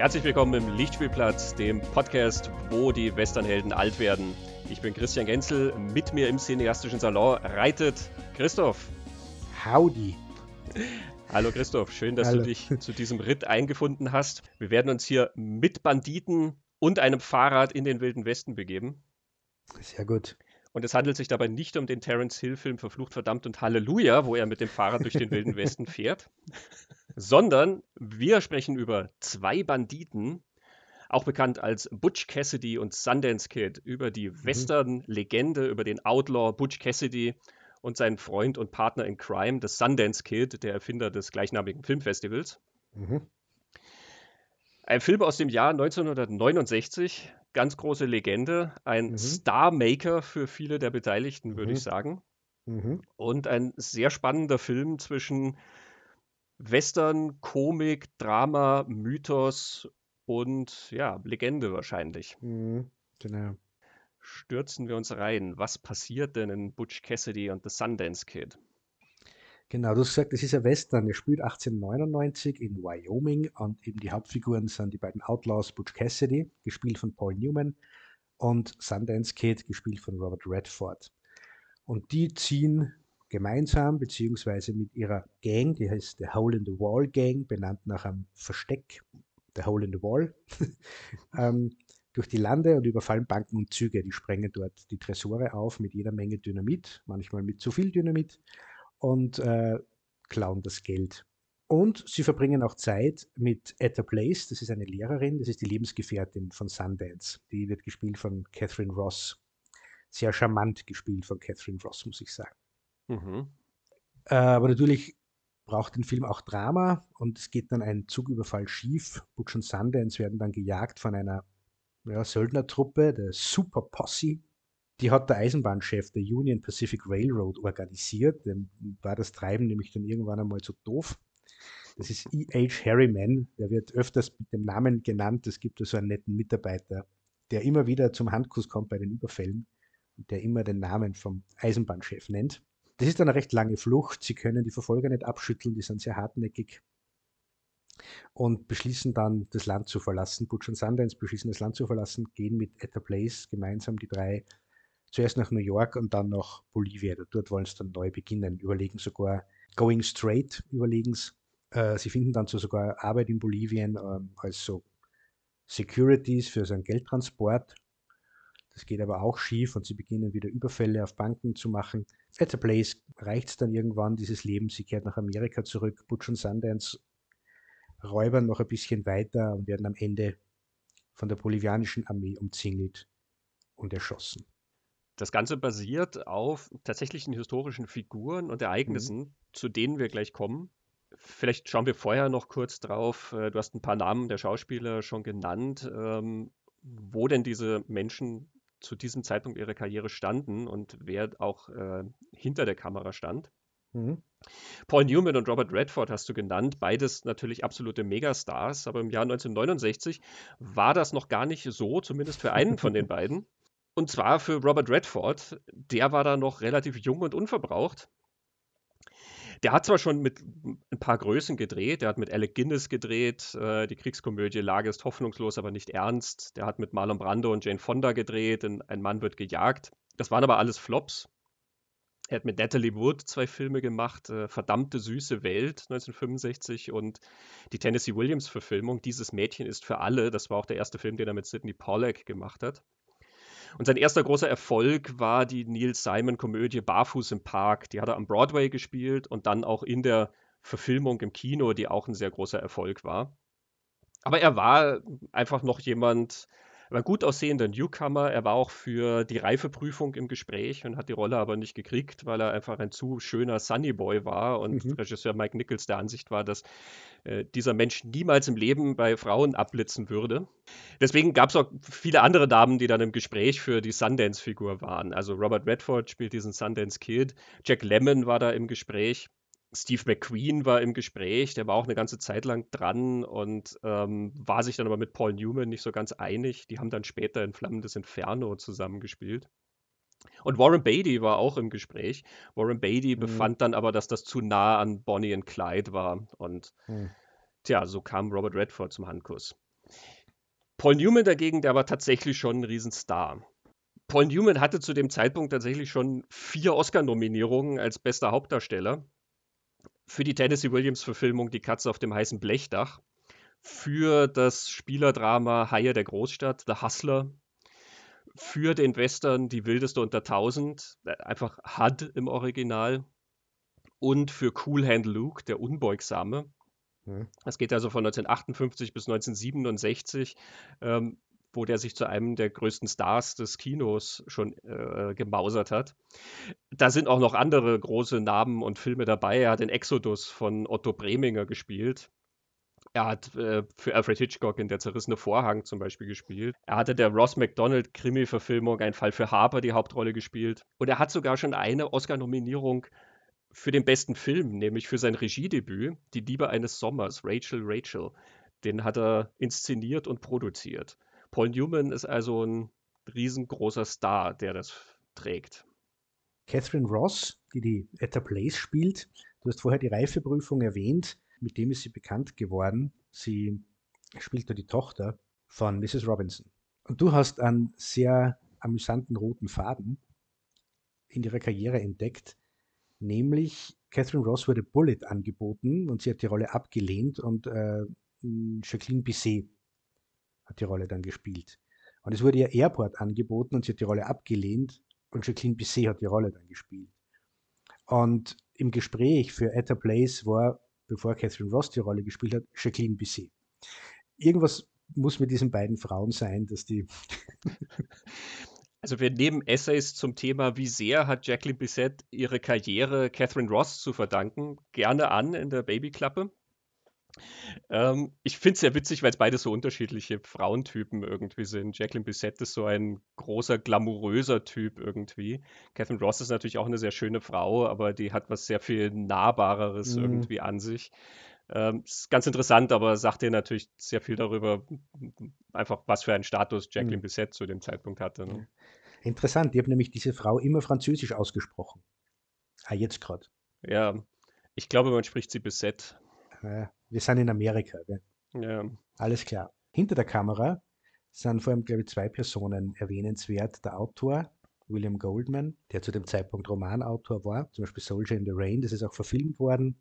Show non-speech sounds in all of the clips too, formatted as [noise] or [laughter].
Herzlich willkommen im Lichtspielplatz, dem Podcast, wo die Westernhelden alt werden. Ich bin Christian Genzel, mit mir im cineastischen Salon reitet Christoph. Howdy. Hallo Christoph, schön, dass Hallo. du dich zu diesem Ritt eingefunden hast. Wir werden uns hier mit Banditen und einem Fahrrad in den Wilden Westen begeben. Sehr gut. Und es handelt sich dabei nicht um den Terence Hill-Film Verflucht, Verdammt und Halleluja, wo er mit dem Fahrrad durch den Wilden Westen fährt, sondern wir sprechen über zwei Banditen, auch bekannt als Butch Cassidy und Sundance Kid, über die mhm. Western-Legende, über den Outlaw Butch Cassidy und seinen Freund und Partner in Crime, das Sundance Kid, der Erfinder des gleichnamigen Filmfestivals. Mhm. Ein Film aus dem Jahr 1969, ganz große Legende, ein mhm. Star-Maker für viele der Beteiligten, würde mhm. ich sagen. Mhm. Und ein sehr spannender Film zwischen Western, Komik, Drama, Mythos und ja, Legende wahrscheinlich. Mhm. Genau. Stürzen wir uns rein. Was passiert denn in Butch Cassidy und The Sundance Kid? Genau, du hast gesagt, es ist ein Western. Er spielt 1899 in Wyoming und eben die Hauptfiguren sind die beiden Outlaws Butch Cassidy, gespielt von Paul Newman, und Sundance Kid, gespielt von Robert Redford. Und die ziehen gemeinsam, beziehungsweise mit ihrer Gang, die heißt The Hole in the Wall Gang, benannt nach einem Versteck, The Hole in the Wall, [laughs] ähm, durch die Lande und überfallen Banken und Züge. Die sprengen dort die Tresore auf mit jeder Menge Dynamit, manchmal mit zu viel Dynamit und äh, klauen das Geld. Und sie verbringen auch Zeit mit Etta Place, das ist eine Lehrerin, das ist die Lebensgefährtin von Sundance. Die wird gespielt von Catherine Ross. Sehr charmant gespielt von Catherine Ross, muss ich sagen. Mhm. Äh, aber natürlich braucht den Film auch Drama und es geht dann ein Zugüberfall schief. Butch und Sundance werden dann gejagt von einer ja, Söldnertruppe, der Super Posse, die hat der Eisenbahnchef der Union Pacific Railroad organisiert. Dem war das Treiben nämlich dann irgendwann einmal zu doof. Das ist E.H. Harriman, der wird öfters mit dem Namen genannt. Es gibt so einen netten Mitarbeiter, der immer wieder zum Handkuss kommt bei den Überfällen und der immer den Namen vom Eisenbahnchef nennt. Das ist dann eine recht lange Flucht. Sie können die Verfolger nicht abschütteln, die sind sehr hartnäckig und beschließen dann, das Land zu verlassen. Butch und Sundance beschließen, das Land zu verlassen, gehen mit Etta Place gemeinsam die drei zuerst nach New York und dann nach Bolivien. Dort wollen sie dann neu beginnen, überlegen sogar Going Straight, überlegen sie. Äh, sie finden dann so sogar Arbeit in Bolivien ähm, als so Securities für so Geldtransport. Das geht aber auch schief und sie beginnen wieder Überfälle auf Banken zu machen. At a place reicht es dann irgendwann, dieses Leben. Sie kehrt nach Amerika zurück. Butch und Sundance räubern noch ein bisschen weiter und werden am Ende von der bolivianischen Armee umzingelt und erschossen. Das Ganze basiert auf tatsächlichen historischen Figuren und Ereignissen, mhm. zu denen wir gleich kommen. Vielleicht schauen wir vorher noch kurz drauf. Äh, du hast ein paar Namen der Schauspieler schon genannt, ähm, wo denn diese Menschen zu diesem Zeitpunkt ihrer Karriere standen und wer auch äh, hinter der Kamera stand. Mhm. Paul Newman und Robert Redford hast du genannt, beides natürlich absolute Megastars, aber im Jahr 1969 war das noch gar nicht so, zumindest für einen von den [laughs] beiden. Und zwar für Robert Redford. Der war da noch relativ jung und unverbraucht. Der hat zwar schon mit ein paar Größen gedreht, der hat mit Alec Guinness gedreht, äh, die Kriegskomödie Lage ist hoffnungslos, aber nicht ernst. Der hat mit Marlon Brando und Jane Fonda gedreht, Ein Mann wird gejagt. Das waren aber alles Flops. Er hat mit Natalie Wood zwei Filme gemacht, äh, Verdammte süße Welt 1965 und die Tennessee Williams Verfilmung Dieses Mädchen ist für alle. Das war auch der erste Film, den er mit Sidney Pollack gemacht hat. Und sein erster großer Erfolg war die Neil Simon-Komödie Barfuß im Park. Die hat er am Broadway gespielt und dann auch in der Verfilmung im Kino, die auch ein sehr großer Erfolg war. Aber er war einfach noch jemand, war ein gut aussehender Newcomer. Er war auch für die Reifeprüfung im Gespräch und hat die Rolle aber nicht gekriegt, weil er einfach ein zu schöner Sunnyboy war und mhm. Regisseur Mike Nichols der Ansicht war, dass äh, dieser Mensch niemals im Leben bei Frauen abblitzen würde. Deswegen gab es auch viele andere Damen, die dann im Gespräch für die Sundance-Figur waren. Also Robert Redford spielt diesen Sundance Kid, Jack Lemmon war da im Gespräch. Steve McQueen war im Gespräch, der war auch eine ganze Zeit lang dran und ähm, war sich dann aber mit Paul Newman nicht so ganz einig. Die haben dann später in Flammendes Inferno zusammengespielt. Und Warren Beatty war auch im Gespräch. Warren Beatty mhm. befand dann aber, dass das zu nah an Bonnie und Clyde war. Und mhm. tja, so kam Robert Redford zum Handkuss. Paul Newman dagegen, der war tatsächlich schon ein Riesenstar. Paul Newman hatte zu dem Zeitpunkt tatsächlich schon vier Oscar-Nominierungen als bester Hauptdarsteller. Für die Tennessee Williams-Verfilmung Die Katze auf dem heißen Blechdach. Für das Spielerdrama Haie der Großstadt, The Hustler. Für den Western Die Wildeste unter Tausend, äh, einfach HUD im Original. Und für Cool Hand Luke, der Unbeugsame. Das geht also von 1958 bis 1967, ähm, wo der sich zu einem der größten Stars des Kinos schon äh, gemausert hat. Da sind auch noch andere große Namen und Filme dabei. Er hat den Exodus von Otto Preminger gespielt. Er hat äh, für Alfred Hitchcock in Der zerrissene Vorhang zum Beispiel gespielt. Er hatte der Ross MacDonald Krimi-Verfilmung Ein Fall für Harper die Hauptrolle gespielt. Und er hat sogar schon eine Oscar-Nominierung für den besten Film, nämlich für sein Regiedebüt, Die Liebe eines Sommers, Rachel Rachel. Den hat er inszeniert und produziert. Paul Newman ist also ein riesengroßer Star, der das trägt. Catherine Ross, die die Etta Place spielt, du hast vorher die Reifeprüfung erwähnt, mit dem ist sie bekannt geworden. Sie spielt da die Tochter von Mrs. Robinson. Und du hast einen sehr amüsanten roten Faden in ihrer Karriere entdeckt, Nämlich Catherine Ross wurde Bullet angeboten und sie hat die Rolle abgelehnt und äh, Jacqueline Bisset hat die Rolle dann gespielt. Und es wurde ihr Airport angeboten und sie hat die Rolle abgelehnt und Jacqueline Bisset hat die Rolle dann gespielt. Und im Gespräch für Etta Place war, bevor Catherine Ross die Rolle gespielt hat, Jacqueline Bisset. Irgendwas muss mit diesen beiden Frauen sein, dass die [laughs] Also wir nehmen Essays zum Thema, wie sehr hat Jacqueline Bisset ihre Karriere Catherine Ross zu verdanken, gerne an in der Babyklappe. Ähm, ich finde es sehr witzig, weil es beide so unterschiedliche Frauentypen irgendwie sind. Jacqueline Bisset ist so ein großer, glamouröser Typ irgendwie. Catherine Ross ist natürlich auch eine sehr schöne Frau, aber die hat was sehr viel Nahbareres mhm. irgendwie an sich. Ähm, ist ganz interessant, aber sagt dir natürlich sehr viel darüber, einfach was für einen Status Jacqueline mhm. Bisset zu dem Zeitpunkt hatte. Ne? Interessant, ich habe nämlich diese Frau immer französisch ausgesprochen. Ah, jetzt gerade. Ja, ich glaube, man spricht sie Bisset. Ja, wir sind in Amerika. Gell? Ja. Alles klar. Hinter der Kamera sind vor allem, glaube ich, zwei Personen erwähnenswert. Der Autor, William Goldman, der zu dem Zeitpunkt Romanautor war, zum Beispiel Soldier in the Rain, das ist auch verfilmt worden.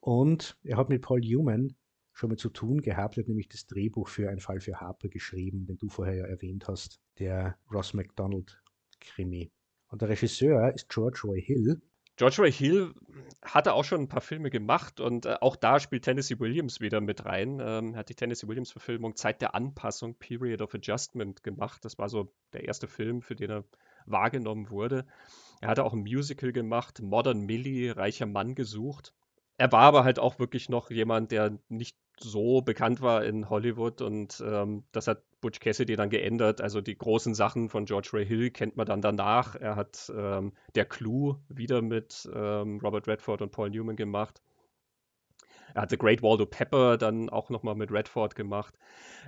Und er hat mit Paul Newman schon mal zu tun gehabt. Er hat nämlich das Drehbuch für Ein Fall für Harper geschrieben, den du vorher ja erwähnt hast, der Ross MacDonald-Krimi. Und der Regisseur ist George Roy Hill. George Roy Hill hatte auch schon ein paar Filme gemacht und äh, auch da spielt Tennessee Williams wieder mit rein. Ähm, hat die Tennessee Williams-Verfilmung Zeit der Anpassung, Period of Adjustment gemacht. Das war so der erste Film, für den er wahrgenommen wurde. Er hatte auch ein Musical gemacht, Modern Millie, reicher Mann gesucht. Er war aber halt auch wirklich noch jemand, der nicht so bekannt war in Hollywood und ähm, das hat Butch Cassidy dann geändert. Also die großen Sachen von George Ray Hill kennt man dann danach. Er hat ähm, Der Clue wieder mit ähm, Robert Redford und Paul Newman gemacht. Er hat The Great Waldo Pepper dann auch nochmal mit Redford gemacht.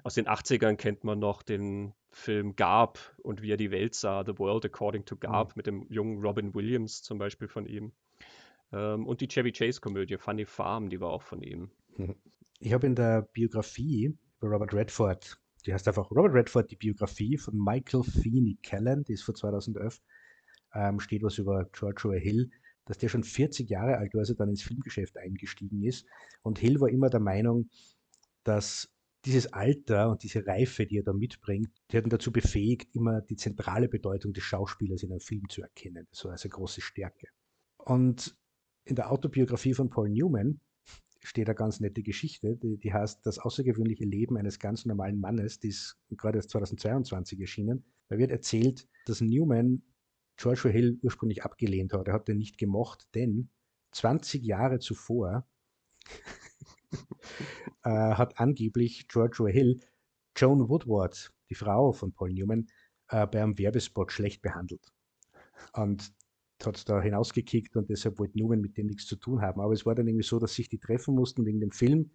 Aus den 80ern kennt man noch den Film Garb und wie er die Welt sah, The World According to Garb, mhm. mit dem jungen Robin Williams zum Beispiel von ihm. Ähm, und die Chevy Chase-Komödie Funny Farm, die war auch von ihm. [laughs] Ich habe in der Biografie über Robert Redford, die heißt einfach Robert Redford, die Biografie von Michael Feeney Callan, die ist von 2011, ähm, steht was über George Roy Hill, dass der schon 40 Jahre alt war, als er dann ins Filmgeschäft eingestiegen ist. Und Hill war immer der Meinung, dass dieses Alter und diese Reife, die er da mitbringt, die hat ihn dazu befähigt, immer die zentrale Bedeutung des Schauspielers in einem Film zu erkennen. So als eine große Stärke. Und in der Autobiografie von Paul Newman steht eine ganz nette Geschichte, die, die heißt Das außergewöhnliche Leben eines ganz normalen Mannes, die ist gerade erst 2022 erschienen. Da wird erzählt, dass Newman George Hill ursprünglich abgelehnt hat. Er hat den nicht gemocht, denn 20 Jahre zuvor [laughs] äh, hat angeblich George Hill Joan Woodward, die Frau von Paul Newman, äh, bei einem Werbespot schlecht behandelt. Und hat da hinausgekickt und deshalb wollte Newman mit dem nichts zu tun haben. Aber es war dann irgendwie so, dass sich die treffen mussten wegen dem Film.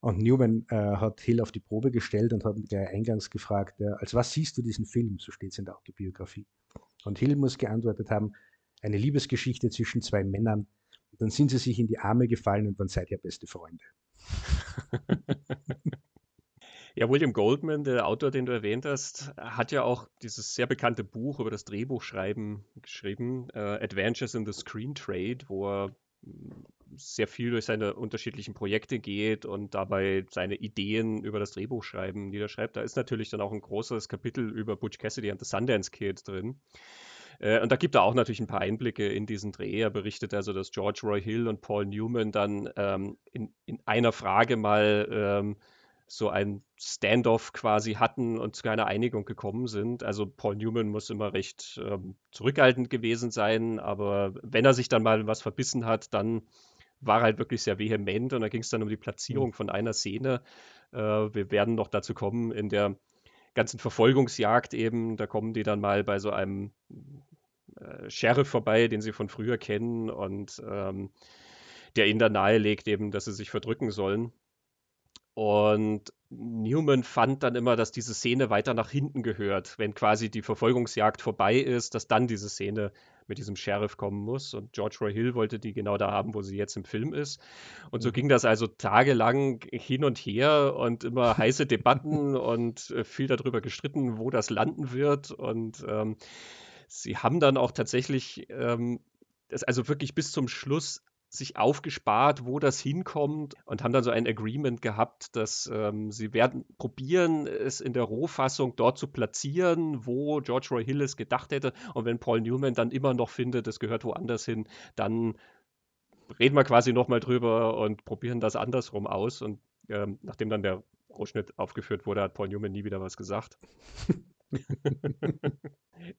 Und Newman äh, hat Hill auf die Probe gestellt und hat ihn gleich eingangs gefragt, äh, als was siehst du diesen Film? So steht es in der Autobiografie. Und Hill muss geantwortet haben, eine Liebesgeschichte zwischen zwei Männern. Und dann sind sie sich in die Arme gefallen und dann seid ihr beste Freunde. [laughs] Ja, William Goldman, der Autor, den du erwähnt hast, hat ja auch dieses sehr bekannte Buch über das Drehbuchschreiben geschrieben, äh, Adventures in the Screen Trade, wo er hm, sehr viel durch seine unterschiedlichen Projekte geht und dabei seine Ideen über das Drehbuchschreiben niederschreibt. Da ist natürlich dann auch ein großes Kapitel über Butch Cassidy and the Sundance Kid drin. Äh, und da gibt er auch natürlich ein paar Einblicke in diesen Dreh. Er berichtet also, dass George Roy Hill und Paul Newman dann ähm, in, in einer Frage mal ähm, so ein Standoff quasi hatten und zu keiner Einigung gekommen sind. Also Paul Newman muss immer recht ähm, zurückhaltend gewesen sein, aber wenn er sich dann mal was verbissen hat, dann war er halt wirklich sehr vehement und da ging es dann um die Platzierung mhm. von einer Szene. Äh, wir werden noch dazu kommen in der ganzen Verfolgungsjagd eben, da kommen die dann mal bei so einem äh, Sheriff vorbei, den sie von früher kennen und ähm, der ihnen dann nahelegt eben, dass sie sich verdrücken sollen. Und Newman fand dann immer, dass diese Szene weiter nach hinten gehört, wenn quasi die Verfolgungsjagd vorbei ist, dass dann diese Szene mit diesem Sheriff kommen muss. Und George Roy Hill wollte die genau da haben, wo sie jetzt im Film ist. Und so mhm. ging das also tagelang hin und her und immer heiße Debatten [laughs] und äh, viel darüber gestritten, wo das landen wird. Und ähm, sie haben dann auch tatsächlich ähm, das also wirklich bis zum Schluss sich aufgespart, wo das hinkommt und haben dann so ein Agreement gehabt, dass ähm, sie werden probieren, es in der Rohfassung dort zu platzieren, wo George Roy Hill es gedacht hätte. Und wenn Paul Newman dann immer noch findet, es gehört woanders hin, dann reden wir quasi nochmal drüber und probieren das andersrum aus. Und ähm, nachdem dann der Rohschnitt aufgeführt wurde, hat Paul Newman nie wieder was gesagt. [laughs]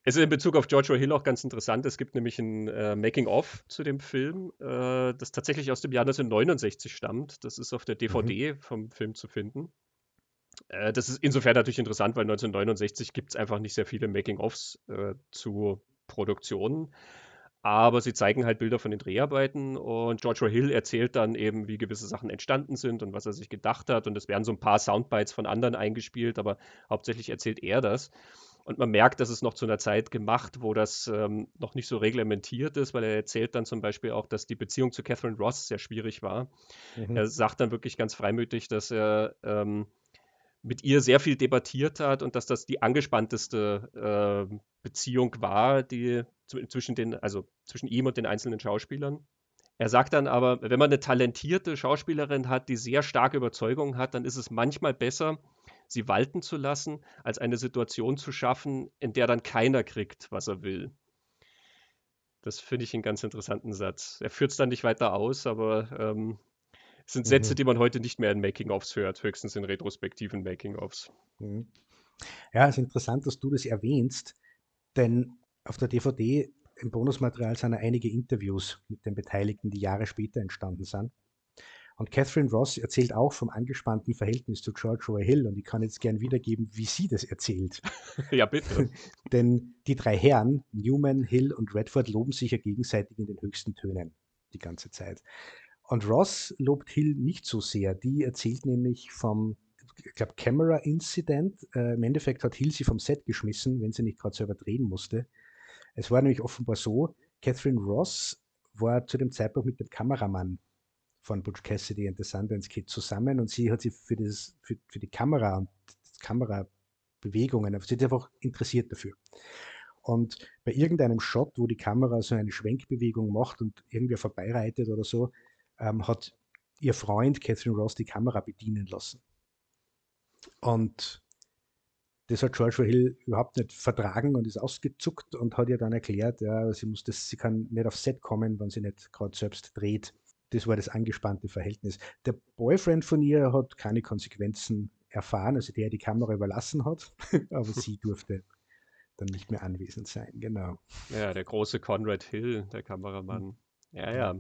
Es ist in Bezug auf George Hill auch ganz interessant. Es gibt nämlich ein äh, Making-of zu dem Film, äh, das tatsächlich aus dem Jahr 1969 stammt. Das ist auf der DVD mhm. vom Film zu finden. Äh, das ist insofern natürlich interessant, weil 1969 gibt es einfach nicht sehr viele Making-ofs äh, zu Produktionen. Aber sie zeigen halt Bilder von den Dreharbeiten und George Roy Hill erzählt dann eben, wie gewisse Sachen entstanden sind und was er sich gedacht hat. Und es werden so ein paar Soundbites von anderen eingespielt, aber hauptsächlich erzählt er das. Und man merkt, dass es noch zu einer Zeit gemacht, wo das ähm, noch nicht so reglementiert ist, weil er erzählt dann zum Beispiel auch, dass die Beziehung zu Catherine Ross sehr schwierig war. Mhm. Er sagt dann wirklich ganz freimütig, dass er ähm, mit ihr sehr viel debattiert hat und dass das die angespannteste äh, Beziehung war, die zwischen den, also zwischen ihm und den einzelnen Schauspielern. Er sagt dann aber, wenn man eine talentierte Schauspielerin hat, die sehr starke Überzeugung hat, dann ist es manchmal besser, sie walten zu lassen, als eine Situation zu schaffen, in der dann keiner kriegt, was er will. Das finde ich einen ganz interessanten Satz. Er führt es dann nicht weiter aus, aber ähm, sind Sätze, mhm. die man heute nicht mehr in Making-ofs hört, höchstens in retrospektiven Making-ofs. Mhm. Ja, es ist interessant, dass du das erwähnst, denn auf der DVD im Bonusmaterial sind einige Interviews mit den Beteiligten, die Jahre später entstanden sind. Und Catherine Ross erzählt auch vom angespannten Verhältnis zu George Roy Hill und ich kann jetzt gern wiedergeben, wie sie das erzählt. [laughs] ja, bitte. [laughs] Denn die drei Herren, Newman, Hill und Redford, loben sich ja gegenseitig in den höchsten Tönen die ganze Zeit. Und Ross lobt Hill nicht so sehr. Die erzählt nämlich vom, ich glaube, Camera Incident. Äh, Im Endeffekt hat Hill sie vom Set geschmissen, wenn sie nicht gerade selber drehen musste. Es war nämlich offenbar so, Catherine Ross war zu dem Zeitpunkt mit dem Kameramann von Butch Cassidy und The Sundance Kid zusammen und sie hat sich für, das, für, für die Kamera und Kamerabewegungen, sie hat einfach interessiert dafür. Und bei irgendeinem Shot, wo die Kamera so eine Schwenkbewegung macht und irgendwer vorbeireitet oder so, ähm, hat ihr Freund Catherine Ross die Kamera bedienen lassen. Und das hat George Hill überhaupt nicht vertragen und ist ausgezuckt und hat ihr dann erklärt, ja, sie muss das, sie kann nicht aufs Set kommen, wenn sie nicht gerade selbst dreht das war das angespannte Verhältnis. Der Boyfriend von ihr hat keine Konsequenzen erfahren, also der die Kamera überlassen hat, [laughs] aber sie durfte dann nicht mehr anwesend sein, genau. Ja, der große Conrad Hill, der Kameramann. Ja, ja.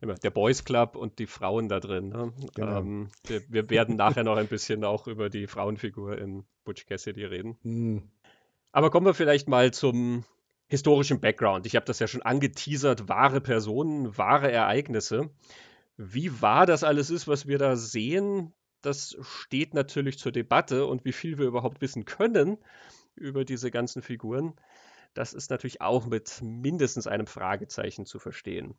Der Boys Club und die Frauen da drin. Ne? Genau. Ähm, wir, wir, werden nachher noch ein bisschen auch über die Frauenfigur in Butch Cassidy reden. Mhm. Aber kommen wir vielleicht mal zum historischen Background. Ich habe das ja schon angeteasert, wahre Personen, wahre Ereignisse. Wie wahr das alles ist, was wir da sehen, das steht natürlich zur Debatte und wie viel wir überhaupt wissen können über diese ganzen Figuren, das ist natürlich auch mit mindestens einem Fragezeichen zu verstehen.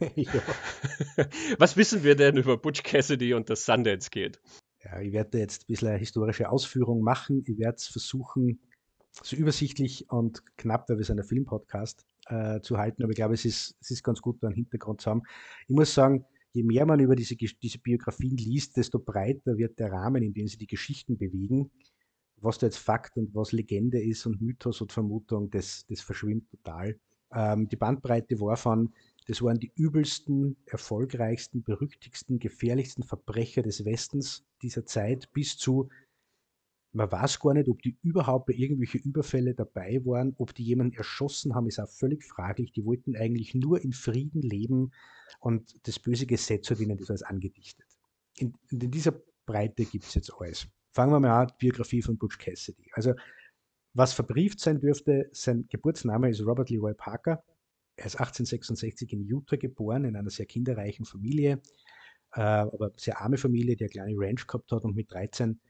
[laughs] [laughs] was wissen wir denn über Butch Cassidy und das Sundance Kid? Ja, ich werde jetzt ein bisschen eine historische Ausführung machen. Ich werde es versuchen, so übersichtlich und knapp, weil wir sind ein Filmpodcast, äh, zu halten. Aber ich glaube, es ist, es ist ganz gut, da einen Hintergrund zu haben. Ich muss sagen, je mehr man über diese, diese Biografien liest, desto breiter wird der Rahmen, in dem sie die Geschichten bewegen. Was da jetzt Fakt und was Legende ist und Mythos und Vermutung, das, das verschwimmt total. Ähm, die Bandbreite war von, das waren die übelsten, erfolgreichsten, berüchtigsten, gefährlichsten Verbrecher des Westens dieser Zeit bis zu man weiß gar nicht, ob die überhaupt bei irgendwelchen Überfälle dabei waren, ob die jemanden erschossen haben, ist auch völlig fraglich. Die wollten eigentlich nur in Frieden leben und das böse Gesetz hat ihnen das alles angedichtet. In, in dieser Breite gibt es jetzt alles. Fangen wir mal an, Biografie von Butch Cassidy. Also, was verbrieft sein dürfte, sein Geburtsname ist Robert Leroy Parker. Er ist 1866 in Utah geboren, in einer sehr kinderreichen Familie, äh, aber sehr arme Familie, die eine kleine Ranch gehabt hat und mit 13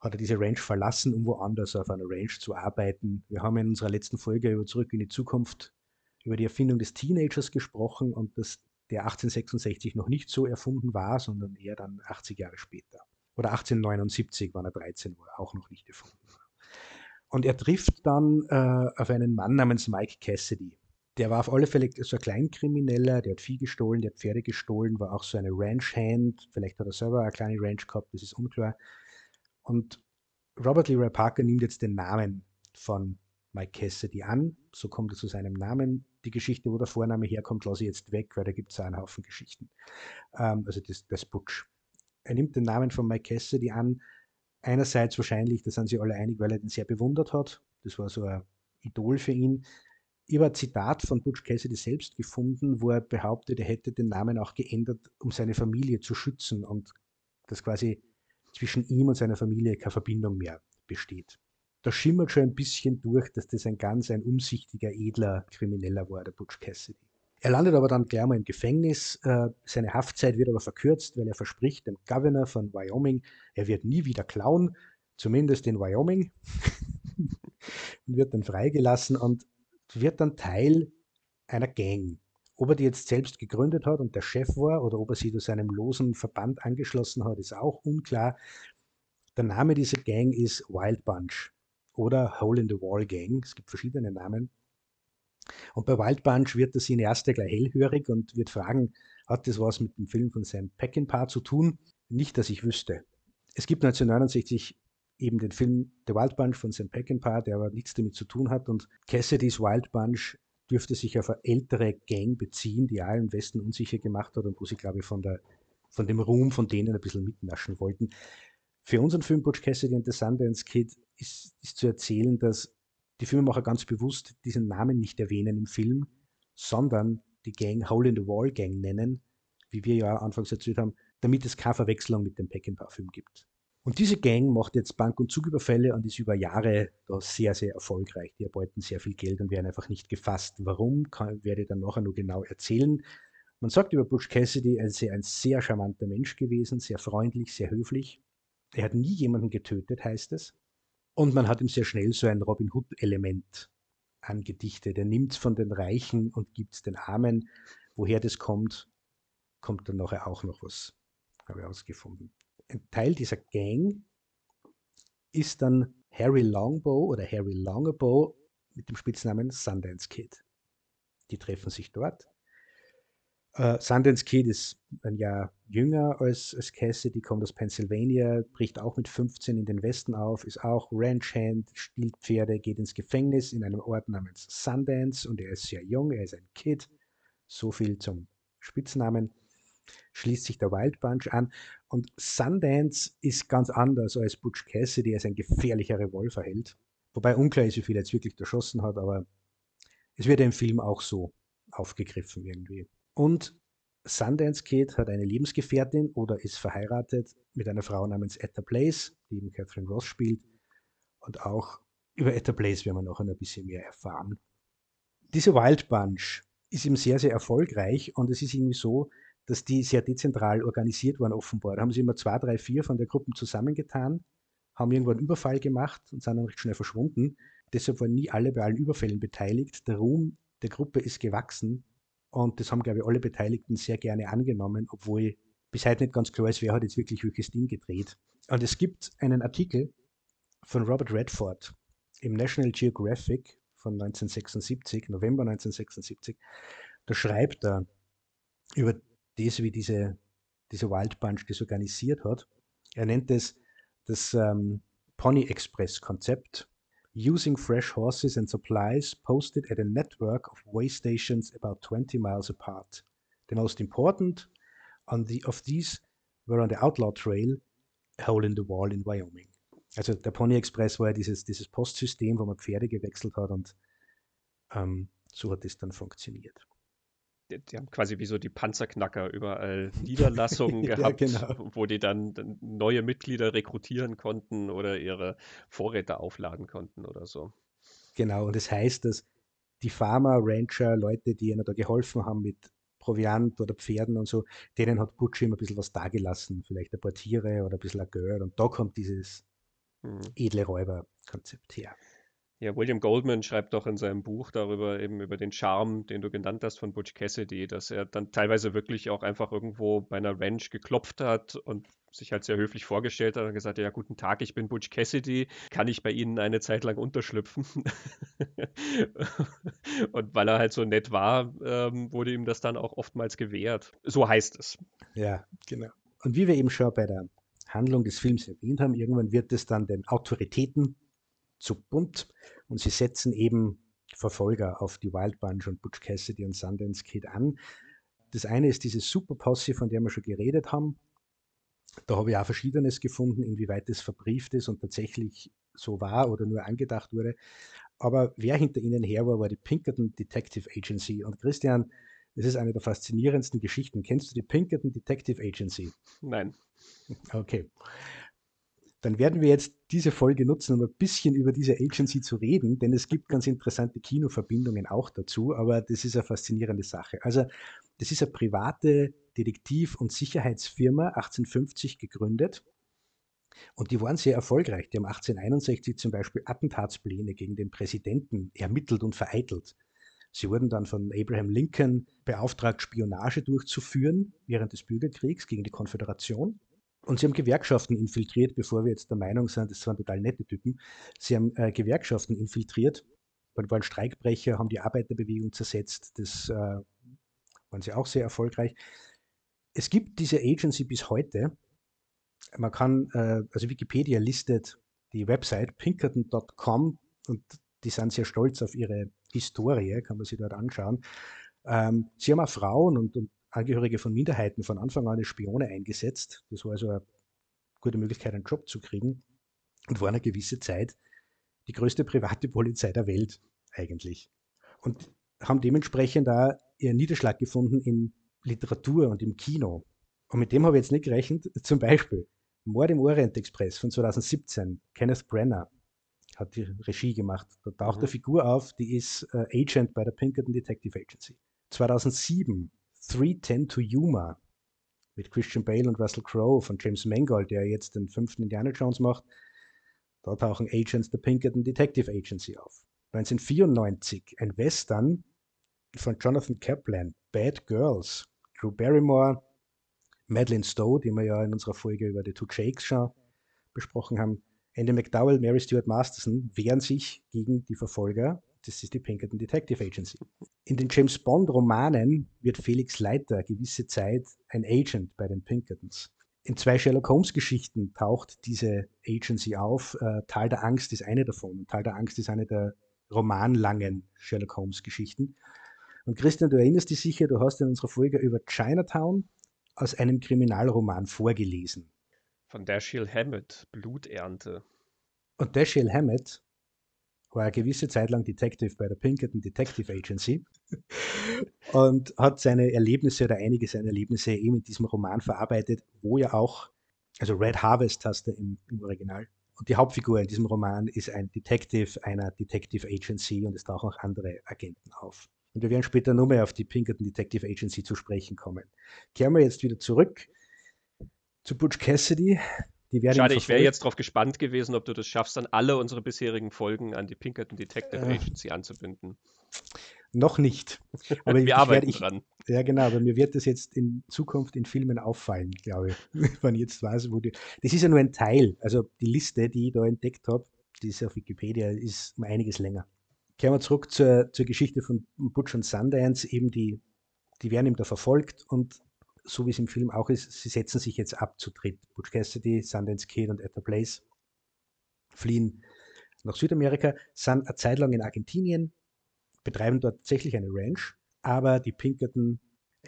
hat er diese Range verlassen, um woanders auf einer Range zu arbeiten. Wir haben in unserer letzten Folge über Zurück in die Zukunft über die Erfindung des Teenagers gesprochen und dass der 1866 noch nicht so erfunden war, sondern eher dann 80 Jahre später. Oder 1879, wann er 13 war, auch noch nicht erfunden war. Und er trifft dann äh, auf einen Mann namens Mike Cassidy. Der war auf alle Fälle so ein Kleinkrimineller, der hat Vieh gestohlen, der hat Pferde gestohlen, war auch so eine Ranch-Hand. Vielleicht hat er selber eine kleine Ranch gehabt, das ist unklar. Und Robert Leroy Parker nimmt jetzt den Namen von Mike Cassidy an. So kommt er zu seinem Namen. Die Geschichte, wo der Vorname herkommt, lasse ich jetzt weg, weil da gibt es einen Haufen Geschichten. Ähm, also das, das Butch. Er nimmt den Namen von Mike Cassidy an. Einerseits wahrscheinlich, da sind sie alle einig, weil er den sehr bewundert hat. Das war so ein Idol für ihn. Ich habe ein Zitat von Butch Cassidy selbst gefunden, wo er behauptet, er hätte den Namen auch geändert, um seine Familie zu schützen und das quasi zwischen ihm und seiner Familie keine Verbindung mehr besteht. Da schimmert schon ein bisschen durch, dass das ein ganz ein umsichtiger, edler Krimineller war, der Butch Cassidy. Er landet aber dann gleich mal im Gefängnis. Äh, seine Haftzeit wird aber verkürzt, weil er verspricht dem Governor von Wyoming, er wird nie wieder klauen, zumindest in Wyoming, [laughs] und wird dann freigelassen und wird dann Teil einer Gang. Ob er die jetzt selbst gegründet hat und der Chef war oder ob er sie zu seinem losen Verband angeschlossen hat, ist auch unklar. Der Name dieser Gang ist Wild Bunch oder Hole in the Wall Gang. Es gibt verschiedene Namen. Und bei Wild Bunch wird der Cineaste gleich hellhörig und wird fragen, hat das was mit dem Film von Sam Peckinpah zu tun? Nicht, dass ich wüsste. Es gibt 1969 eben den Film The Wild Bunch von Sam Peckinpah, der aber nichts damit zu tun hat. Und Cassidy's Wild Bunch dürfte sich auf eine ältere Gang beziehen, die im Westen unsicher gemacht hat und wo sie, glaube ich, von, der, von dem Ruhm von denen ein bisschen mitnaschen wollten. Für unseren Film Butch Cassidy and the Sundance Kid ist, ist zu erzählen, dass die Filmemacher ganz bewusst diesen Namen nicht erwähnen im Film, sondern die Gang Hole in the Wall Gang nennen, wie wir ja anfangs erzählt haben, damit es keine Verwechslung mit dem Peckinpah-Film gibt. Und diese Gang macht jetzt Bank- und Zugüberfälle und ist über Jahre da sehr, sehr erfolgreich. Die erbeuten sehr viel Geld und werden einfach nicht gefasst. Warum, kann, werde ich dann nachher nur genau erzählen. Man sagt über Butch Cassidy, er sei ein sehr charmanter Mensch gewesen, sehr freundlich, sehr höflich. Er hat nie jemanden getötet, heißt es. Und man hat ihm sehr schnell so ein Robin Hood-Element angedichtet. Er nimmt von den Reichen und gibt es den Armen. Woher das kommt, kommt dann nachher auch noch was, habe ich herausgefunden ein Teil dieser Gang ist dann Harry Longbow oder Harry Longbow mit dem Spitznamen Sundance Kid. Die treffen sich dort. Uh, Sundance Kid ist ein Jahr jünger als, als Cassidy, kommt aus Pennsylvania, bricht auch mit 15 in den Westen auf, ist auch Ranchhand, stiehlt Pferde, geht ins Gefängnis in einem Ort namens Sundance und er ist sehr jung, er ist ein Kid. So viel zum Spitznamen schließt sich der Wild Bunch an. Und Sundance ist ganz anders als Butch Cassidy, der ist ein gefährlicher Revolverheld. Wobei unklar ist, wie viel er jetzt wirklich erschossen hat, aber es wird im Film auch so aufgegriffen irgendwie. Und Sundance Kid hat eine Lebensgefährtin oder ist verheiratet mit einer Frau namens Etta Place, die eben Catherine Ross spielt. Und auch über Etta Place werden wir noch ein bisschen mehr erfahren. Diese Wild Bunch ist ihm sehr, sehr erfolgreich und es ist irgendwie so, dass die sehr dezentral organisiert waren offenbar. Da haben sie immer zwei, drei, vier von der Gruppe zusammengetan, haben irgendwo einen Überfall gemacht und sind dann recht schnell verschwunden. Deshalb waren nie alle bei allen Überfällen beteiligt. Der Ruhm der Gruppe ist gewachsen und das haben, glaube ich, alle Beteiligten sehr gerne angenommen, obwohl bis heute nicht ganz klar ist, wer hat jetzt wirklich welches Ding gedreht. Und es gibt einen Artikel von Robert Redford im National Geographic von 1976, November 1976. Da schreibt er über das, wie diese, diese Wild Bunch das organisiert hat. Er nennt es das ähm, Pony Express Konzept. Using fresh horses and supplies posted at a network of way stations about 20 miles apart. The most important the, of these were on the Outlaw Trail, a hole in the wall in Wyoming. Also der Pony Express war ja dieses, dieses Postsystem, wo man Pferde gewechselt hat und ähm, so hat es dann funktioniert die, die, haben quasi wie so die Panzerknacker überall [laughs] Niederlassungen gehabt, ja, genau. wo die dann, neue Mitglieder rekrutieren konnten oder ihre Vorräte aufladen konnten oder so. Genau, und das heißt, dass die Farmer, Rancher, Leute, die ihnen da geholfen haben mit Proviant oder Pferden und so, denen hat Butch immer ein bisschen was dagelassen, vielleicht ein paar Tiere oder ein bisschen ein Geld und da kommt dieses hm. edle Räuber-Konzept her. Ja, William Goldman schreibt doch in seinem Buch darüber, eben über den Charme, den du genannt hast von Butch Cassidy, dass er dann teilweise wirklich auch einfach irgendwo bei einer Ranch geklopft hat und sich halt sehr höflich vorgestellt hat und gesagt, ja, guten Tag, ich bin Butch Cassidy, kann ich bei Ihnen eine Zeit lang unterschlüpfen? [laughs] und weil er halt so nett war, ähm, wurde ihm das dann auch oftmals gewährt. So heißt es. Ja, genau. Und wie wir eben schon bei der Handlung des Films erwähnt haben, irgendwann wird es dann den Autoritäten zu bunt und sie setzen eben Verfolger auf die Wild Bunch und Butch Cassidy und Sundance Kid an. Das eine ist diese Super Posse, von der wir schon geredet haben. Da habe ich auch Verschiedenes gefunden, inwieweit das verbrieft ist und tatsächlich so war oder nur angedacht wurde. Aber wer hinter ihnen her war, war die Pinkerton Detective Agency. Und Christian, das ist eine der faszinierendsten Geschichten. Kennst du die Pinkerton Detective Agency? Nein. Okay dann werden wir jetzt diese Folge nutzen, um ein bisschen über diese Agency zu reden, denn es gibt ganz interessante Kinoverbindungen auch dazu, aber das ist eine faszinierende Sache. Also, das ist eine private Detektiv- und Sicherheitsfirma, 1850 gegründet. Und die waren sehr erfolgreich. Die haben 1861 zum Beispiel Attentatspläne gegen den Präsidenten ermittelt und vereitelt. Sie wurden dann von Abraham Lincoln beauftragt, Spionage durchzuführen während des Bürgerkriegs gegen die Konföderation. Und sie haben Gewerkschaften infiltriert, bevor wir jetzt der Meinung sind, das waren total nette Typen. Sie haben äh, Gewerkschaften infiltriert, waren Streikbrecher, haben die Arbeiterbewegung zersetzt. Das äh, waren sie auch sehr erfolgreich. Es gibt diese Agency bis heute. Man kann, äh, also Wikipedia listet die Website pinkerton.com und die sind sehr stolz auf ihre Historie, kann man sich dort anschauen. Ähm, sie haben auch Frauen und, und Angehörige von Minderheiten von Anfang an als Spione eingesetzt. Das war also eine gute Möglichkeit, einen Job zu kriegen und war eine gewisse Zeit die größte private Polizei der Welt eigentlich. Und haben dementsprechend da ihren Niederschlag gefunden in Literatur und im Kino. Und mit dem habe ich jetzt nicht gerechnet. [laughs] Zum Beispiel Mord im Orient Express von 2017. Kenneth Brenner hat die Regie gemacht. Da taucht mhm. eine Figur auf, die ist äh, Agent bei der Pinkerton Detective Agency. 2007 310 to Yuma mit Christian Bale und Russell Crowe von James Mangold, der jetzt den fünften Indiana Jones macht. Da tauchen Agents der Pinkerton Detective Agency auf. 1994 ein Western von Jonathan Kaplan, Bad Girls, Drew Barrymore, Madeleine Stowe, die wir ja in unserer Folge über die Two Jakes schon besprochen haben, Andy McDowell, Mary Stuart Masterson wehren sich gegen die Verfolger das ist die Pinkerton Detective Agency. In den James Bond-Romanen wird Felix Leiter gewisse Zeit ein Agent bei den Pinkertons. In zwei Sherlock Holmes-Geschichten taucht diese Agency auf. Äh, Tal der Angst ist eine davon. Tal der Angst ist eine der romanlangen Sherlock Holmes-Geschichten. Und Christian, du erinnerst dich sicher, du hast in unserer Folge über Chinatown aus einem Kriminalroman vorgelesen. Von Dashiell Hammett, Bluternte. Und Dashiell Hammett war eine gewisse Zeit lang Detective bei der Pinkerton Detective Agency und hat seine Erlebnisse oder einige seiner Erlebnisse eben in diesem Roman verarbeitet, wo ja auch, also Red Harvest hast du im, im Original. Und die Hauptfigur in diesem Roman ist ein Detective einer Detective Agency und es tauchen auch andere Agenten auf. Und wir werden später nur mehr auf die Pinkerton Detective Agency zu sprechen kommen. Kehren wir jetzt wieder zurück zu Butch Cassidy, Schade, ich wäre jetzt darauf gespannt gewesen, ob du das schaffst, dann alle unsere bisherigen Folgen an die Pinkerton Detective äh, Agency anzubinden. Noch nicht. [laughs] Aber wir arbeiten ich, dran. Ja, genau, aber mir wird das jetzt in Zukunft in Filmen auffallen, glaube ich, [laughs] wenn ich jetzt weiß, wo die. Das ist ja nur ein Teil. Also die Liste, die ich da entdeckt habe, die ist auf Wikipedia, ist um einiges länger. Kehren wir zurück zur, zur Geschichte von Butch und Sundance. Eben die, die werden ihm da verfolgt und so wie es im Film auch ist, sie setzen sich jetzt ab zu dritt. Butch Cassidy, Sundance Kid und Etta Blaze fliehen nach Südamerika, sind eine Zeit lang in Argentinien, betreiben dort tatsächlich eine Ranch, aber die Pinkerton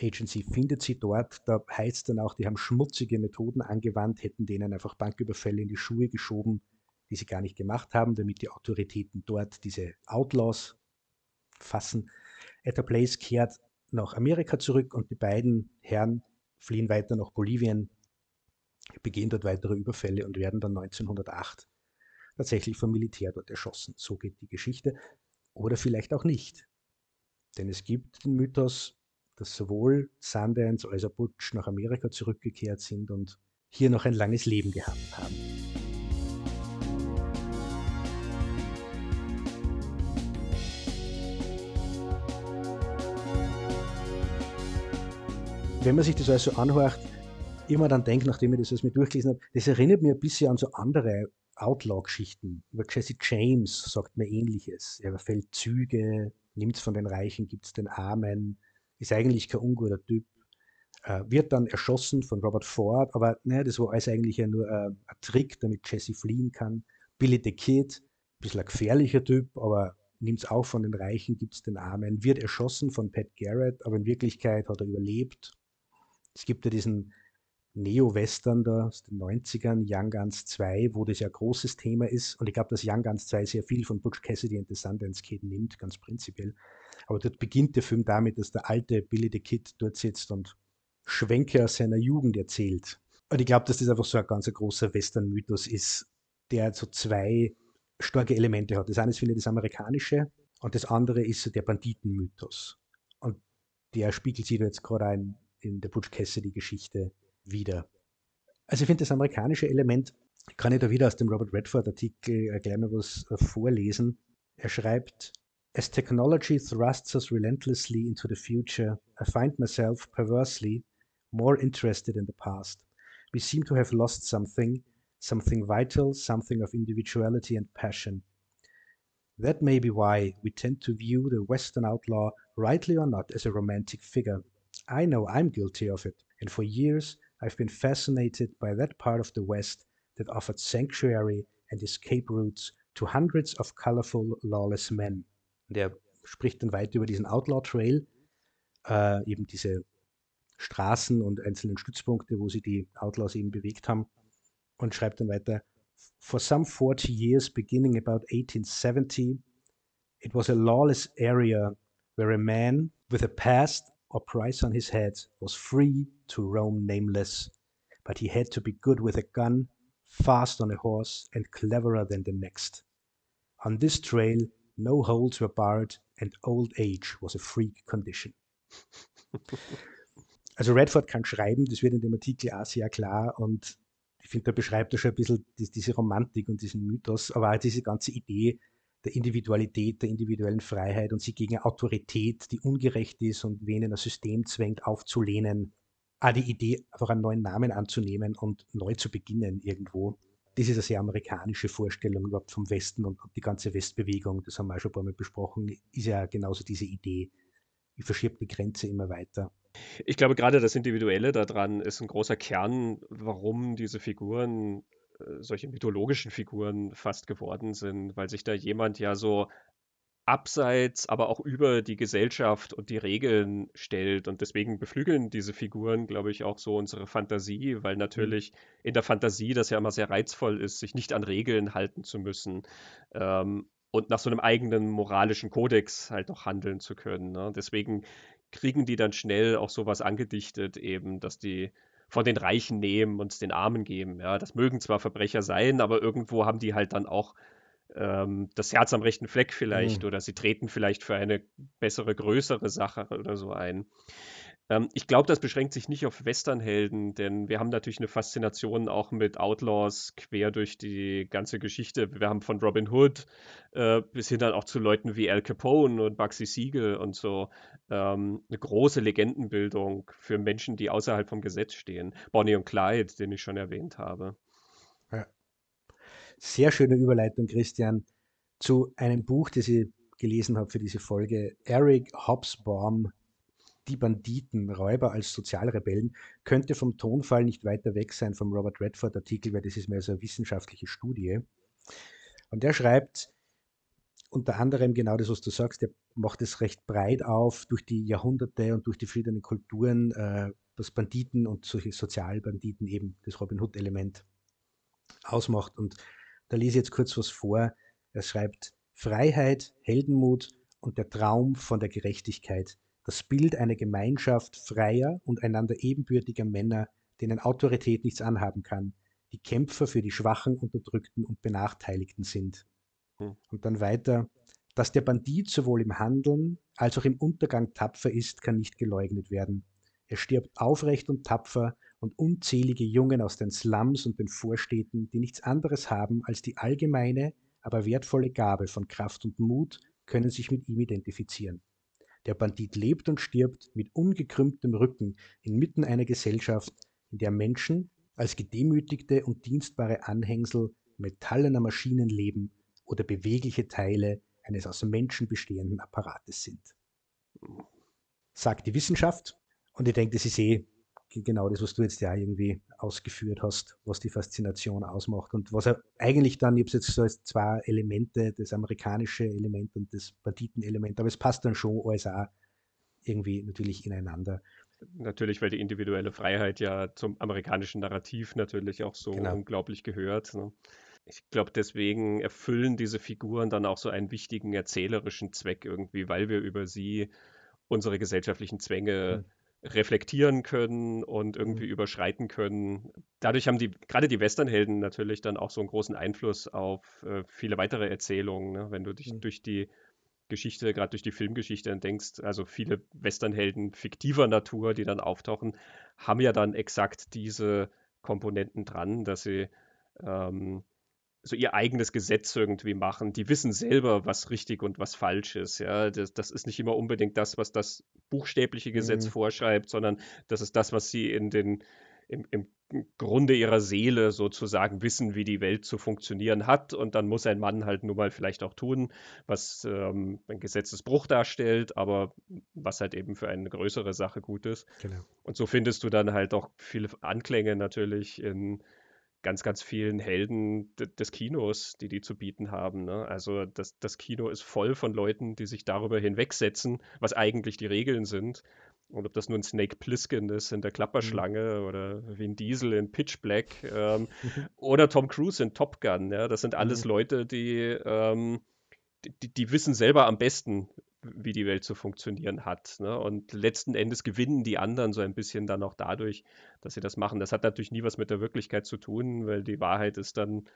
Agency findet sie dort. Da heißt dann auch, die haben schmutzige Methoden angewandt, hätten denen einfach Banküberfälle in die Schuhe geschoben, die sie gar nicht gemacht haben, damit die Autoritäten dort diese Outlaws fassen. Etta Place kehrt nach Amerika zurück und die beiden Herren fliehen weiter nach Bolivien, begehen dort weitere Überfälle und werden dann 1908 tatsächlich vom Militär dort erschossen. So geht die Geschichte. Oder vielleicht auch nicht. Denn es gibt den Mythos, dass sowohl Sundance als auch Butch nach Amerika zurückgekehrt sind und hier noch ein langes Leben gehabt haben. Wenn man sich das also anhört, immer dann denkt, nachdem ich das alles mir durchgelesen habe, das erinnert mir ein bisschen an so andere Outlaw-Geschichten. Über Jesse James sagt mir ähnliches. Er fällt Züge, nimmt es von den Reichen, gibt es den Armen, ist eigentlich kein unguter Typ. Äh, wird dann erschossen von Robert Ford, aber ne, das war alles eigentlich ja nur äh, ein Trick, damit Jesse fliehen kann. Billy the Kid, ein bisschen ein gefährlicher Typ, aber nimmt es auch von den Reichen, gibt es den Armen, wird erschossen von Pat Garrett, aber in Wirklichkeit hat er überlebt. Es gibt ja diesen Neo-Western da aus den 90ern, Young Guns 2, wo das ja ein großes Thema ist. Und ich glaube, dass Young Guns 2 sehr viel von Butch Cassidy und The Sundance Kid nimmt, ganz prinzipiell. Aber dort beginnt der Film damit, dass der alte Billy the Kid dort sitzt und Schwenke aus seiner Jugend erzählt. Und ich glaube, dass das einfach so ein ganz großer Western-Mythos ist, der so zwei starke Elemente hat. Das eine ist, finde ich, das amerikanische und das andere ist so der Banditenmythos. Und der spiegelt sich jetzt gerade ein in der Butch Cassidy-Geschichte wieder. Also ich finde das amerikanische Element, kann ich da wieder aus dem Robert Redford Artikel äh, gleich mal was äh, vorlesen. Er schreibt, As technology thrusts us relentlessly into the future, I find myself perversely more interested in the past. We seem to have lost something, something vital, something of individuality and passion. That may be why we tend to view the Western outlaw, rightly or not, as a romantic figure. I know I'm guilty of it, and for years I've been fascinated by that part of the West that offered sanctuary and escape routes to hundreds of colorful, lawless men. Der spricht dann weiter über diesen Outlaw Trail, äh, eben diese Straßen und einzelnen Stützpunkte, wo sie die Outlaws eben bewegt haben, und schreibt dann weiter: For some 40 years, beginning about 1870, it was a lawless area where a man with a past or price on his head, was free to roam nameless. But he had to be good with a gun, fast on a horse, and cleverer than the next. On this trail, no holes were barred, and old age was a freak condition. [laughs] Also Redford kann schreiben, das wird in dem Artikel auch sehr klar und ich finde, da beschreibt er schon ein bisschen diese Romantik und diesen Mythos, aber auch diese ganze Idee, der Individualität, der individuellen Freiheit und sie gegen Autorität, die ungerecht ist und wen in ein System zwängt, aufzulehnen. Auch die Idee, einfach einen neuen Namen anzunehmen und neu zu beginnen irgendwo. Das ist eine sehr amerikanische Vorstellung überhaupt vom Westen und die ganze Westbewegung, das haben wir auch schon ein paar Mal besprochen, ist ja genauso diese Idee. Ich verschiebe die Grenze immer weiter. Ich glaube, gerade das Individuelle daran ist ein großer Kern, warum diese Figuren solche mythologischen Figuren fast geworden sind, weil sich da jemand ja so abseits, aber auch über die Gesellschaft und die Regeln stellt. Und deswegen beflügeln diese Figuren, glaube ich, auch so unsere Fantasie, weil mhm. natürlich in der Fantasie das ja immer sehr reizvoll ist, sich nicht an Regeln halten zu müssen. Ähm, und nach so einem eigenen moralischen Kodex halt auch handeln zu können. Ne? Deswegen kriegen die dann schnell auch sowas angedichtet, eben, dass die von den Reichen nehmen und es den Armen geben. Ja, das mögen zwar Verbrecher sein, aber irgendwo haben die halt dann auch ähm, das Herz am rechten Fleck vielleicht mhm. oder sie treten vielleicht für eine bessere, größere Sache oder so ein. Ähm, ich glaube, das beschränkt sich nicht auf Westernhelden, denn wir haben natürlich eine Faszination auch mit Outlaws quer durch die ganze Geschichte. Wir haben von Robin Hood äh, bis hin dann auch zu Leuten wie Al Capone und Bugsy Siegel und so ähm, eine große Legendenbildung für Menschen, die außerhalb vom Gesetz stehen. Bonnie und Clyde, den ich schon erwähnt habe. Ja. Sehr schöne Überleitung, Christian, zu einem Buch, das ich gelesen habe für diese Folge. Eric Hobsbawm, die Banditen, Räuber als Sozialrebellen, könnte vom Tonfall nicht weiter weg sein vom Robert Redford-Artikel, weil das ist mehr so eine wissenschaftliche Studie. Und der schreibt unter anderem genau das, was du sagst, der macht es recht breit auf durch die Jahrhunderte und durch die verschiedenen Kulturen, äh, dass Banditen und solche Sozialbanditen eben das Robin Hood-Element ausmacht. Und da lese ich jetzt kurz was vor. Er schreibt, Freiheit, Heldenmut und der Traum von der Gerechtigkeit das Bild einer Gemeinschaft freier und einander ebenbürtiger Männer, denen Autorität nichts anhaben kann, die Kämpfer für die Schwachen, Unterdrückten und Benachteiligten sind. Hm. Und dann weiter, dass der Bandit sowohl im Handeln als auch im Untergang tapfer ist, kann nicht geleugnet werden. Er stirbt aufrecht und tapfer, und unzählige Jungen aus den Slums und den Vorstädten, die nichts anderes haben als die allgemeine, aber wertvolle Gabe von Kraft und Mut, können sich mit ihm identifizieren. Der Bandit lebt und stirbt mit ungekrümmtem Rücken inmitten einer Gesellschaft, in der Menschen als gedemütigte und dienstbare Anhängsel metallener Maschinen leben oder bewegliche Teile eines aus Menschen bestehenden Apparates sind. Sagt die Wissenschaft, und ich denke, das ist eh genau das, was du jetzt ja irgendwie ausgeführt hast, was die Faszination ausmacht und was er eigentlich dann, ich habe es jetzt so als zwei Elemente, das amerikanische Element und das Banditenelement, aber es passt dann schon alles auch irgendwie natürlich ineinander. Natürlich, weil die individuelle Freiheit ja zum amerikanischen Narrativ natürlich auch so genau. unglaublich gehört. Ne? Ich glaube, deswegen erfüllen diese Figuren dann auch so einen wichtigen erzählerischen Zweck irgendwie, weil wir über sie unsere gesellschaftlichen Zwänge mhm reflektieren können und irgendwie mhm. überschreiten können. Dadurch haben die, gerade die Westernhelden natürlich dann auch so einen großen Einfluss auf äh, viele weitere Erzählungen. Ne? Wenn du dich mhm. durch die Geschichte, gerade durch die Filmgeschichte denkst, also viele Westernhelden fiktiver Natur, die dann auftauchen, haben ja dann exakt diese Komponenten dran, dass sie ähm, so ihr eigenes Gesetz irgendwie machen. Die wissen selber, was richtig und was falsch ist. Ja, das, das ist nicht immer unbedingt das, was das buchstäbliche Gesetz mhm. vorschreibt, sondern das ist das, was sie in den im, im Grunde ihrer Seele sozusagen wissen, wie die Welt zu funktionieren hat. Und dann muss ein Mann halt nun mal vielleicht auch tun, was ähm, ein Gesetzesbruch darstellt, aber was halt eben für eine größere Sache gut ist. Genau. Und so findest du dann halt auch viele Anklänge natürlich in ganz, ganz vielen Helden des Kinos, die die zu bieten haben. Ne? Also das, das Kino ist voll von Leuten, die sich darüber hinwegsetzen, was eigentlich die Regeln sind. Und ob das nun Snake Plissken ist in der Klapperschlange mhm. oder Vin Diesel in Pitch Black ähm, [laughs] oder Tom Cruise in Top Gun. Ja? Das sind alles mhm. Leute, die, ähm, die, die wissen selber am besten, wie die Welt zu funktionieren hat. Ne? Und letzten Endes gewinnen die anderen so ein bisschen dann auch dadurch, dass sie das machen. Das hat natürlich nie was mit der Wirklichkeit zu tun, weil die Wahrheit ist dann,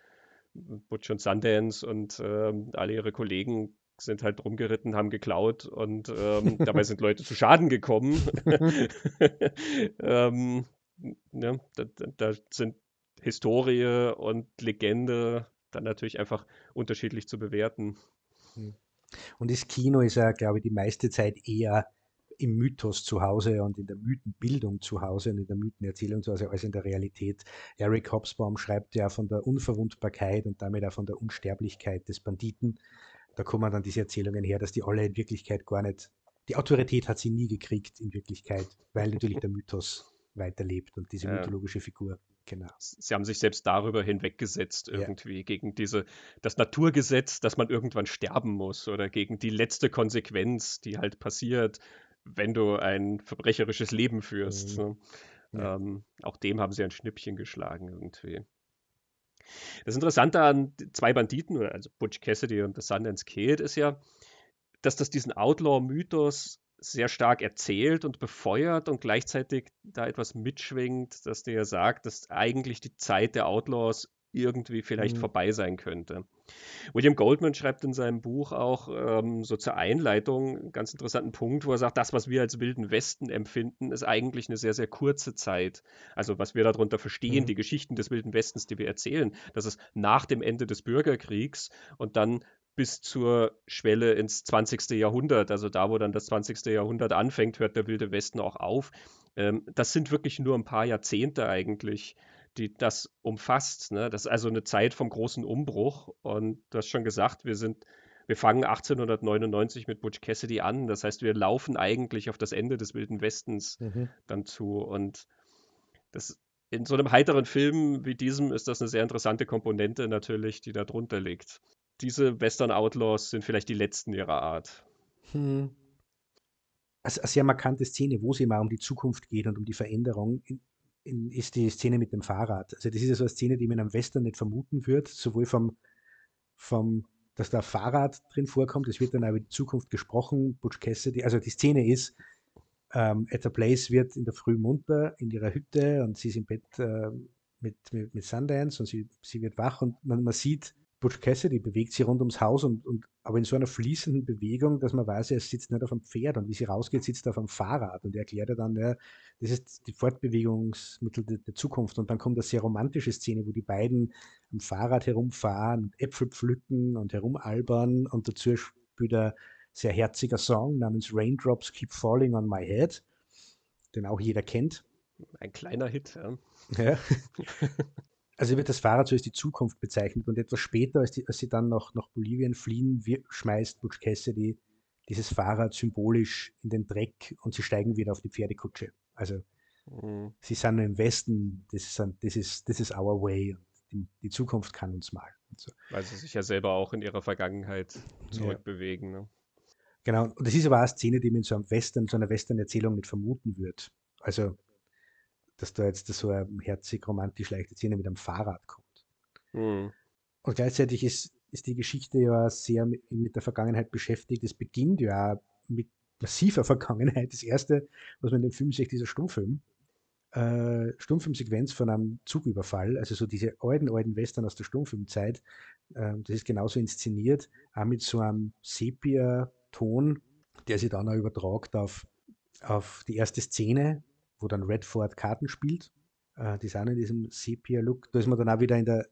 Butch und Sundance und ähm, alle ihre Kollegen sind halt rumgeritten, haben geklaut und ähm, [laughs] dabei sind Leute zu Schaden gekommen. [laughs] ähm, ne, da, da, sind Historie und Legende dann natürlich einfach unterschiedlich zu bewerten. Hm. Und das Kino ist ja, glaube ich, die meiste Zeit eher im Mythos zu Hause und in der Mythenbildung zu Hause und in der Mythenerzählung zu Hause als in der Realität. Eric Hobsbawm schreibt ja von der Unverwundbarkeit und damit auch von der Unsterblichkeit des Banditen. Da kommen dann diese Erzählungen her, dass die alle in Wirklichkeit gar nicht, die Autorität hat sie nie gekriegt in Wirklichkeit, weil natürlich der [laughs] Mythos weiterlebt und diese mythologische Figur. Genau. Sie haben sich selbst darüber hinweggesetzt, irgendwie, ja. gegen diese, das Naturgesetz, dass man irgendwann sterben muss oder gegen die letzte Konsequenz, die halt passiert, wenn du ein verbrecherisches Leben führst. Mhm. Ne? Ja. Ähm, auch dem haben sie ein Schnippchen geschlagen irgendwie. Das Interessante an zwei Banditen, also Butch Cassidy und The Sundance Kid, ist ja, dass das diesen Outlaw-Mythos sehr stark erzählt und befeuert und gleichzeitig da etwas mitschwingt, dass der sagt, dass eigentlich die Zeit der Outlaws irgendwie vielleicht mhm. vorbei sein könnte. William Goldman schreibt in seinem Buch auch ähm, so zur Einleitung einen ganz interessanten Punkt, wo er sagt, das, was wir als Wilden Westen empfinden, ist eigentlich eine sehr, sehr kurze Zeit. Also was wir darunter verstehen, mhm. die Geschichten des Wilden Westens, die wir erzählen, das ist nach dem Ende des Bürgerkriegs und dann bis zur Schwelle ins 20. Jahrhundert, also da, wo dann das 20. Jahrhundert anfängt, hört der Wilde Westen auch auf. Ähm, das sind wirklich nur ein paar Jahrzehnte eigentlich die das umfasst. Ne? Das ist also eine Zeit vom großen Umbruch. Und du hast schon gesagt, wir sind, wir fangen 1899 mit Butch Cassidy an. Das heißt, wir laufen eigentlich auf das Ende des Wilden Westens mhm. dann zu. Und das in so einem heiteren Film wie diesem ist das eine sehr interessante Komponente natürlich, die da drunter liegt. Diese Western Outlaws sind vielleicht die letzten ihrer Art. Hm. Also eine sehr markante Szene, wo es immer um die Zukunft geht und um die Veränderung in, ist die Szene mit dem Fahrrad. Also das ist ja so eine Szene, die man am Western nicht vermuten wird, sowohl vom, vom dass da Fahrrad drin vorkommt, es wird dann über die Zukunft gesprochen, Butch Cassidy, also die Szene ist, ähm, Etta Place wird in der Früh munter in ihrer Hütte und sie ist im Bett äh, mit, mit, mit Sundance und sie, sie wird wach und man, man sieht Butch Cassidy bewegt sich rund ums Haus und, und aber in so einer fließenden Bewegung, dass man weiß, er sitzt nicht auf einem Pferd und wie sie rausgeht, sitzt er auf einem Fahrrad und er erklärt ja dann, ja, das ist die Fortbewegungsmittel der, der, Zukunft und dann kommt eine sehr romantische Szene, wo die beiden am Fahrrad herumfahren, Äpfel pflücken und herumalbern und dazu spielt er sehr herziger Song namens Raindrops Keep Falling on My Head, den auch jeder kennt. Ein kleiner Hit, ja. ja. [laughs] Also wird das Fahrrad so als die Zukunft bezeichnet und etwas später, als, die, als sie dann nach, nach Bolivien fliehen, wir, schmeißt Butch Cassidy dieses Fahrrad symbolisch in den Dreck und sie steigen wieder auf die Pferdekutsche. Also mhm. sie sind im Westen, das ist, das ist, das ist our way. Die, die Zukunft kann uns mal. So. Weil sie sich ja selber auch in ihrer Vergangenheit zurückbewegen. Ja. Ne? Genau, und das ist aber eine Szene, die man in so einem Western, so einer Western-Erzählung nicht vermuten wird. Also dass da jetzt so eine herzig romantisch leichte Szene mit einem Fahrrad kommt. Mhm. Und gleichzeitig ist, ist die Geschichte ja sehr mit, mit der Vergangenheit beschäftigt. Es beginnt ja mit massiver [laughs] Vergangenheit. Das erste, was man in dem Film sieht, dieser Stummfilm. Äh, Stummfilmsequenz von einem Zugüberfall, also so diese alten, alten Western aus der Stummfilmzeit. Äh, das ist genauso inszeniert, auch mit so einem Sepia-Ton, der sich dann auch übertragt auf, auf die erste Szene, wo dann Redford Karten spielt. Äh, die sind in diesem Sepia-Look. Da ist man dann auch wieder in der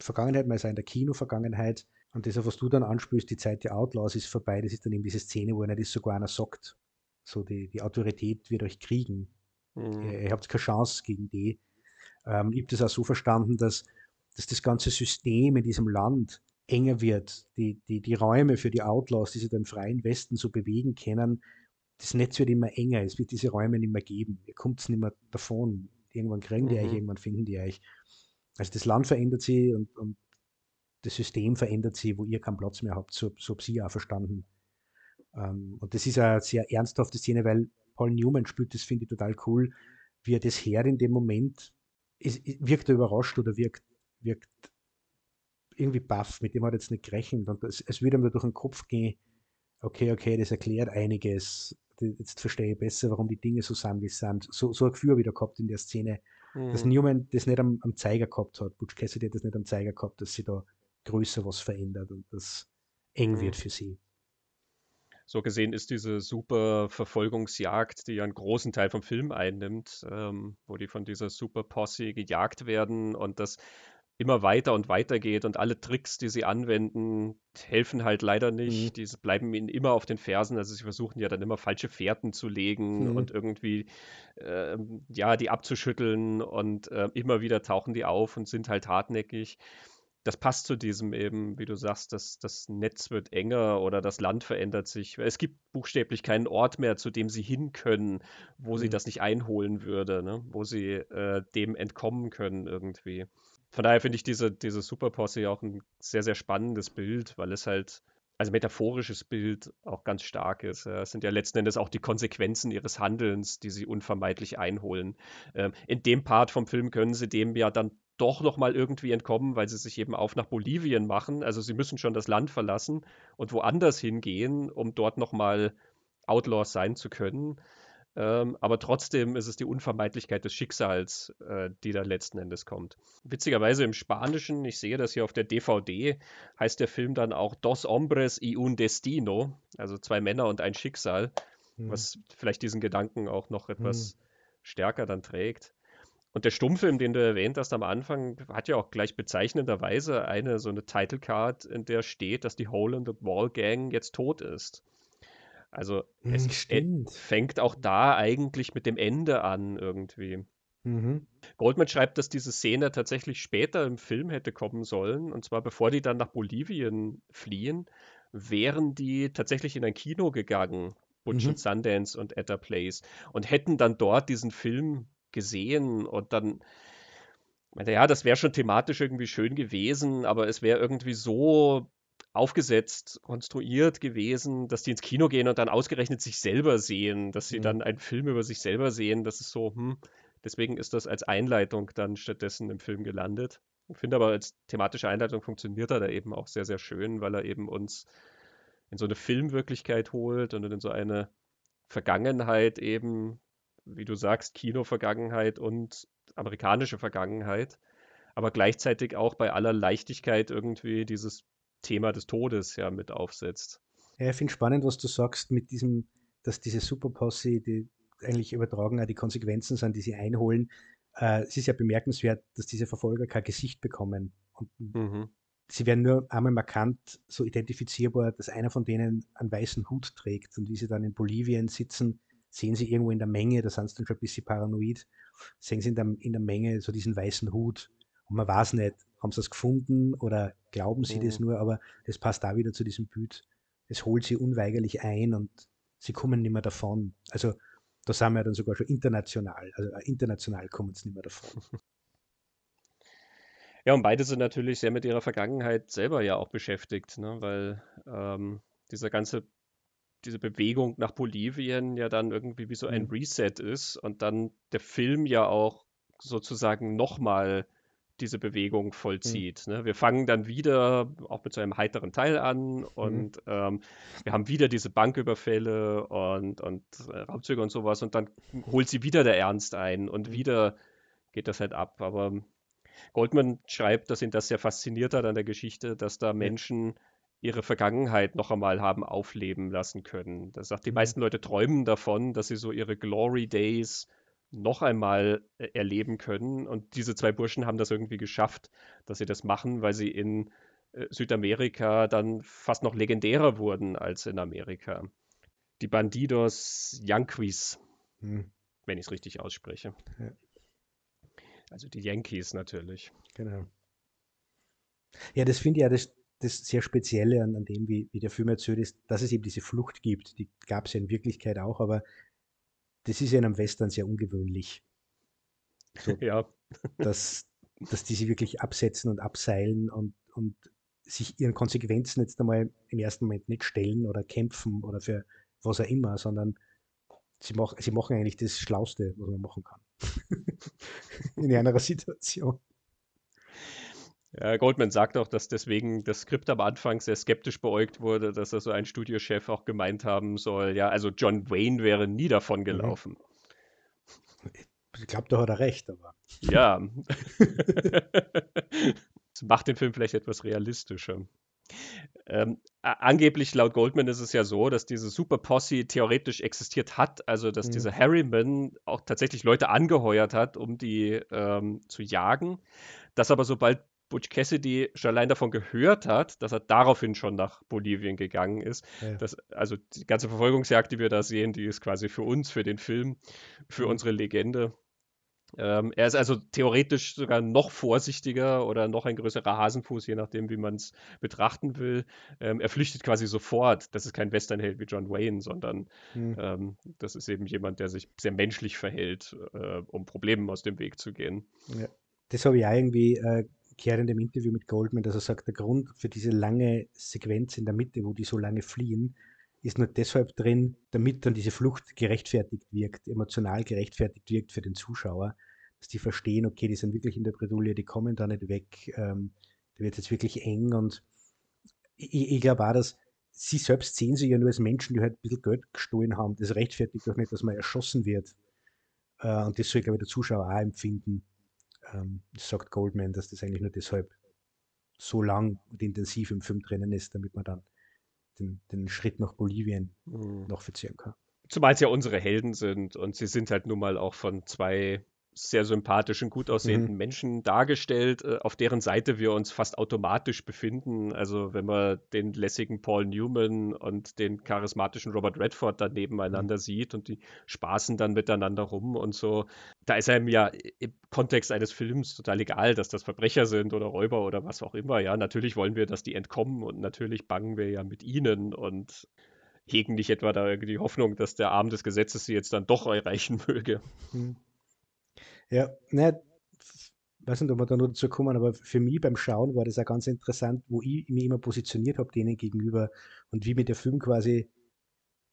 Vergangenheit, man ist auch in der Kino-Vergangenheit. Und das, was du dann anspielst, die Zeit der Outlaws ist vorbei. Das ist dann eben diese Szene, wo einer das sogar einer sagt. So, die, die Autorität wird euch kriegen. Mhm. Ihr, ihr, habt keine Chance gegen die. Ähm, ich habe das auch so verstanden, dass, dass das ganze System in diesem Land enger wird. Die, die, die Räume für die Outlaws, die sich da im freien Westen so bewegen können, das Netz wird immer enger, es wird diese Räume nicht mehr geben. Ihr kommt nicht mehr davon. Irgendwann kriegen die mhm. euch, irgendwann finden die euch. Also das Land verändert sich und, und das System verändert sich, wo ihr keinen Platz mehr habt. So, so habe sie auch verstanden. Ähm, und das ist eine sehr ernsthafte Szene, weil Paul Newman spielt, das finde ich total cool, wie er das hört in dem Moment. Ist, wirkt er überrascht oder wirkt, wirkt irgendwie baff, mit dem hat er jetzt nicht gerechnet. Und es, es würde ihm da durch den Kopf gehen, okay, okay, das erklärt einiges jetzt verstehe ich besser, warum die Dinge so sind, wie sie sind. So, so ein Gefühl wieder gehabt in der Szene, mhm. dass Newman das nicht am, am, Zeiger gehabt hat. Butch Cassidy hat das nicht am Zeiger gehabt, dass sie da größer was verändert und das eng mhm. wird für sie. So gesehen ist diese super Verfolgungsjagd, die ja einen großen Teil vom Film einnimmt, ähm, wo die von dieser Super Posse gejagt werden und das immer weiter und weiter geht und alle Tricks, die sie anwenden, helfen halt leider nicht. Mhm. Die bleiben ihnen immer auf den Fersen. Also sie versuchen ja dann immer falsche Fährten zu legen mhm. und irgendwie äh, ja die abzuschütteln und äh, immer wieder tauchen die auf und sind halt hartnäckig. Das passt zu diesem eben, wie du sagst, dass das Netz wird enger oder das Land verändert sich. Es gibt buchstäblich keinen Ort mehr, zu dem sie hin können, wo mhm. sie das nicht einholen würde, ne? wo sie äh, dem entkommen können irgendwie von daher finde ich diese, diese Super Posse auch ein sehr, sehr spannendes Bild, weil es halt, also metaphorisches Bild auch ganz stark ist. Es sind ja letzten Endes auch die Konsequenzen ihres Handelns, die sie unvermeidlich einholen. Ähm, in dem Part vom Film können sie dem ja dann doch nochmal irgendwie entkommen, weil sie sich eben auf nach Bolivien machen. Also sie müssen schon das Land verlassen und woanders hingehen, um dort nochmal Outlaws sein zu können. Ähm, aber trotzdem ist es die Unvermeidlichkeit des Schicksals, äh, die da letzten Endes kommt. Witzigerweise im Spanischen, ich sehe das hier auf der DVD, heißt der Film dann auch Dos Hombres y un Destino, also zwei Männer und ein Schicksal, hm. was vielleicht diesen Gedanken auch noch etwas hm. stärker dann trägt. Und der Stummfilm, den du erwähnt hast am Anfang, hat ja auch gleich bezeichnenderweise eine so eine Title Card, in der steht, dass die Hole in the Wall Gang jetzt tot ist. Also es Stimmt. fängt auch da eigentlich mit dem Ende an irgendwie. Mhm. Goldman schreibt, dass diese Szene tatsächlich später im Film hätte kommen sollen, und zwar bevor die dann nach Bolivien fliehen, wären die tatsächlich in ein Kino gegangen, Butch mhm. Sundance und Etta Place, und hätten dann dort diesen Film gesehen und dann ja, das wäre schon thematisch irgendwie schön gewesen, aber es wäre irgendwie so aufgesetzt, konstruiert gewesen, dass die ins Kino gehen und dann ausgerechnet sich selber sehen, dass sie mhm. dann einen Film über sich selber sehen. Das ist so, hm, deswegen ist das als Einleitung dann stattdessen im Film gelandet. Ich finde aber als thematische Einleitung funktioniert er da eben auch sehr, sehr schön, weil er eben uns in so eine Filmwirklichkeit holt und in so eine Vergangenheit eben, wie du sagst, Kino-Vergangenheit und amerikanische Vergangenheit, aber gleichzeitig auch bei aller Leichtigkeit irgendwie dieses Thema des Todes ja mit aufsetzt. Ja, ich finde spannend, was du sagst mit diesem, dass diese Superposse, die eigentlich übertragen auch die Konsequenzen sind, die sie einholen. Äh, es ist ja bemerkenswert, dass diese Verfolger kein Gesicht bekommen. Und mhm. Sie werden nur einmal markant so identifizierbar, dass einer von denen einen weißen Hut trägt. Und wie sie dann in Bolivien sitzen, sehen sie irgendwo in der Menge, da sind sie dann schon ein bisschen paranoid, sehen sie in der, in der Menge so diesen weißen Hut. Und man weiß nicht, haben sie das gefunden oder glauben sie mhm. das nur, aber das passt da wieder zu diesem Bild. Es holt sie unweigerlich ein und sie kommen nicht mehr davon. Also da sind wir dann sogar schon international, also äh, international kommen sie nicht mehr davon. [laughs] Ja, und beide sind natürlich sehr mit ihrer Vergangenheit selber ja auch beschäftigt, ne? weil ähm, dieser ganze, diese Bewegung nach Bolivien ja dann irgendwie wie so ein mhm. Reset ist und dann der Film ja auch sozusagen nochmal diese Bewegung vollzieht. Mhm. Ne? Wir fangen dann wieder auch mit so einem heiteren Teil an und mhm. ähm, wir haben wieder diese Banküberfälle und, und äh, Raubzüge und sowas und dann holt sie wieder der Ernst ein und mhm. wieder geht das halt ab. Aber Goldman schreibt, dass ihn das sehr fasziniert hat an der Geschichte, dass da Menschen ihre Vergangenheit noch einmal haben aufleben lassen können. Das sagt, die mhm. meisten Leute träumen davon, dass sie so ihre Glory Days noch einmal äh, erleben können. Und diese zwei Burschen haben das irgendwie geschafft, dass sie das machen, weil sie in äh, Südamerika dann fast noch legendärer wurden als in Amerika. Die Bandidos Yankees, hm. wenn ich es richtig ausspreche. Ja. Also die Yankees natürlich. Genau. Ja, das finde ich ja das, das sehr Spezielle an, an dem, wie, wie der Film erzählt ist, dass es eben diese Flucht gibt. Die gab es ja in Wirklichkeit auch, aber das ist ja in einem Western sehr ungewöhnlich. So, [laughs] ja. [laughs] dass, dass die sich wirklich absetzen und abseilen und, und sich ihren Konsequenzen jetzt einmal im ersten Moment nicht stellen oder kämpfen oder für was auch immer, sondern sie, mach, sie machen eigentlich das Schlauste, was man machen kann. [laughs] in einer Situation. Ja, Goldman sagt auch, dass deswegen das Skript am Anfang sehr skeptisch beäugt wurde, dass also ein Studiochef auch gemeint haben soll, ja, also John Wayne wäre nie davon mhm. gelaufen. Ich glaube, da hat er recht, aber. Ja. [laughs] das macht den Film vielleicht etwas realistischer. Ähm, angeblich laut Goldman ist es ja so, dass diese Super Posse theoretisch existiert hat, also dass mhm. dieser Harriman auch tatsächlich Leute angeheuert hat, um die ähm, zu jagen, dass aber sobald Butch Cassidy schon allein davon gehört hat, dass er daraufhin schon nach Bolivien gegangen ist. Ja. Das, also die ganze Verfolgungsjagd, die wir da sehen, die ist quasi für uns, für den Film, für mhm. unsere Legende. Ähm, er ist also theoretisch sogar noch vorsichtiger oder noch ein größerer Hasenfuß, je nachdem, wie man es betrachten will. Ähm, er flüchtet quasi sofort. Das ist kein Westernheld wie John Wayne, sondern mhm. ähm, das ist eben jemand, der sich sehr menschlich verhält, äh, um Problemen aus dem Weg zu gehen. Ja. Das habe ich auch irgendwie äh, Kerr in dem Interview mit Goldman, dass er sagt, der Grund für diese lange Sequenz in der Mitte, wo die so lange fliehen, ist nur deshalb drin, damit dann diese Flucht gerechtfertigt wirkt, emotional gerechtfertigt wirkt für den Zuschauer, dass die verstehen, okay, die sind wirklich in der Bredouille, die kommen da nicht weg, ähm, da wird jetzt wirklich eng und ich, ich glaube auch, dass sie selbst sehen sich ja nur als Menschen, die halt ein bisschen Geld gestohlen haben. Das rechtfertigt doch nicht, dass man erschossen wird. Äh, und das soll, glaube ich, der Zuschauer auch empfinden. Ähm, sagt Goldman, dass das eigentlich nur deshalb so lang und intensiv im Film drinnen ist, damit man dann den, den Schritt nach Bolivien mhm. noch verzieren kann. Zumal es ja unsere Helden sind und sie sind halt nun mal auch von zwei sehr sympathischen, gut aussehenden mhm. Menschen dargestellt, äh, auf deren Seite wir uns fast automatisch befinden. Also wenn man den lässigen Paul Newman und den charismatischen Robert Redford da nebeneinander mhm. sieht und die spaßen dann miteinander rum und so, da ist einem ja im Kontext eines Films total egal, dass das Verbrecher sind oder Räuber oder was auch immer. Ja, natürlich wollen wir, dass die entkommen und natürlich bangen wir ja mit ihnen und hegen nicht etwa da die Hoffnung, dass der Arm des Gesetzes sie jetzt dann doch erreichen [laughs] möge. Mhm. Ja, ne, weiß nicht, ob wir da noch dazu kommen, aber für mich beim Schauen war das auch ganz interessant, wo ich mich immer positioniert habe denen gegenüber und wie mir der Film quasi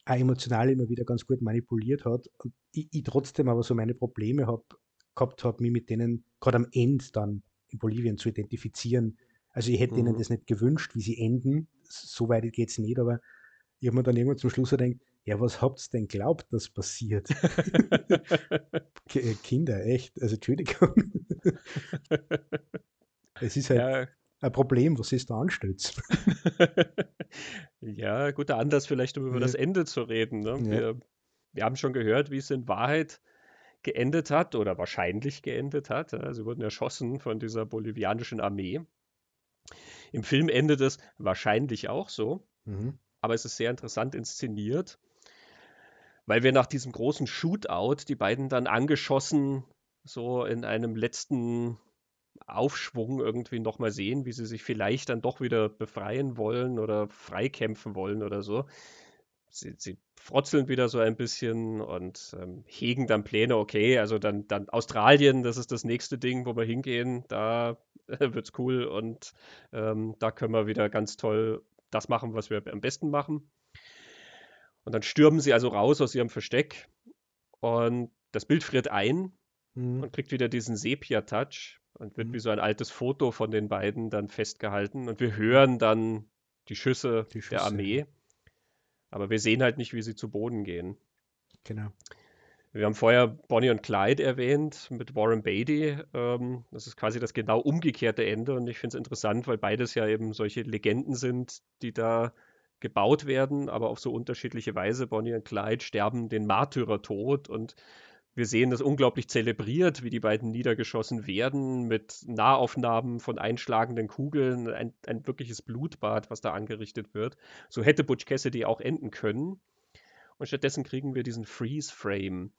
auch emotional immer wieder ganz gut manipuliert hat und ich, ich trotzdem aber so meine Probleme hab, gehabt habe, mich mit denen gerade am Ende dann in Bolivien zu identifizieren. Also ich hätte mhm. ihnen das nicht gewünscht, wie sie enden, so weit geht es nicht, aber ich habe mir dann irgendwann zum Schluss gedacht, ja, was habt ihr denn glaubt, dass passiert? [laughs] Äh, Kinder, echt, also Entschuldigung. es ist halt ja. ein Problem, was ist da anstellt. [laughs] ja, guter Anlass vielleicht, um über ja. das Ende zu reden. Ne? Ja. Wir, wir haben schon gehört, wie es in Wahrheit geendet hat oder wahrscheinlich geendet hat. Sie wurden erschossen von dieser bolivianischen Armee. Im Film endet es wahrscheinlich auch so, mhm. aber es ist sehr interessant inszeniert weil wir nach diesem großen Shootout die beiden dann angeschossen so in einem letzten Aufschwung irgendwie nochmal sehen, wie sie sich vielleicht dann doch wieder befreien wollen oder freikämpfen wollen oder so. Sie, sie frotzeln wieder so ein bisschen und ähm, hegen dann Pläne, okay, also dann, dann Australien, das ist das nächste Ding, wo wir hingehen, da äh, [laughs] wird's cool und ähm, da können wir wieder ganz toll das machen, was wir am besten machen. Und dann stürmen sie also raus aus ihrem Versteck und das Bild friert ein mhm. und kriegt wieder diesen Sepia-Touch und wird mhm. wie so ein altes Foto von den beiden dann festgehalten. Und wir hören dann die Schüsse, die Schüsse der Armee. Aber wir sehen halt nicht, wie sie zu Boden gehen. Genau. Wir haben vorher Bonnie und Clyde erwähnt mit Warren Beatty. Ähm, das ist quasi das genau umgekehrte Ende und ich finde es interessant, weil beides ja eben solche Legenden sind, die da gebaut werden, aber auf so unterschiedliche Weise. Bonnie und Clyde sterben den Märtyrertod und wir sehen das unglaublich zelebriert, wie die beiden niedergeschossen werden, mit Nahaufnahmen von einschlagenden Kugeln, ein, ein wirkliches Blutbad, was da angerichtet wird. So hätte Butch Cassidy auch enden können. Und stattdessen kriegen wir diesen Freeze-Frame.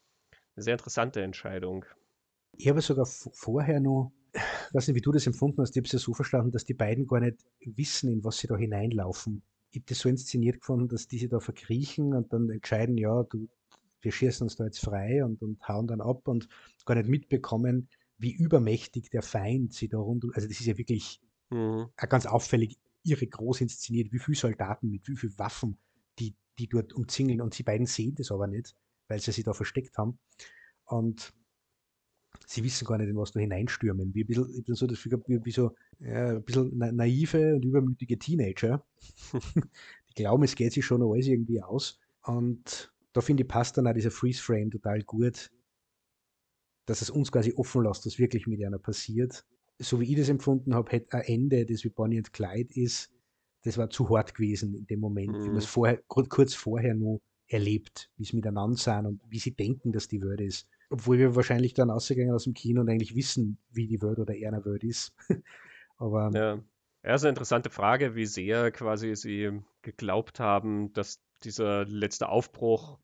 Eine sehr interessante Entscheidung. Ich habe sogar vorher noch, ich weiß nicht, wie du das empfunden hast, ich habe es ja so verstanden, dass die beiden gar nicht wissen, in was sie da hineinlaufen ich habe das so inszeniert gefunden, dass diese da verkriechen und dann entscheiden, ja, du, wir schießen uns da jetzt frei und, und hauen dann ab und gar nicht mitbekommen, wie übermächtig der Feind sie da rund. Also das ist ja wirklich mhm. ganz auffällig irre groß inszeniert, wie viele Soldaten mit wie vielen Waffen die, die dort umzingeln und sie beiden sehen das aber nicht, weil sie sich da versteckt haben. Und sie wissen gar nicht, in was da hineinstürmen. Wie ein bisschen, ich bin so das Gefühl, wie, wie so ja, ein bisschen naive und übermütige Teenager. [laughs] die glauben, es geht sich schon alles irgendwie aus. Und da finde ich, passt dann auch dieser Freeze-Frame total gut, dass es uns quasi offen lässt, was wirklich mit einer passiert. So wie ich das empfunden habe, hätte ein Ende, das wie Bonnie und Clyde ist, das war zu hart gewesen in dem Moment, mhm. wie man es vorher, kurz vorher nur erlebt, wie sie miteinander sind und wie sie denken, dass die Welt ist. Obwohl wir wahrscheinlich dann ausgegangen aus dem Kino und eigentlich wissen, wie die Welt oder eher eine Welt ist. [laughs] Aber ja. Ja, ist eine interessante Frage, wie sehr quasi sie geglaubt haben, dass dieser letzte Aufbruch,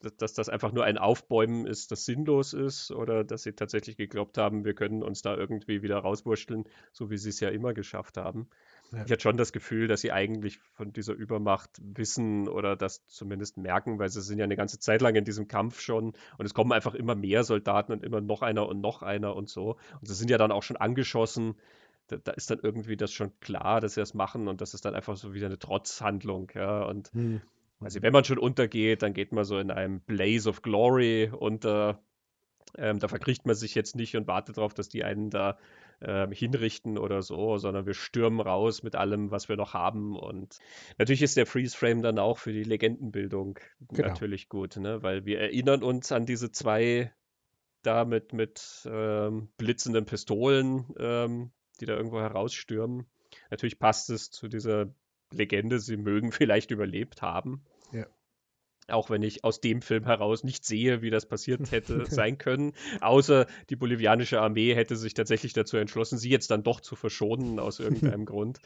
dass, dass das einfach nur ein Aufbäumen ist, das sinnlos ist, oder dass sie tatsächlich geglaubt haben, wir können uns da irgendwie wieder rauswurschteln, so wie sie es ja immer geschafft haben. Ja. Ich hatte schon das Gefühl, dass sie eigentlich von dieser Übermacht wissen oder das zumindest merken, weil sie sind ja eine ganze Zeit lang in diesem Kampf schon und es kommen einfach immer mehr Soldaten und immer noch einer und noch einer und so. Und sie sind ja dann auch schon angeschossen. Da, da ist dann irgendwie das schon klar, dass sie das machen und das ist dann einfach so wieder eine Trotzhandlung. Ja. Und hm. also wenn man schon untergeht, dann geht man so in einem Blaze of Glory unter. Ähm, da verkriecht man sich jetzt nicht und wartet darauf, dass die einen da äh, hinrichten oder so, sondern wir stürmen raus mit allem, was wir noch haben. Und natürlich ist der Freeze-Frame dann auch für die Legendenbildung genau. natürlich gut, ne? weil wir erinnern uns an diese zwei da mit, mit ähm, blitzenden Pistolen, ähm, die da irgendwo herausstürmen. Natürlich passt es zu dieser Legende, sie mögen [laughs] vielleicht überlebt haben. Auch wenn ich aus dem Film heraus nicht sehe, wie das passiert [laughs] hätte sein können. Außer die bolivianische Armee hätte sich tatsächlich dazu entschlossen, sie jetzt dann doch zu verschonen aus [laughs] irgendeinem Grund.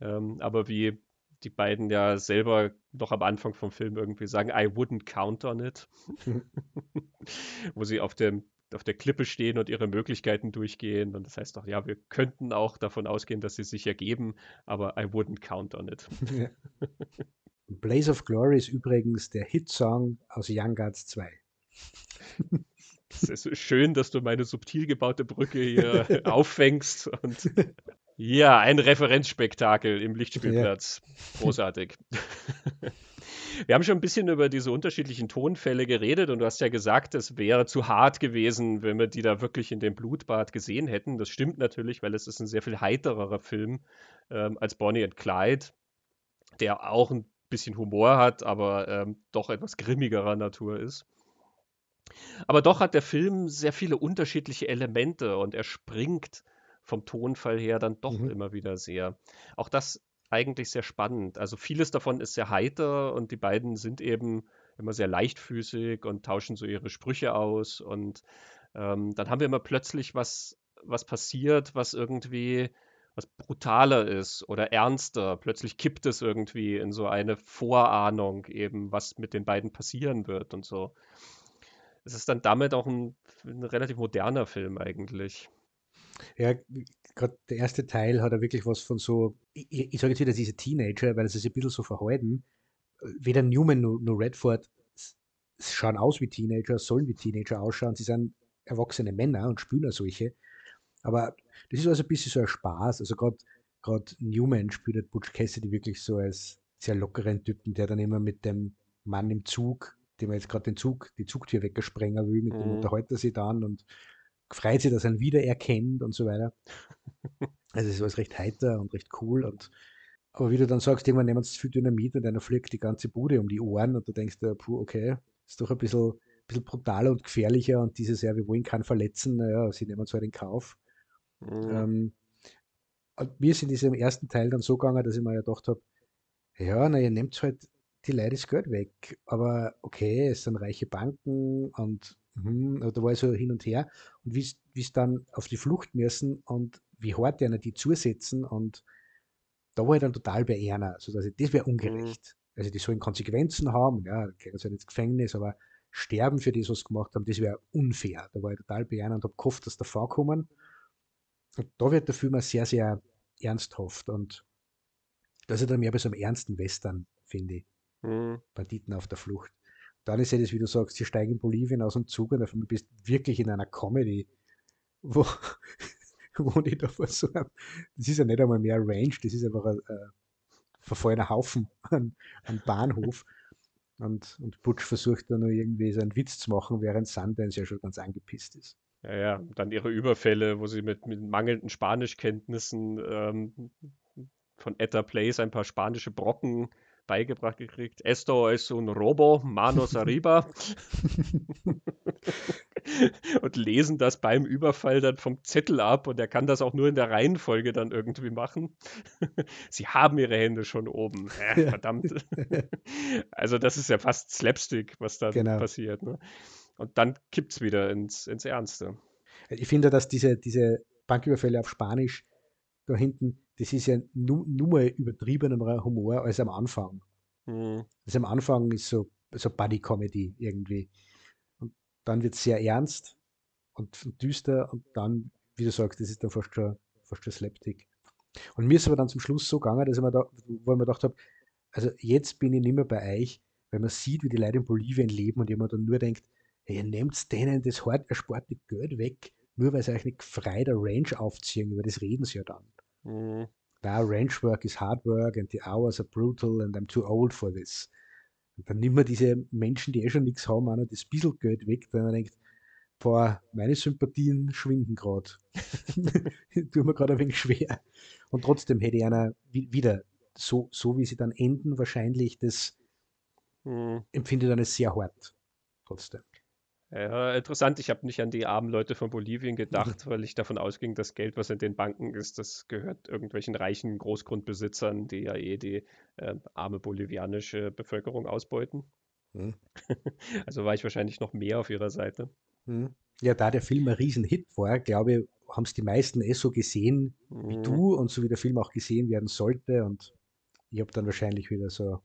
Ähm, aber wie die beiden ja selber noch am Anfang vom Film irgendwie sagen, I wouldn't count on it. [laughs] Wo sie auf dem auf der Klippe stehen und ihre Möglichkeiten durchgehen. Und das heißt doch, ja, wir könnten auch davon ausgehen, dass sie sich ergeben, aber I wouldn't count on it. Ja. Blaze of Glory ist übrigens der Hitsong aus Young Guards 2. Es ist schön, dass du meine subtil gebaute Brücke hier [laughs] auffängst. Und ja, ein Referenzspektakel im Lichtspielplatz. Ja. Großartig. [laughs] Wir haben schon ein bisschen über diese unterschiedlichen Tonfälle geredet und du hast ja gesagt, es wäre zu hart gewesen, wenn wir die da wirklich in dem Blutbad gesehen hätten. Das stimmt natürlich, weil es ist ein sehr viel heitererer Film ähm, als Bonnie and Clyde, der auch ein bisschen Humor hat, aber ähm, doch etwas grimmigerer Natur ist. Aber doch hat der Film sehr viele unterschiedliche Elemente und er springt vom Tonfall her dann doch mhm. immer wieder sehr. Auch das eigentlich sehr spannend. Also vieles davon ist sehr heiter und die beiden sind eben immer sehr leichtfüßig und tauschen so ihre Sprüche aus. Und ähm, dann haben wir immer plötzlich was, was passiert, was irgendwie was brutaler ist oder ernster. Plötzlich kippt es irgendwie in so eine Vorahnung eben, was mit den beiden passieren wird und so. Es ist dann damit auch ein, ein relativ moderner Film eigentlich. Ja, gerade der erste Teil hat er wirklich was von so, ich, ich sage jetzt wieder diese Teenager, weil sie sich ein bisschen so verhalten. Weder Newman noch, Redford schauen aus wie Teenager, sollen wie Teenager ausschauen. Sie sind erwachsene Männer und spielen auch solche. Aber das ist also ein bisschen so ein Spaß. Also gerade Newman spielt Butch Cassidy wirklich so als sehr lockeren Typen, der dann immer mit dem Mann im Zug, dem er jetzt gerade den Zug, die Zugtür weggesprengen will, mit mhm. dem unterhält er sich dann und freut sich, dass er ihn wiedererkennt und so weiter. [laughs] Also es ist alles recht heiter und recht cool. Und, aber wie du dann sagst, irgendwann nehmen sie viel Dynamit und einer fliegt die ganze Bude um die Ohren und du denkst dir, puh, okay, ist doch ein bisschen, bisschen brutaler und gefährlicher und dieses, ja, wir wollen keinen verletzen, naja, sie nehmen zwar den Kauf. Mhm. Ähm, mir ist in diesem ersten Teil dann so gegangen, dass ich mir ja gedacht habe, ja, na, ihr nehmt halt die Leute das Geld weg, aber okay, es sind reiche Banken und Mhm, da war ich so hin und her. Und wie es dann auf die Flucht müssen und wie hart einer die zusetzen und da war ich dann total bei einer. Also dass ich, das wäre ungerecht. Mhm. Also die sollen Konsequenzen haben, ja, gehen sie halt ins Gefängnis, aber sterben für das, was sie gemacht haben, das wäre unfair. Da war ich total bei einer und habe gehofft, dass da vorkommen. Und da wird der Film auch sehr, sehr ernsthaft und das ist dann mehr bei so einem ernsten Western, finde ich. Mhm. Banditen auf der Flucht dann ist ja das, wie du sagst, sie steigen in Bolivien aus dem Zug und auf einmal bist wirklich in einer Comedy, wo, [laughs] wo die da vor so einem, das ist ja nicht einmal mehr Range, das ist einfach ein, ein verfallener Haufen an, an Bahnhof. Und, und Butch versucht dann nur irgendwie so einen Witz zu machen, während Sundance ja schon ganz angepisst ist. Ja, ja, dann ihre Überfälle, wo sie mit, mit mangelnden Spanischkenntnissen ähm, von Etta Place ein paar spanische Brocken beigebracht gekriegt. Esto es un robo, manos arriba. [laughs] und lesen das beim Überfall dann vom Zettel ab und er kann das auch nur in der Reihenfolge dann irgendwie machen. [laughs] Sie haben ihre Hände schon oben. Äh, verdammt. [laughs] also das ist ja fast Slapstick, was da genau. passiert. Ne? Und dann kippt es wieder ins, ins Ernste. Ich finde, dass diese, diese Banküberfälle auf Spanisch da hinten das ist ja nur, nur mal übertriebener Humor als am Anfang. Mhm. Also am Anfang ist so, so Buddy-Comedy irgendwie. Und dann wird es sehr ernst und, und, düster und dann, wie du sagst, das ist dann fast schon, fast schon Slapstick. Und mir ist aber dann zum Schluss so gegangen, dass ich mir da, wo ich mir gedacht habe, also jetzt bin ich nicht mehr bei euch, weil man sieht, wie die Leute in Bolivien leben und jemand dann nur denkt, ihr nehmt denen das hart ersparte Geld weg, nur weil sie euch nicht frei der Range aufziehen, über das reden sie ja dann. Mhm. Now range work is hard work and the hours are brutal and I'm too old for this. Und dann nimmt man diese Menschen, die eh schon nichts haben, auch noch das bisschen Geld weg, weil man denkt, boah, meine Sympathien schwinden gerade. [laughs] Tut mir gerade ein wenig schwer. Und trotzdem hätte ich einer wieder, so, so wie sie dann enden, wahrscheinlich, das hm. empfinde ich dann als sehr hart. Trotzdem. Ja, interessant. Ich habe nicht an die armen Leute von Bolivien gedacht, mhm. weil ich davon ausging, das Geld, was in den Banken ist, das gehört irgendwelchen reichen Großgrundbesitzern, die ja eh die äh, arme bolivianische Bevölkerung ausbeuten. Mhm. [laughs] Also war ich wahrscheinlich noch mehr auf ihrer Seite. Mhm. Ja, da der Film ein Riesenhit war, glaube ich, haben es die meisten eh so gesehen wie mhm. du und so wie der Film auch gesehen werden sollte. Und ich habe dann wahrscheinlich wieder so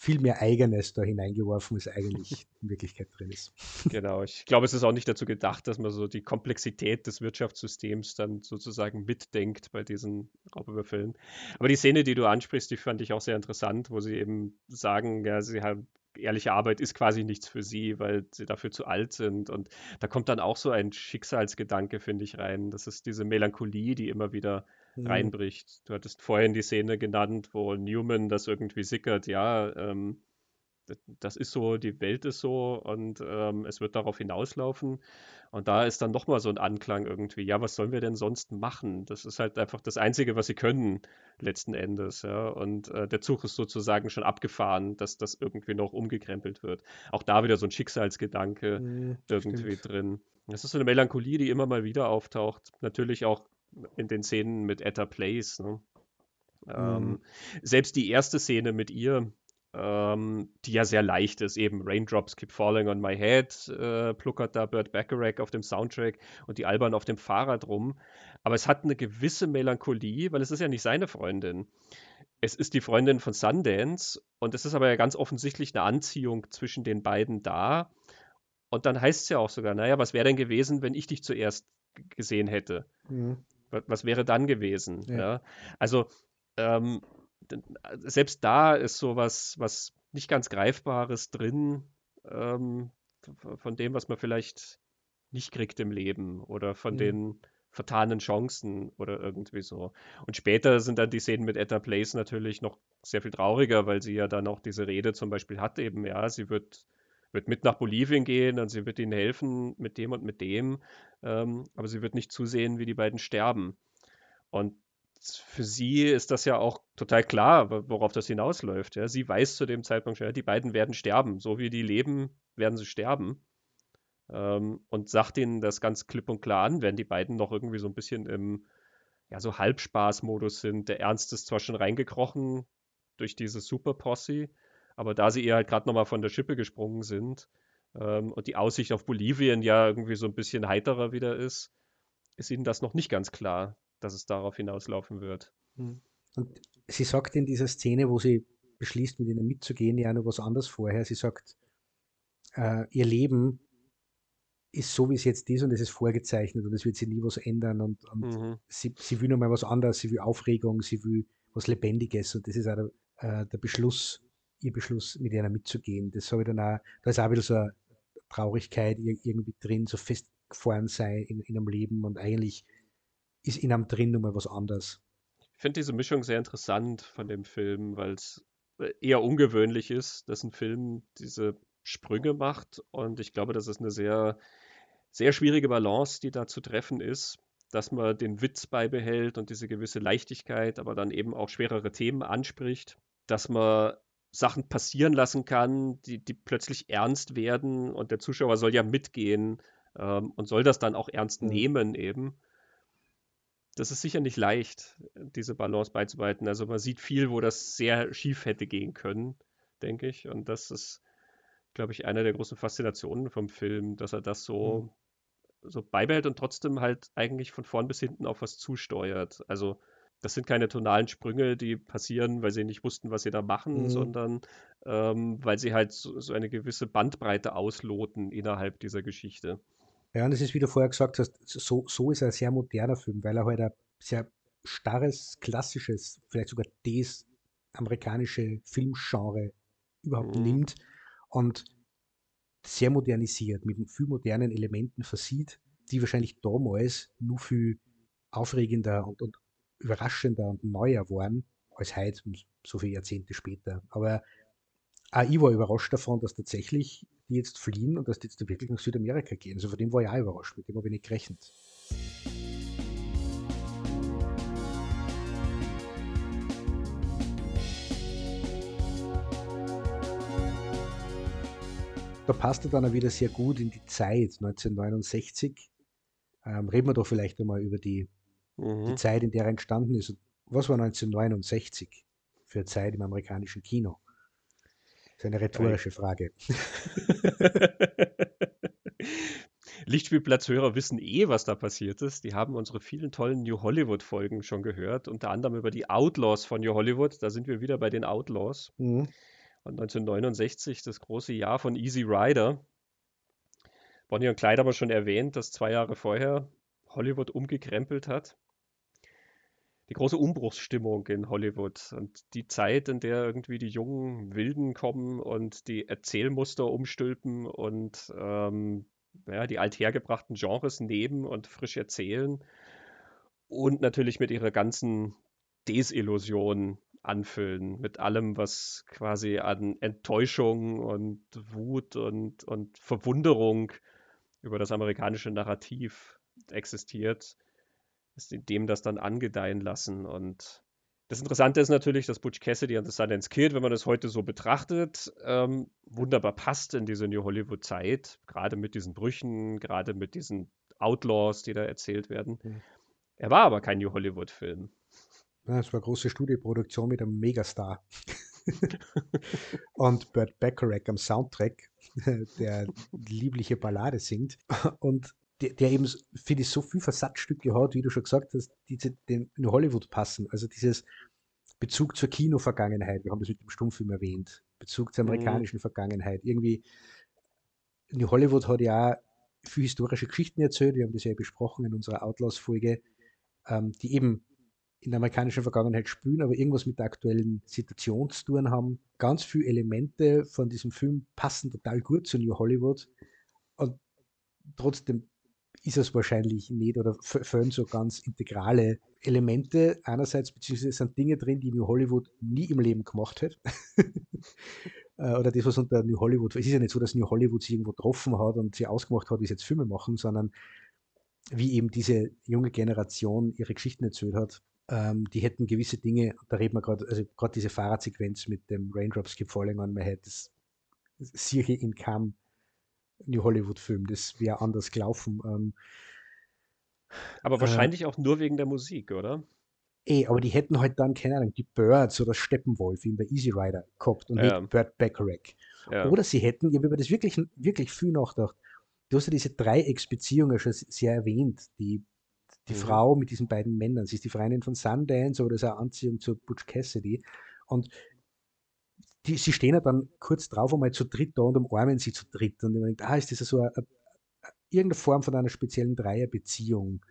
viel mehr Eigenes da hineingeworfen, als eigentlich in Wirklichkeit drin ist. Genau, ich glaube, es ist auch nicht dazu gedacht, dass man so die Komplexität des Wirtschaftssystems dann sozusagen mitdenkt bei diesen Raubüberfällen. Aber die Szene, die du ansprichst, die fand ich auch sehr interessant, wo sie eben sagen, ja, sie haben ehrliche Arbeit ist quasi nichts für sie, weil sie dafür zu alt sind. Und da kommt dann auch so ein Schicksalsgedanke, finde ich, rein. Das ist diese Melancholie, die immer wieder mhm. reinbricht. Du hattest vorhin die Szene genannt, wo Newman das irgendwie sickert, ja, ähm, das ist so, die Welt ist so und ähm, es wird darauf hinauslaufen. Und da ist dann nochmal so ein Anklang irgendwie, ja, was sollen wir denn sonst machen? Das ist halt einfach das Einzige, was sie können, letzten Endes. Ja? Und äh, der Zug ist sozusagen schon abgefahren, dass das irgendwie noch umgekrempelt wird. Auch da wieder so ein Schicksalsgedanke mhm, irgendwie stimmt. drin. Das ist so eine Melancholie, die immer mal wieder auftaucht. Natürlich auch in den Szenen mit Etta Place. Ne? Mhm. Ähm, selbst die erste Szene mit ihr, ähm, die ja sehr leicht ist, eben Raindrops Keep Falling on My Head, äh, pluckert da Burt Bacharach auf dem Soundtrack und die Alban auf dem Fahrrad rum. Aber es hat eine gewisse Melancholie, weil es ist ja nicht seine Freundin. Es ist die Freundin von Sundance und es ist aber ja ganz offensichtlich eine Anziehung zwischen den beiden da. Und dann heißt es ja auch sogar, naja, was wäre denn gewesen, wenn ich dich zuerst gesehen hätte? Mhm. Was, was, wäre dann gewesen? Ja. ja? Also ähm, selbst da ist sowas, was nicht ganz Greifbares drin, ähm, von dem, was man vielleicht nicht kriegt im Leben oder von mhm. den vertanen Chancen oder irgendwie so. Und später sind dann die Szenen mit Etta Place natürlich noch sehr viel trauriger, weil sie ja dann auch diese Rede zum Beispiel hat eben, ja, sie wird, wird mit nach Bolivien gehen und sie wird ihnen helfen mit dem und mit dem, ähm, aber sie wird nicht zusehen, wie die beiden sterben. Und für sie ist das ja auch total klar, worauf das hinausläuft. Ja. Sie weiß zu dem Zeitpunkt schon, ja, die beiden werden sterben. So wie die leben, werden sie sterben. Ähm, und sagt ihnen das ganz klipp und klar an, wenn die beiden noch irgendwie so ein bisschen im ja, so Halbspaß-Modus sind. Der Ernst ist zwar schon reingekrochen durch diese Super-Posse, aber da sie ihr halt gerade nochmal von der Schippe gesprungen sind ähm, und die Aussicht auf Bolivien ja irgendwie so ein bisschen heiterer wieder ist, ist ihnen das noch nicht ganz klar dass es darauf hinauslaufen wird. Hm. Und sie sagt in dieser Szene, wo sie beschließt, mit ihnen mitzugehen, ja noch was anderes vorher. Sie sagt, äh, ihr Leben ist so, wie es jetzt ist und es ist vorgezeichnet und es wird sich nie was ändern und, und mhm. sie, sie will noch mal was anderes, sie will Aufregung, sie will was Lebendiges und das ist auch der, äh, der Beschluss, ihr Beschluss, mit ihnen mitzugehen. Das habe ich dann auch, da ist auch wieder so eine Traurigkeit irgendwie drin, so festgefahren sein in, in einem Leben und eigentlich ist in einem drin nochmal was anderes. Ich finde diese Mischung sehr interessant von dem Film, weil es eher ungewöhnlich ist, dass ein Film diese Sprünge macht. Und ich glaube, das ist eine sehr, sehr schwierige Balance, die da zu treffen ist, dass man den Witz beibehält und diese gewisse Leichtigkeit, aber dann eben auch schwerere Themen anspricht, dass man Sachen passieren lassen kann, die, die plötzlich ernst werden und der Zuschauer soll ja mitgehen ähm, und soll das dann auch ernst nehmen eben das ist sicher nicht leicht, diese Balance beizubehalten. Also man sieht viel, wo das sehr schief hätte gehen können, denke ich. Und das ist, glaube ich, eine der großen Faszinationen vom Film, dass er das so, mhm. so beibehält und trotzdem halt eigentlich von vorn bis hinten auf was zusteuert. Also das sind keine tonalen Sprünge, die passieren, weil sie nicht wussten, was sie da machen, mhm. sondern ähm, weil sie halt so, so, eine gewisse Bandbreite ausloten innerhalb dieser Geschichte. Ja, und es ist, wie du vorher gesagt hast, so, so ist er ein sehr moderner Film, weil er halt ein sehr starres, klassisches, vielleicht sogar das amerikanische Filmgenre überhaupt mhm. nimmt und sehr modernisiert, mit viel modernen Elementen versieht, die wahrscheinlich damals nur viel aufregender und, und überraschender und neuer waren als heute, so viele Jahrzehnte später. Aber auch ich war überrascht davon, dass tatsächlich die jetzt fliehen und dass die jetzt wirklich nach Südamerika gehen. Also von dem war ich auch überrascht, mit dem habe ich nicht gerechnet. Da passt er dann auch wieder sehr gut in die Zeit, 1969. Ähm, reden wir doch vielleicht einmal über die, mhm. die Zeit, in der er entstanden ist. Was war 1969 für Zeit im amerikanischen Kino? Das ist eine rhetorische Frage. [laughs] Lichtspielplatzhörer wissen eh, was da passiert ist. Die haben unsere vielen tollen New Hollywood-Folgen schon gehört, unter anderem über die Outlaws von New Hollywood. Da sind wir wieder bei den Outlaws. Mhm. Und 1969, das große Jahr von Easy Rider. Bonnie und Clyde haben wir schon erwähnt, dass zwei Jahre vorher Hollywood umgekrempelt hat die große Umbruchsstimmung in Hollywood und die Zeit, in der irgendwie die jungen Wilden kommen und die Erzählmuster umstülpen und ähm, ja, die althergebrachten Genres nehmen und frisch erzählen und natürlich mit ihrer ganzen Desillusion anfüllen, mit allem, was quasi an Enttäuschung und Wut und, und Verwunderung über das amerikanische Narrativ existiert dem das dann angedeihen lassen. Und das Interessante ist natürlich, dass Butch Cassidy und The Sundance Kid, wenn man das heute so betrachtet, ähm, wunderbar passt in diese New Hollywood-Zeit, gerade mit diesen Brüchen, gerade mit diesen Outlaws, die da erzählt werden. Mhm. Er war aber kein New Hollywood-Film. Ja, es war eine große Studioproduktion mit einem Megastar. [laughs] und Burt Bacharach am Soundtrack, [laughs] der liebliche Ballade singt. Und der, der eben, finde ich, so viel Versatzstücke hat, wie du schon gesagt hast, die in Hollywood passen. Also dieses Bezug zur Kinovergangenheit, wir haben das mit dem Stummfilm erwähnt, Bezug zur mhm. amerikanischen mhm. Vergangenheit. Irgendwie, New Hollywood hat ja viel historische Geschichten erzählt, wir haben das ja besprochen in unserer Outlaws-Folge, ähm, die eben in der amerikanischen Vergangenheit spielen, aber irgendwas mit der aktuellen Situation zu tun haben. Ganz viele Elemente von diesem Film passen total gut zu New Hollywood und trotzdem ist es wahrscheinlich nicht oder fehlen so ganz integrale Elemente einerseits, beziehungsweise sind Dinge drin, die New Hollywood nie im Leben gemacht hat. [laughs] Äh, oder das, was unter New Hollywood, es ist ja nicht so, dass New Hollywood sich irgendwo getroffen hat und sie ausgemacht hat, wie sie jetzt Filme machen, sondern wie eben diese junge Generation ihre Geschichten erzählt hat. Ähm, die hätten gewisse Dinge, da reden wir gerade, also gerade diese Fahrradsequenz mit dem Raindrops Keep Falling on My Head, das siehe in Kam New Hollywood-Film. Das wäre anders gelaufen. Ähm, aber äh, wahrscheinlich äh, auch nur wegen der Musik, oder? Eh, aber die hätten halt dann, keine Ahnung, die Birds oder Steppenwolf wie bei Easy Rider gehabt und ja. nicht Burt Bacharach. Ja. Oder sie hätten, ich habe über das wirklich, wirklich viel nachgedacht, du hast ja diese Dreiecksbeziehung ja schon sehr erwähnt, die, die mhm. Frau mit diesen beiden Männern, sie ist die Freundin von Sundance, aber das ist eine Anziehung zu Butch Cassidy und die, sie stehen ja dann kurz drauf einmal zu dritt da und umarmen sie zu dritt. Und ich denke, ah, ist das so eine, eine, irgendeine Form von einer speziellen Dreierbeziehung.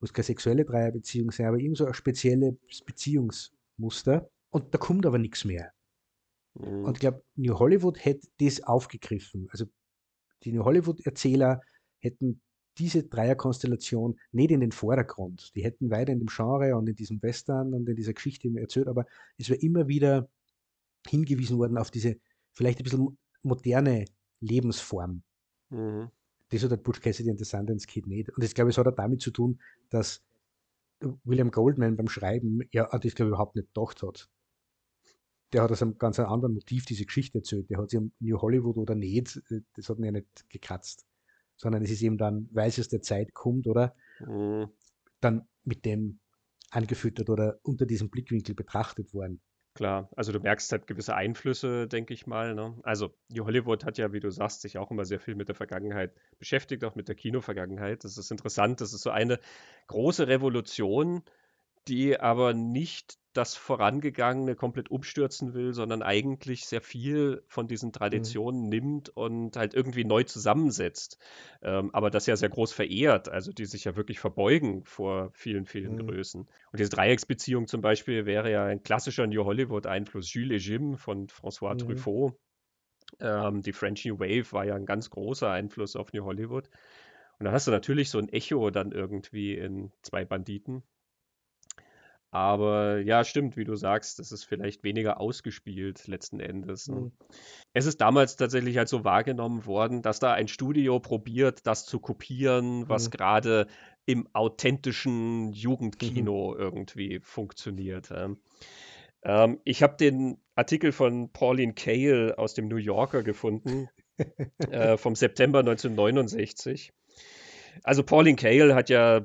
Muss keine sexuelle Dreierbeziehung sein, aber irgend so ein spezielles Beziehungsmuster. Und da kommt aber nichts mehr. Mhm. Und ich glaube, New Hollywood hätte das aufgegriffen. Also die New Hollywood-Erzähler hätten diese Dreierkonstellation nicht in den Vordergrund. Die hätten weiter in dem Genre und in diesem Western und in dieser Geschichte erzählt, aber es wäre immer wieder hingewiesen worden auf diese vielleicht ein bisschen moderne Lebensform. Mhm. Das hat Butch Cassidy und The Sundance Kid nicht. Und das, glaube ich, hat auch damit zu tun, dass William Goldman beim Schreiben ja das, glaube ich, überhaupt nicht gedacht hat. Der hat aus einem ganz anderen Motiv diese Geschichte erzählt. Der hat sie am New Hollywood oder nicht, das hat ihn ja nicht gekratzt. Sondern es ist eben dann, weil es aus der Zeit kommt, oder? Mhm. Dann mit dem angefüttert oder unter diesem Blickwinkel betrachtet worden. Klar, also du merkst halt gewisse Einflüsse, denke ich mal. Ne? Also New Hollywood hat ja, wie du sagst, sich auch immer sehr viel mit der Vergangenheit beschäftigt, auch mit der Kinovergangenheit. Das ist interessant. Das ist so eine große Revolution, die aber nicht das Vorangegangene komplett umstürzen will, sondern eigentlich sehr viel von diesen mhm. Traditionen mhm. nimmt und halt irgendwie neu zusammensetzt. Ähm, aber das ja sehr groß verehrt, also die sich ja wirklich verbeugen vor vielen, vielen mhm. Größen. Und diese Dreiecksbeziehung zum Beispiel wäre ja ein klassischer New Hollywood-Einfluss. Jules et Jim von François mhm. Truffaut. Ähm, die French New Wave war ja ein ganz großer Einfluss auf New Hollywood. Und dann hast du natürlich so ein Echo dann irgendwie in zwei Banditen Aber ja, stimmt, wie du sagst, das ist vielleicht weniger ausgespielt letzten Endes. Ne? Mhm. Es ist damals tatsächlich halt so wahrgenommen worden, dass da ein Studio probiert, das zu kopieren, was mhm. gerade im authentischen Jugendkino mhm. irgendwie funktioniert. Ähm, ich habe den Artikel von Pauline Kael aus dem New Yorker gefunden, [laughs] äh, vom September 1969. Also Pauline Kael hat ja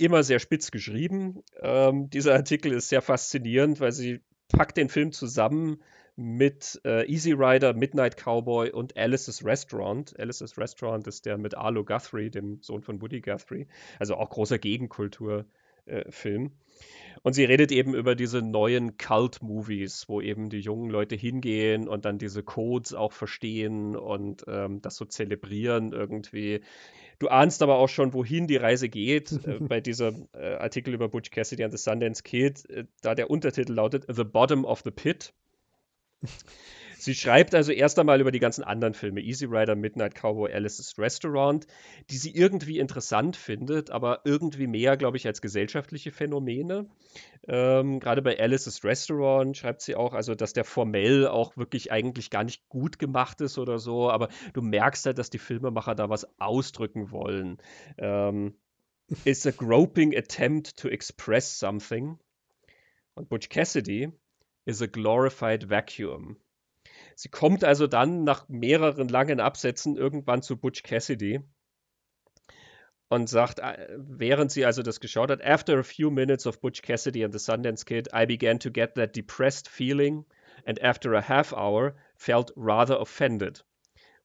immer sehr spitz geschrieben. Ähm, dieser Artikel ist sehr faszinierend, weil sie packt den Film zusammen mit äh, Easy Rider, Midnight Cowboy und Alice's Restaurant. Alice's Restaurant ist der mit Arlo Guthrie, dem Sohn von Woody Guthrie, also auch großer Gegenkulturfilm. Äh, und sie redet eben über diese neuen Cult-Movies, wo eben die jungen Leute hingehen und dann diese Codes auch verstehen und ähm, das so zelebrieren irgendwie. Du ahnst aber auch schon, wohin die Reise geht äh, [laughs] bei diesem äh, Artikel über Butch Cassidy and the Sundance Kid, äh, da der Untertitel lautet The Bottom of the Pit. Sie schreibt also erst einmal über die ganzen anderen Filme, Easy Rider, Midnight Cowboy, Alice's Restaurant, die sie irgendwie interessant findet, aber irgendwie mehr, glaube ich, als gesellschaftliche Phänomene. Ähm, Gerade bei Alice's Restaurant schreibt sie auch, also dass der formell auch wirklich eigentlich gar nicht gut gemacht ist oder so, aber du merkst halt, dass die Filmemacher da was ausdrücken wollen. Ähm, It's a groping attempt to express something. Und Butch Cassidy is a glorified vacuum. Sie kommt also dann nach mehreren langen Absätzen irgendwann zu Butch Cassidy und sagt, äh, während sie also das geschaut hat, after a few minutes of Butch Cassidy and the Sundance Kid, I began to get that depressed feeling and after a half hour felt rather offended.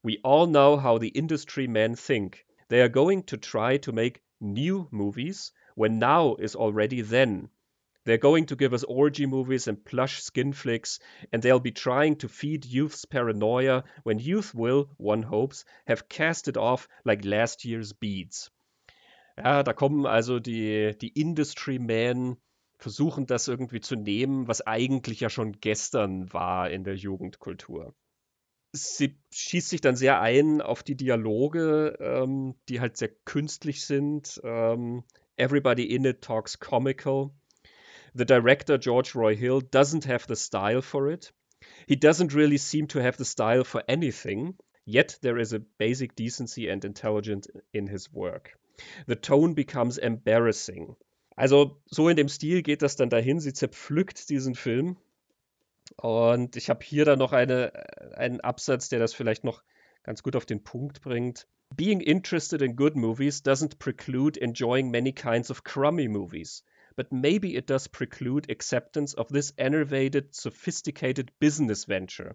We all know how the industry men think. They are going to try to make new movies when now is already then. They're going to give us orgy movies and plush skin flicks, and they'll be trying to feed youth's paranoia when youth will, one hopes, have cast it off like last year's beads. Ja, da kommen also die, die Industry Men, versuchen das irgendwie zu nehmen, was eigentlich ja schon gestern war in der Jugendkultur. Sie schießt sich dann sehr ein auf die Dialoge, ähm, die halt sehr künstlich sind. Ähm, Everybody in it talks comical. The director, George Roy Hill, doesn't have the style for it. He doesn't really seem to have the style for anything, yet there is a basic decency and intelligence in his work. The tone becomes embarrassing. Also so in dem Stil geht das dann dahin. Sie zerpflückt diesen Film. Und ich habe hier dann noch eine, einen Absatz, der das vielleicht noch ganz gut auf den Punkt bringt. Being interested in good movies doesn't preclude enjoying many kinds of crummy movies. But maybe it does preclude acceptance of this enervated, sophisticated business venture.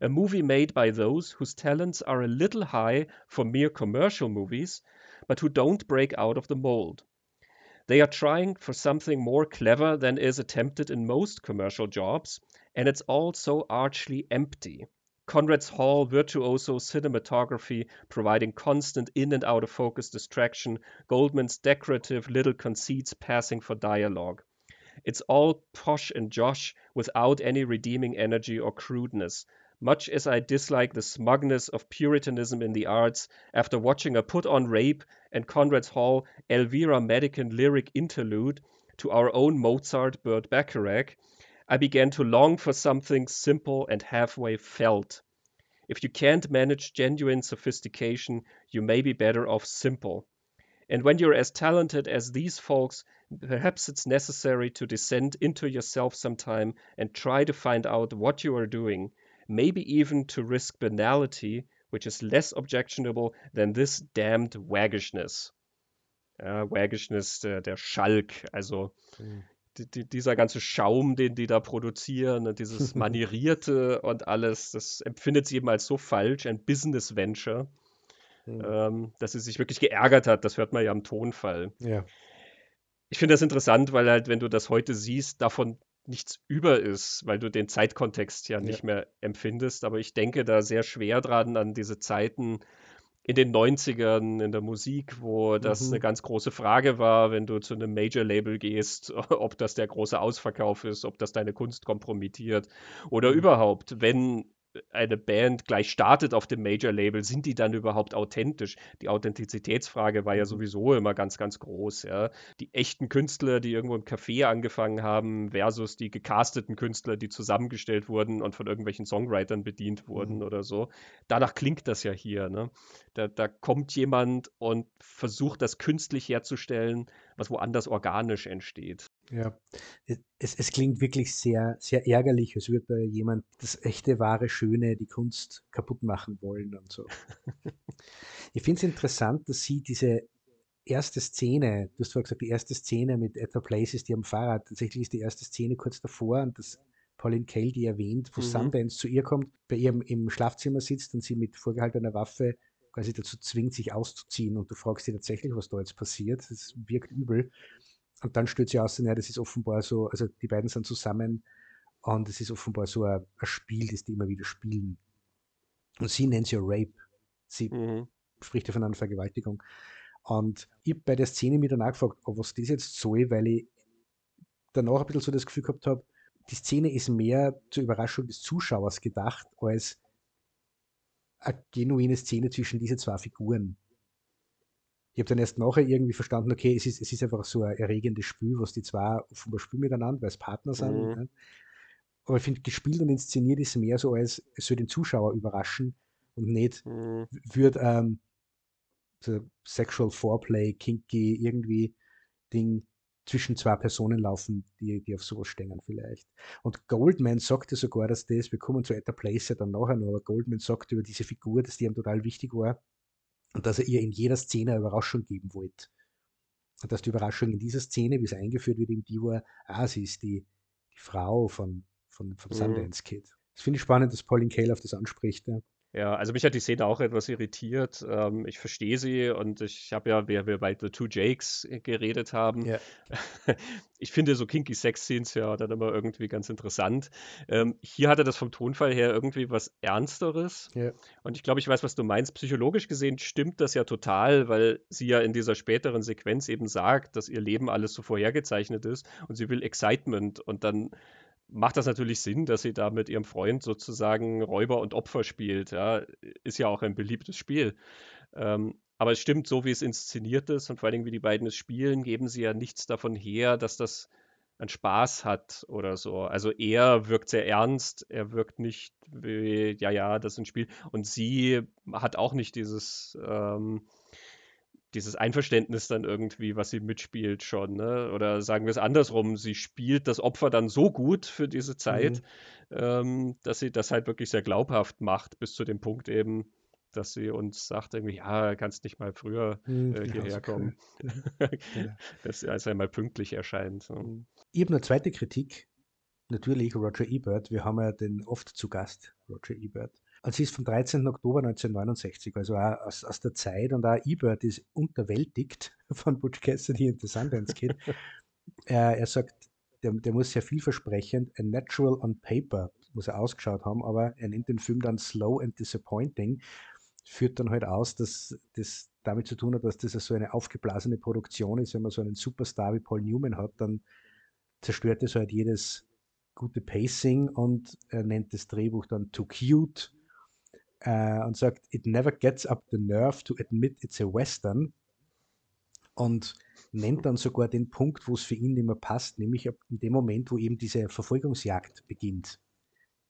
A movie made by those whose talents are a little high for mere commercial movies, but who don't break out of the mold. They are trying for something more clever than is attempted in most commercial jobs, and it's all so archly empty. Conrad's Hall virtuoso cinematography providing constant in and out of focus distraction, Goldman's decorative little conceits passing for dialogue. It's all posh and josh without any redeeming energy or crudeness. Much as I dislike the smugness of Puritanism in the arts, after watching a put on rape and Conrad's Hall Elvira Madigan lyric interlude to our own Mozart Burt Bacharach, I began to long for something simple and halfway felt. If you can't manage genuine sophistication, you may be better off simple. And when you're as talented as these folks, perhaps it's necessary to descend into yourself sometime and try to find out what you are doing, maybe even to risk banality, which is less objectionable than this damned waggishness. Ja, waggishness, der, der Schalk, also mhm. Die, dieser ganze Schaum, den die da produzieren, und dieses [laughs] Manierierte und alles, das empfindet sie eben als so falsch, ein Business Venture, mhm. ähm, dass sie sich wirklich geärgert hat. Das hört man ja am Tonfall. Ja. Ich finde das interessant, weil halt, wenn du das heute siehst, davon nichts über ist, weil du den Zeitkontext ja nicht ja. mehr empfindest. Aber ich denke da sehr schwer dran an diese Zeiten, in den 90ern in der Musik, wo das mhm. eine ganz große Frage war, wenn du zu einem Major-Label gehst, [laughs] ob das der große Ausverkauf ist, ob das deine Kunst kompromittiert oder mhm. überhaupt, wenn eine Band gleich startet auf dem Major-Label, sind die dann überhaupt authentisch? Die Authentizitätsfrage war ja mhm. sowieso immer ganz, ganz groß. Ja? Die echten Künstler, die irgendwo im Café angefangen haben, versus die gecasteten Künstler, die zusammengestellt wurden und von irgendwelchen Songwritern bedient wurden mhm. oder so. Danach klingt das ja hier. Ne? Da, da kommt jemand und versucht, das künstlich herzustellen, was woanders organisch entsteht. Ja, es, es klingt wirklich sehr, sehr ärgerlich, als würde da jemand das echte, wahre, schöne, die Kunst kaputt machen wollen und so. [laughs] ich finde es interessant, dass sie diese erste Szene, du hast vorher gesagt, die erste Szene mit Etta Place ist die am Fahrrad, tatsächlich ist die erste Szene kurz davor und das Pauline Kael, die erwähnt, wo mhm. Sundance zu ihr kommt, bei ihr im Schlafzimmer sitzt und sie mit vorgehaltener Waffe quasi dazu zwingt, sich auszuziehen und du fragst sie tatsächlich, was da jetzt passiert. Das wirkt übel. Und dann stellt sie aus, ja, das ist offenbar so, also die beiden sind zusammen und es ist offenbar so ein, ein Spiel, das die immer wieder spielen. Und sie nennt es ja Rape. Sie mhm. spricht ja von einer Vergewaltigung. Und ich habe bei der Szene mir danach gefragt, oh, was das jetzt soll, weil ich danach ein bisschen so das Gefühl gehabt habe, die Szene ist mehr zur Überraschung des Zuschauers gedacht, als eine genuine Szene zwischen diesen zwei Figuren. Ich habe dann erst nachher irgendwie verstanden, okay, es ist, es ist einfach so ein erregendes Spiel, was die zwei offenbar spielen miteinander, weil es Partner sind. Mhm. Ne? Aber ich finde, gespielt und inszeniert ist mehr so, als es soll den Zuschauer überraschen und nicht mhm. wird ähm, so Sexual Foreplay, Kinky, irgendwie Ding zwischen zwei Personen laufen, die, die auf sowas stehen vielleicht. Und Goldman sagte sogar, dass das, wir kommen zu Etta Place ja dann nachher noch, aber Goldman sagt über diese Figur, dass die ihm total wichtig war, und dass er ihr in jeder Szene eine Überraschung geben wollte. Und dass die Überraschung in dieser Szene, wie es eingeführt wird, eben die war, ah, sie ist die, die Frau von, von, vom mhm. Sundance Kid. Das finde ich spannend, dass Pauline Kael auf das anspricht. Ja. Ja, also mich hat die Szene auch etwas irritiert. Ähm, ich verstehe sie und ich habe ja, wie wir bei The Two Jakes geredet haben, ja. [laughs] ich finde so kinky Sex-Scenes ja dann immer irgendwie ganz interessant. Ähm, hier hatte das vom Tonfall her irgendwie was Ernsteres. Ja. Und ich glaube, ich weiß, was du meinst. Psychologisch gesehen stimmt das ja total, weil sie ja in dieser späteren Sequenz eben sagt, dass ihr Leben alles so vorhergezeichnet ist und sie will Excitement und dann macht das natürlich Sinn, dass sie da mit ihrem Freund sozusagen Räuber und Opfer spielt. Ja, ist ja auch ein beliebtes Spiel. Ähm, aber es stimmt, so wie es inszeniert ist und vor allem wie die beiden es spielen, geben sie ja nichts davon her, dass das einen Spaß hat oder so. Also er wirkt sehr ernst, er wirkt nicht wie, ja, ja, das ist ein Spiel. Und sie hat auch nicht dieses, ähm, dieses Einverständnis dann irgendwie, was sie mitspielt schon, ne? Oder sagen wir es andersrum, sie spielt das Opfer dann so gut für diese Zeit, mhm. ähm, dass sie das halt wirklich sehr glaubhaft macht, bis zu dem Punkt eben, dass sie uns sagt irgendwie, ja, kannst nicht mal früher mhm, äh, hierher kommen, [laughs] genau. dass sie also einmal pünktlich erscheint. So. Mhm. Ich habe eine zweite Kritik, natürlich Roger Ebert, wir haben ja den oft zu Gast, Roger Ebert. Und sie ist vom 13. Oktober 1969, also auch aus, aus der Zeit. Und auch Ebert ist unterwältigt [laughs] von Butch Cassidy und The Sundance Kid. er, er sagt, der, der muss sehr vielversprechend, a natural on paper, muss er ausgeschaut haben, aber er nennt den Film dann slow and disappointing. Führt dann halt aus, dass das damit zu tun hat, dass das so eine aufgeblasene Produktion ist. Wenn man so einen Superstar wie Paul Newman hat, dann zerstört es halt jedes gute Pacing und er nennt das Drehbuch dann too cute äh, und sagt, it never gets up the nerve to admit it's a Western und nennt dann sogar den Punkt, wo es für ihn nicht mehr passt, nämlich in dem Moment, wo eben diese Verfolgungsjagd beginnt.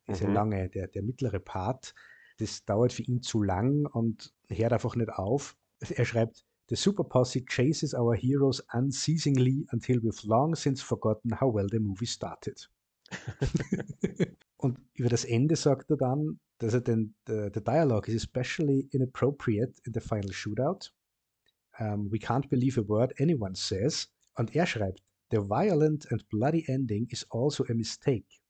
Diese mhm. lange, der, der mittlere Part, das dauert für ihn zu lang und hört einfach nicht auf. Er schreibt, The super posse chases our heroes unceasingly until we've long since forgotten how well the movie started. [laughs] [laughs] und über das Ende sagt er dann, dass er den, the, the dialogue is especially inappropriate in the final shootout. Um, we can't believe a word anyone says. Und er schreibt, The violent and bloody ending is also a mistake.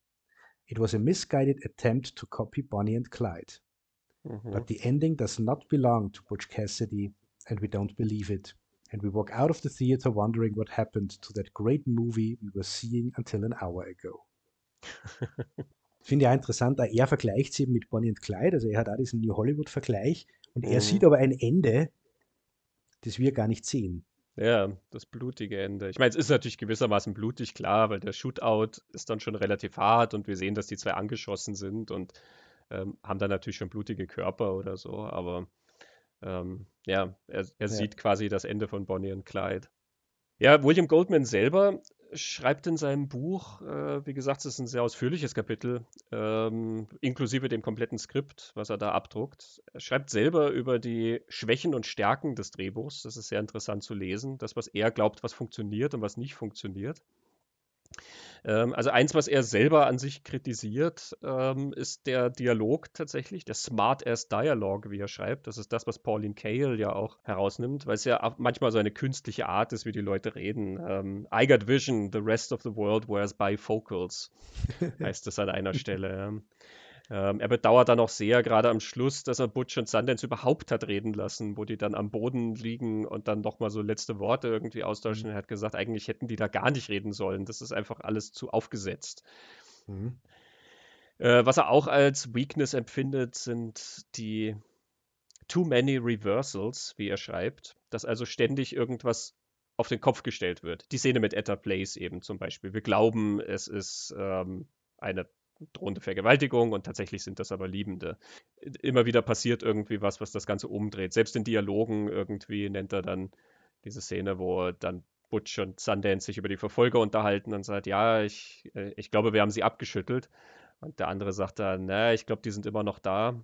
It was a misguided attempt to copy Bonnie and Clyde. Mm-hmm. But the ending does not belong to Butch Cassidy, and we don't believe it. And we walk out of the theater wondering what happened to that great movie we were seeing until an hour ago. [laughs] Finde ich auch interessant, auch er vergleicht sie eben mit Bonnie und Clyde, also er hat auch diesen New Hollywood-Vergleich und mhm. er sieht aber ein Ende, das wir gar nicht sehen. Ja, das blutige Ende. Ich meine, es ist natürlich gewissermaßen blutig, klar, weil der Shootout ist dann schon relativ hart und wir sehen, dass die zwei angeschossen sind und ähm, haben dann natürlich schon blutige Körper oder so, aber ähm, ja, er, er ja. sieht quasi das Ende von Bonnie und Clyde. Ja, William Goldman selber schreibt in seinem Buch, äh, wie gesagt, es ist ein sehr ausführliches Kapitel, ähm, inklusive dem kompletten Skript, was er da abdruckt. Er schreibt selber über die Schwächen und Stärken des Drehbuchs. Das ist sehr interessant zu lesen. Das, was er glaubt, was funktioniert und was nicht funktioniert. Ähm, also eins, was er selber an sich kritisiert, ähm, ist der Dialog tatsächlich, der Smart-Ass Dialogue, wie er schreibt. Das ist das, was Pauline Kael ja auch herausnimmt, weil es ja manchmal so eine künstliche Art ist, wie die Leute reden. Ähm, I got vision, the rest of the world wears bifocals, [laughs] heißt das an einer Stelle. Ähm, er bedauert dann auch sehr, gerade am Schluss, dass er Butch und Sundance überhaupt hat reden lassen, wo die dann am Boden liegen und dann nochmal so letzte Worte irgendwie austauschen. Mhm. Er hat gesagt, eigentlich hätten die da gar nicht reden sollen. Das ist einfach alles zu aufgesetzt. Mhm. Äh, was er auch als Weakness empfindet, sind die too many reversals, wie er schreibt, dass also ständig irgendwas auf den Kopf gestellt wird. Die Szene mit Etta Place eben zum Beispiel. Wir glauben, es ist ähm, eine drohende Vergewaltigung und tatsächlich sind das aber Liebende. Immer wieder passiert irgendwie was, was das Ganze umdreht. Selbst in Dialogen irgendwie nennt er dann diese Szene, wo dann Butch und Sundance sich über die Verfolger unterhalten und sagt, ja, ich, äh, ich glaube, wir haben sie abgeschüttelt. Und der andere sagt dann, na, ich glaube, die sind immer noch da.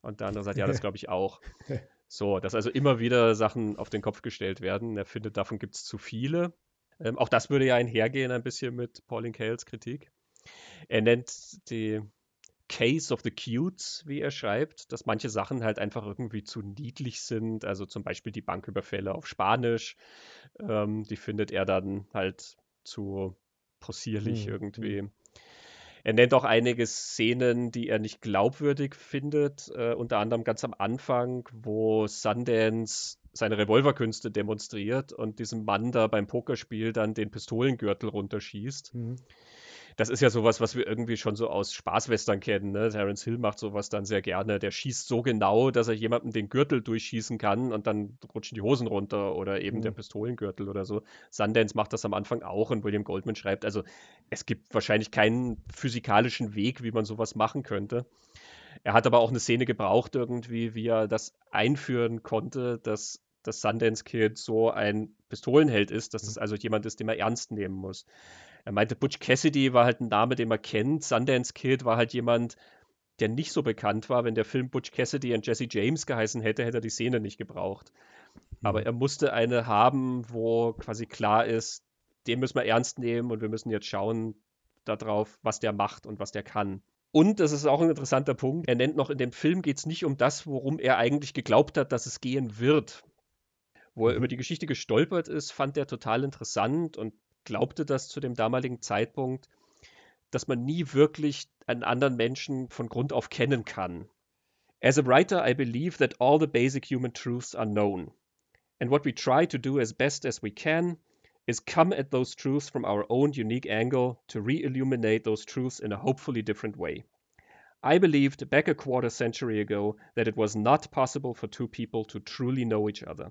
Und der andere sagt, ja, das [laughs] glaube ich auch. [laughs] So, dass also immer wieder Sachen auf den Kopf gestellt werden. Er findet, davon gibt es zu viele. Ähm, auch das würde ja einhergehen ein bisschen mit Pauline Kaels Kritik. Er nennt die Case of the Cutes, wie er schreibt, dass manche Sachen halt einfach irgendwie zu niedlich sind. Also zum Beispiel die Banküberfälle auf Spanisch. Ähm, die findet er dann halt zu possierlich hm, irgendwie. Hm. Er nennt auch einige Szenen, die er nicht glaubwürdig findet. Äh, unter anderem ganz am Anfang, wo Sundance seine Revolverkünste demonstriert und diesem Mann da beim Pokerspiel dann den Pistolengürtel runterschießt. Mhm das ist ja sowas, was wir irgendwie schon so aus Spaßwestern kennen. Ne? Terence Hill macht sowas dann sehr gerne. Der schießt so genau, dass er jemandem den Gürtel durchschießen kann und dann rutschen die Hosen runter oder eben mhm. der Pistolengürtel oder so. Sundance macht das am Anfang auch und William Goldman schreibt, also es gibt wahrscheinlich keinen physikalischen Weg, wie man sowas machen könnte. Er hat aber auch eine Szene gebraucht irgendwie, wie er das einführen konnte, dass das Sundance Kid so ein Pistolenheld ist, dass das mhm. also jemand ist, den man ernst nehmen muss. Er meinte, Butch Cassidy war halt ein Name, den man kennt. Sundance Kid war halt jemand, der nicht so bekannt war. Wenn der Film Butch Cassidy und Jesse James geheißen hätte, hätte er die Szene nicht gebraucht. Aber mhm. er musste eine haben, wo quasi klar ist, den müssen wir ernst nehmen und wir müssen jetzt schauen darauf, was der macht und was der kann. Und das ist auch ein interessanter Punkt. Er nennt noch, in dem Film geht es nicht um das, worum er eigentlich geglaubt hat, dass es gehen wird. Wo er mhm. über die Geschichte gestolpert ist, fand er total interessant und glaubte das zu dem damaligen Zeitpunkt, dass man nie wirklich einen anderen Menschen von Grund auf kennen kann. As a writer, I believe that all the basic human truths are known. And what we try to do as best as we can is come at those truths from our own unique angle to re illuminate those truths in a hopefully different way. I believed back a quarter century ago that it was not possible for two people to truly know each other.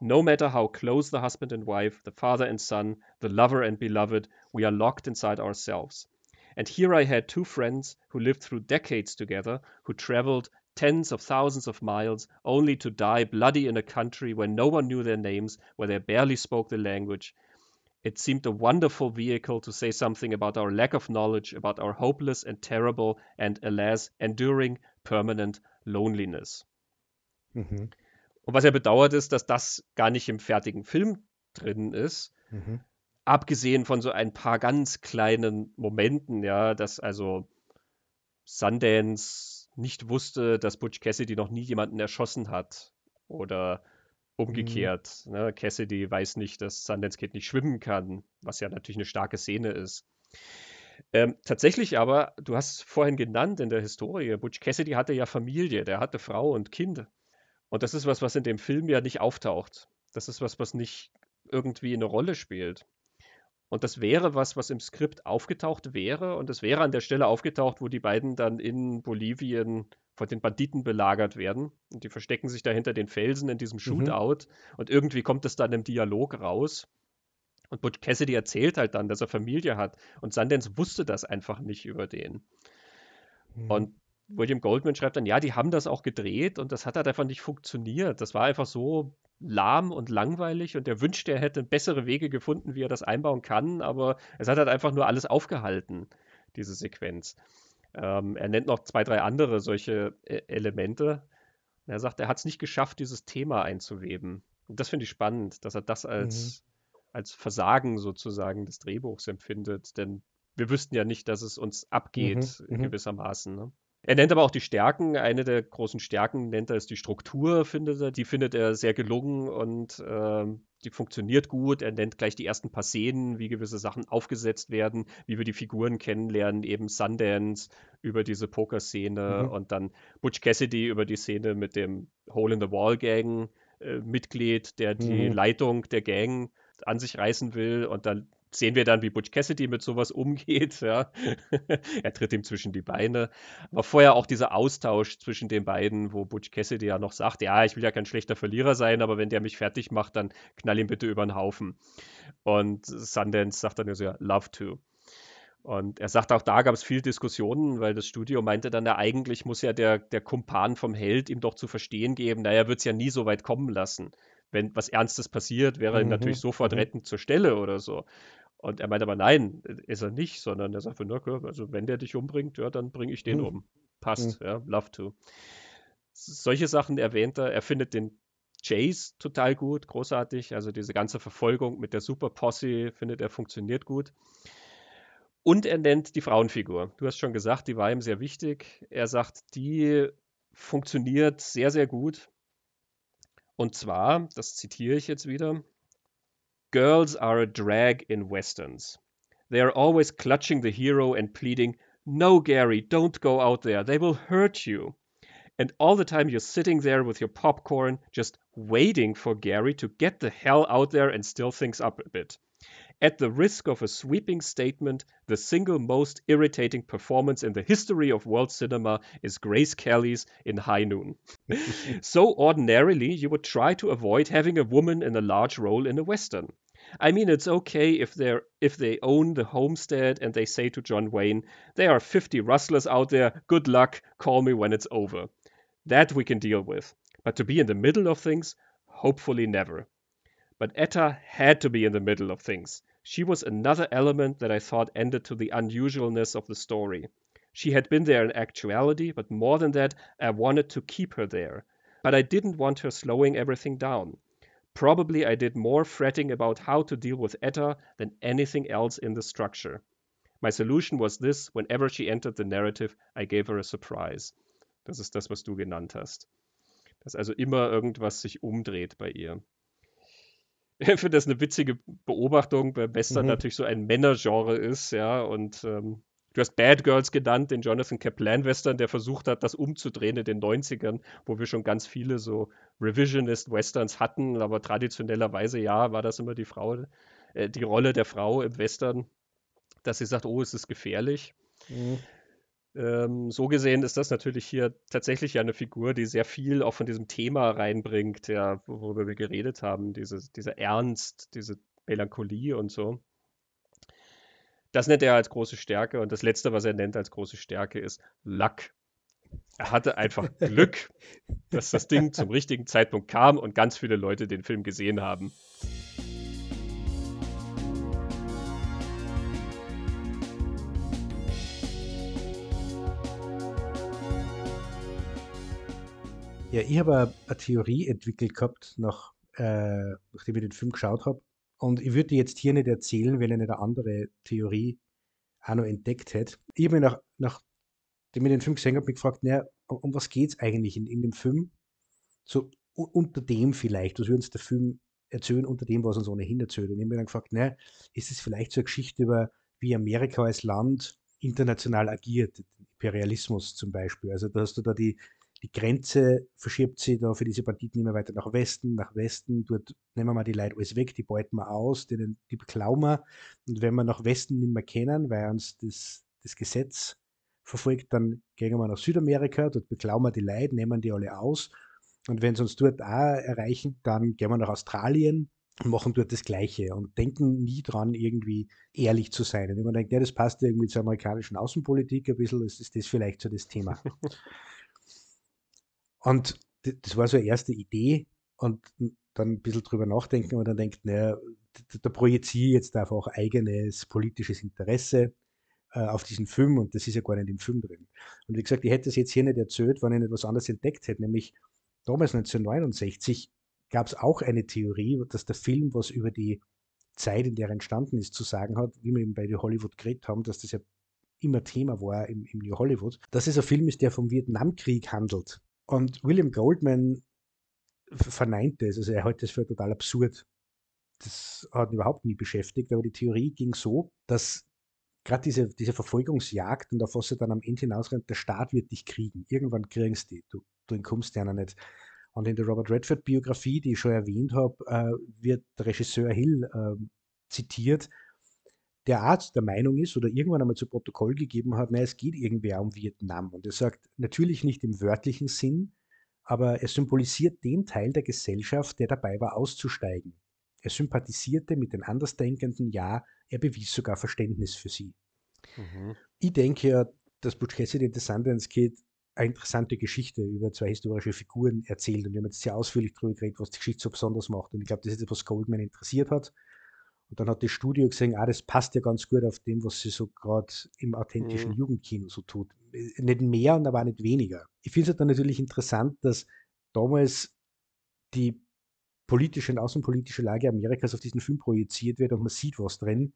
No matter how close the husband and wife, the father and son, the lover and beloved, we are locked inside ourselves. And here I had two friends who lived through decades together, who traveled tens of thousands of miles, only to die bloody in a country where no one knew their names, where they barely spoke the language. It seemed a wonderful vehicle to say something about our lack of knowledge, about our hopeless and terrible and, alas, enduring permanent loneliness. Mhm. Und was er bedauert ist, dass das gar nicht im fertigen Film drin ist. Mhm. Abgesehen von so ein paar ganz kleinen Momenten, ja, dass also Sundance nicht wusste, dass Butch Cassidy noch nie jemanden erschossen hat. Oder umgekehrt. Mhm. Ne? Cassidy weiß nicht, dass Sundance Kid nicht schwimmen kann, was ja natürlich eine starke Szene ist. Ähm, tatsächlich aber, du hast es vorhin genannt in der Historie, Butch Cassidy hatte ja Familie, der hatte Frau und Kind. Und das ist was, was in dem Film ja nicht auftaucht. Das ist was, was nicht irgendwie eine Rolle spielt. Und das wäre was, was im Skript aufgetaucht wäre. Und es wäre an der Stelle aufgetaucht, wo die beiden dann in Bolivien von den Banditen belagert werden. Und die verstecken sich da hinter den Felsen in diesem mhm. Shootout. Mhm. Und irgendwie kommt es dann im Dialog raus. Und Butch Cassidy erzählt halt dann, dass er Familie hat. Und Sundance wusste das einfach nicht über den. Mhm. Und William Goldman schreibt dann, ja, die haben das auch gedreht und das hat halt einfach nicht funktioniert. Das war einfach so lahm und langweilig und er wünschte, er hätte bessere Wege gefunden, wie er das einbauen kann, aber es hat halt einfach nur alles aufgehalten, diese Sequenz. Ähm, er nennt noch zwei, drei andere solche e Elemente. Er sagt, er hat es nicht geschafft, dieses Thema einzuweben. Und das finde ich spannend, dass er das als, mhm. als Versagen sozusagen des Drehbuchs empfindet, denn wir wüssten ja nicht, dass es uns abgeht, mhm, mhm. gewissermaßen. Ne? Er nennt aber auch die Stärken. Eine der großen Stärken nennt er ist die Struktur, findet er. Die findet er sehr gelungen und äh, die funktioniert gut. Er nennt gleich die ersten paar Szenen, wie gewisse Sachen aufgesetzt werden, wie wir die Figuren kennenlernen, eben Sundance über diese Pokerszene mhm. und dann Butch Cassidy über die Szene mit dem Hole in the Wall Gang äh, Mitglied, der die mhm. Leitung der Gang an sich reißen will und dann sehen wir dann, wie Butch Cassidy mit sowas umgeht. Ja. [laughs] er tritt ihm zwischen die Beine. Aber vorher auch dieser Austausch zwischen den beiden, wo Butch Cassidy ja noch sagt, ja, ich will ja kein schlechter Verlierer sein, aber wenn der mich fertig macht, dann knall ihn bitte über den Haufen. Und Sundance sagt dann ja so, love to. Und er sagt auch, da gab es viel Diskussionen, weil das Studio meinte dann, ja, eigentlich muss ja der, der Kumpan vom Held ihm doch zu verstehen geben, naja, er wird es ja nie so weit kommen lassen. Wenn was Ernstes passiert, wäre er mhm. natürlich sofort mhm. rettend zur Stelle oder so. Und er meint aber, nein, ist er nicht, sondern er sagt, na, also wenn der dich umbringt, ja, dann bringe ich den mhm. um. Passt, mhm. ja, love to. Solche Sachen erwähnt er. Er findet den Chase total gut, großartig. Also diese ganze Verfolgung mit der Super Posse findet er funktioniert gut. Und er nennt die Frauenfigur. Du hast schon gesagt, die war ihm sehr wichtig. Er sagt, die funktioniert sehr, sehr gut. Und zwar, das zitiere ich jetzt wieder, Girls are a drag in westerns. They are always clutching the hero and pleading, No, Gary, don't go out there, they will hurt you. And all the time you're sitting there with your popcorn, just waiting for Gary to get the hell out there and still things up a bit. At the risk of a sweeping statement, the single most irritating performance in the history of world cinema is Grace Kelly's in High Noon. [laughs] so, ordinarily, you would try to avoid having a woman in a large role in a Western. I mean, it's okay if they're if they own the homestead and they say to John Wayne, "There are 50 rustlers out there. Good luck. Call me when it's over." That we can deal with. But to be in the middle of things, hopefully never. But Etta had to be in the middle of things. She was another element that I thought ended to the unusualness of the story. She had been there in actuality, but more than that, I wanted to keep her there. But I didn't want her slowing everything down. Probably I did more fretting about how to deal with Etta than anything else in the structure. My solution was this: whenever she entered the narrative, I gave her a surprise. Das ist das, was du genannt hast. Dass also immer irgendwas sich umdreht bei ihr. [laughs] Ich finde das eine witzige Beobachtung, weil Western mhm. natürlich so ein Männergenre ist, ja, und ähm, du hast Bad Girls genannt, den Jonathan Kaplan Western, der versucht hat, das umzudrehen in den 90ern, wo wir schon ganz viele so Revisionist Westerns hatten, aber traditionellerweise, ja, war das immer die Frau, äh, die Rolle der Frau im Western, dass sie sagt, oh, es ist gefährlich. Mhm. Ähm, so gesehen ist das natürlich hier tatsächlich ja eine Figur, die sehr viel auch von diesem Thema reinbringt, ja, worüber wir geredet haben, diese, dieser Ernst, diese Melancholie und so. Das nennt er als große Stärke und das Letzte, was er nennt als große Stärke, ist Luck. Er hatte einfach [laughs] Glück, dass das Ding zum richtigen Zeitpunkt kam und ganz viele Leute den Film gesehen haben. Ja, ich habe eine Theorie entwickelt gehabt, nach, äh, nachdem ich den Film geschaut habe. Und ich würde jetzt hier nicht erzählen, wenn ich nicht eine andere Theorie auch noch entdeckt hätte. Ich habe mich nach, nachdem ich den Film gesehen habe, gefragt, naja, um, um was geht es eigentlich in, in dem Film? So unter dem vielleicht, was würde uns der Film erzählen, unter dem, was uns ohnehin erzählt. Und ich habe mir dann gefragt, naja, ist es vielleicht so eine Geschichte über, wie Amerika als Land international agiert, Imperialismus zum Beispiel. Also da hast du da die, die Grenze verschiebt sich da für diese Banditen immer weiter nach Westen, nach Westen. Dort nehmen wir mal die Leute alles weg, die beuten wir aus, die, die beklauen wir. Und wenn wir nach Westen nicht mehr kennen, weil uns das, das Gesetz verfolgt, dann gehen wir nach Südamerika, dort beklauen wir die Leute, nehmen die alle aus. Und wenn sie uns dort auch erreichen, dann gehen wir nach Australien machen dort das Gleiche und denken nie dran, irgendwie ehrlich zu sein. Und ich denke, ja, das passt irgendwie zur amerikanischen Außenpolitik ein bisschen, ist das vielleicht so das Thema. [laughs] und das war so eine erste Idee und dann ein bisschen drüber nachdenken und dann denkt, naja, da projiziere ich jetzt einfach eigenes politisches Interesse äh, auf diesen Film und das ist ja gar nicht im Film drin. Und wie gesagt, ich hätte es jetzt hier nicht erzählt, wenn ich nicht was anderes entdeckt hätte, nämlich damals 1969 gab es auch eine Theorie, dass der Film was über die Zeit, in der er entstanden ist, zu sagen hat, wie wir eben bei The Hollywood geredet haben, dass das ja immer Thema war im, im New Hollywood, dass es ein Film ist, der vom Vietnamkrieg handelt. Und William Goldman verneint es, also er hält das für total absurd. Das hat ihn überhaupt nie beschäftigt, aber die Theorie ging so, dass gerade diese, diese Verfolgungsjagd und auf was sie dann am Ende hinausrennt, der Staat wird dich kriegen. Irgendwann kriegen sie die. Du, du entkommst ja nicht. Und in der Robert Redford Biografie, die ich schon erwähnt habe, äh, wird der Regisseur Hill äh, zitiert, der Arzt der Meinung ist oder irgendwann einmal zu Protokoll gegeben hat, na, es geht irgendwer um Vietnam. Und er sagt, natürlich nicht im wörtlichen Sinn, aber er symbolisiert den Teil der Gesellschaft, der dabei war, auszusteigen. Er sympathisierte mit den Andersdenkenden, ja, er bewies sogar Verständnis für sie. Mhm. Ich denke ja, dass Butch Cassidy and the Sundance Kid eine interessante Geschichte über zwei historische Figuren erzählt. Und wir haben jetzt sehr ausführlich darüber geredet, was die Geschichte so besonders macht. Und ich glaube, das ist etwas, was Goldman interessiert hat. Und dann hat das Studio gesehen, ah, das passt ja ganz gut auf dem, was sie so gerade im authentischen mhm. Jugendkino so tut. Nicht mehr und aber auch nicht weniger. Ich finde es halt dann natürlich interessant, dass damals die politische und außenpolitische Lage Amerikas auf diesen Film projiziert wird und man sieht was drin.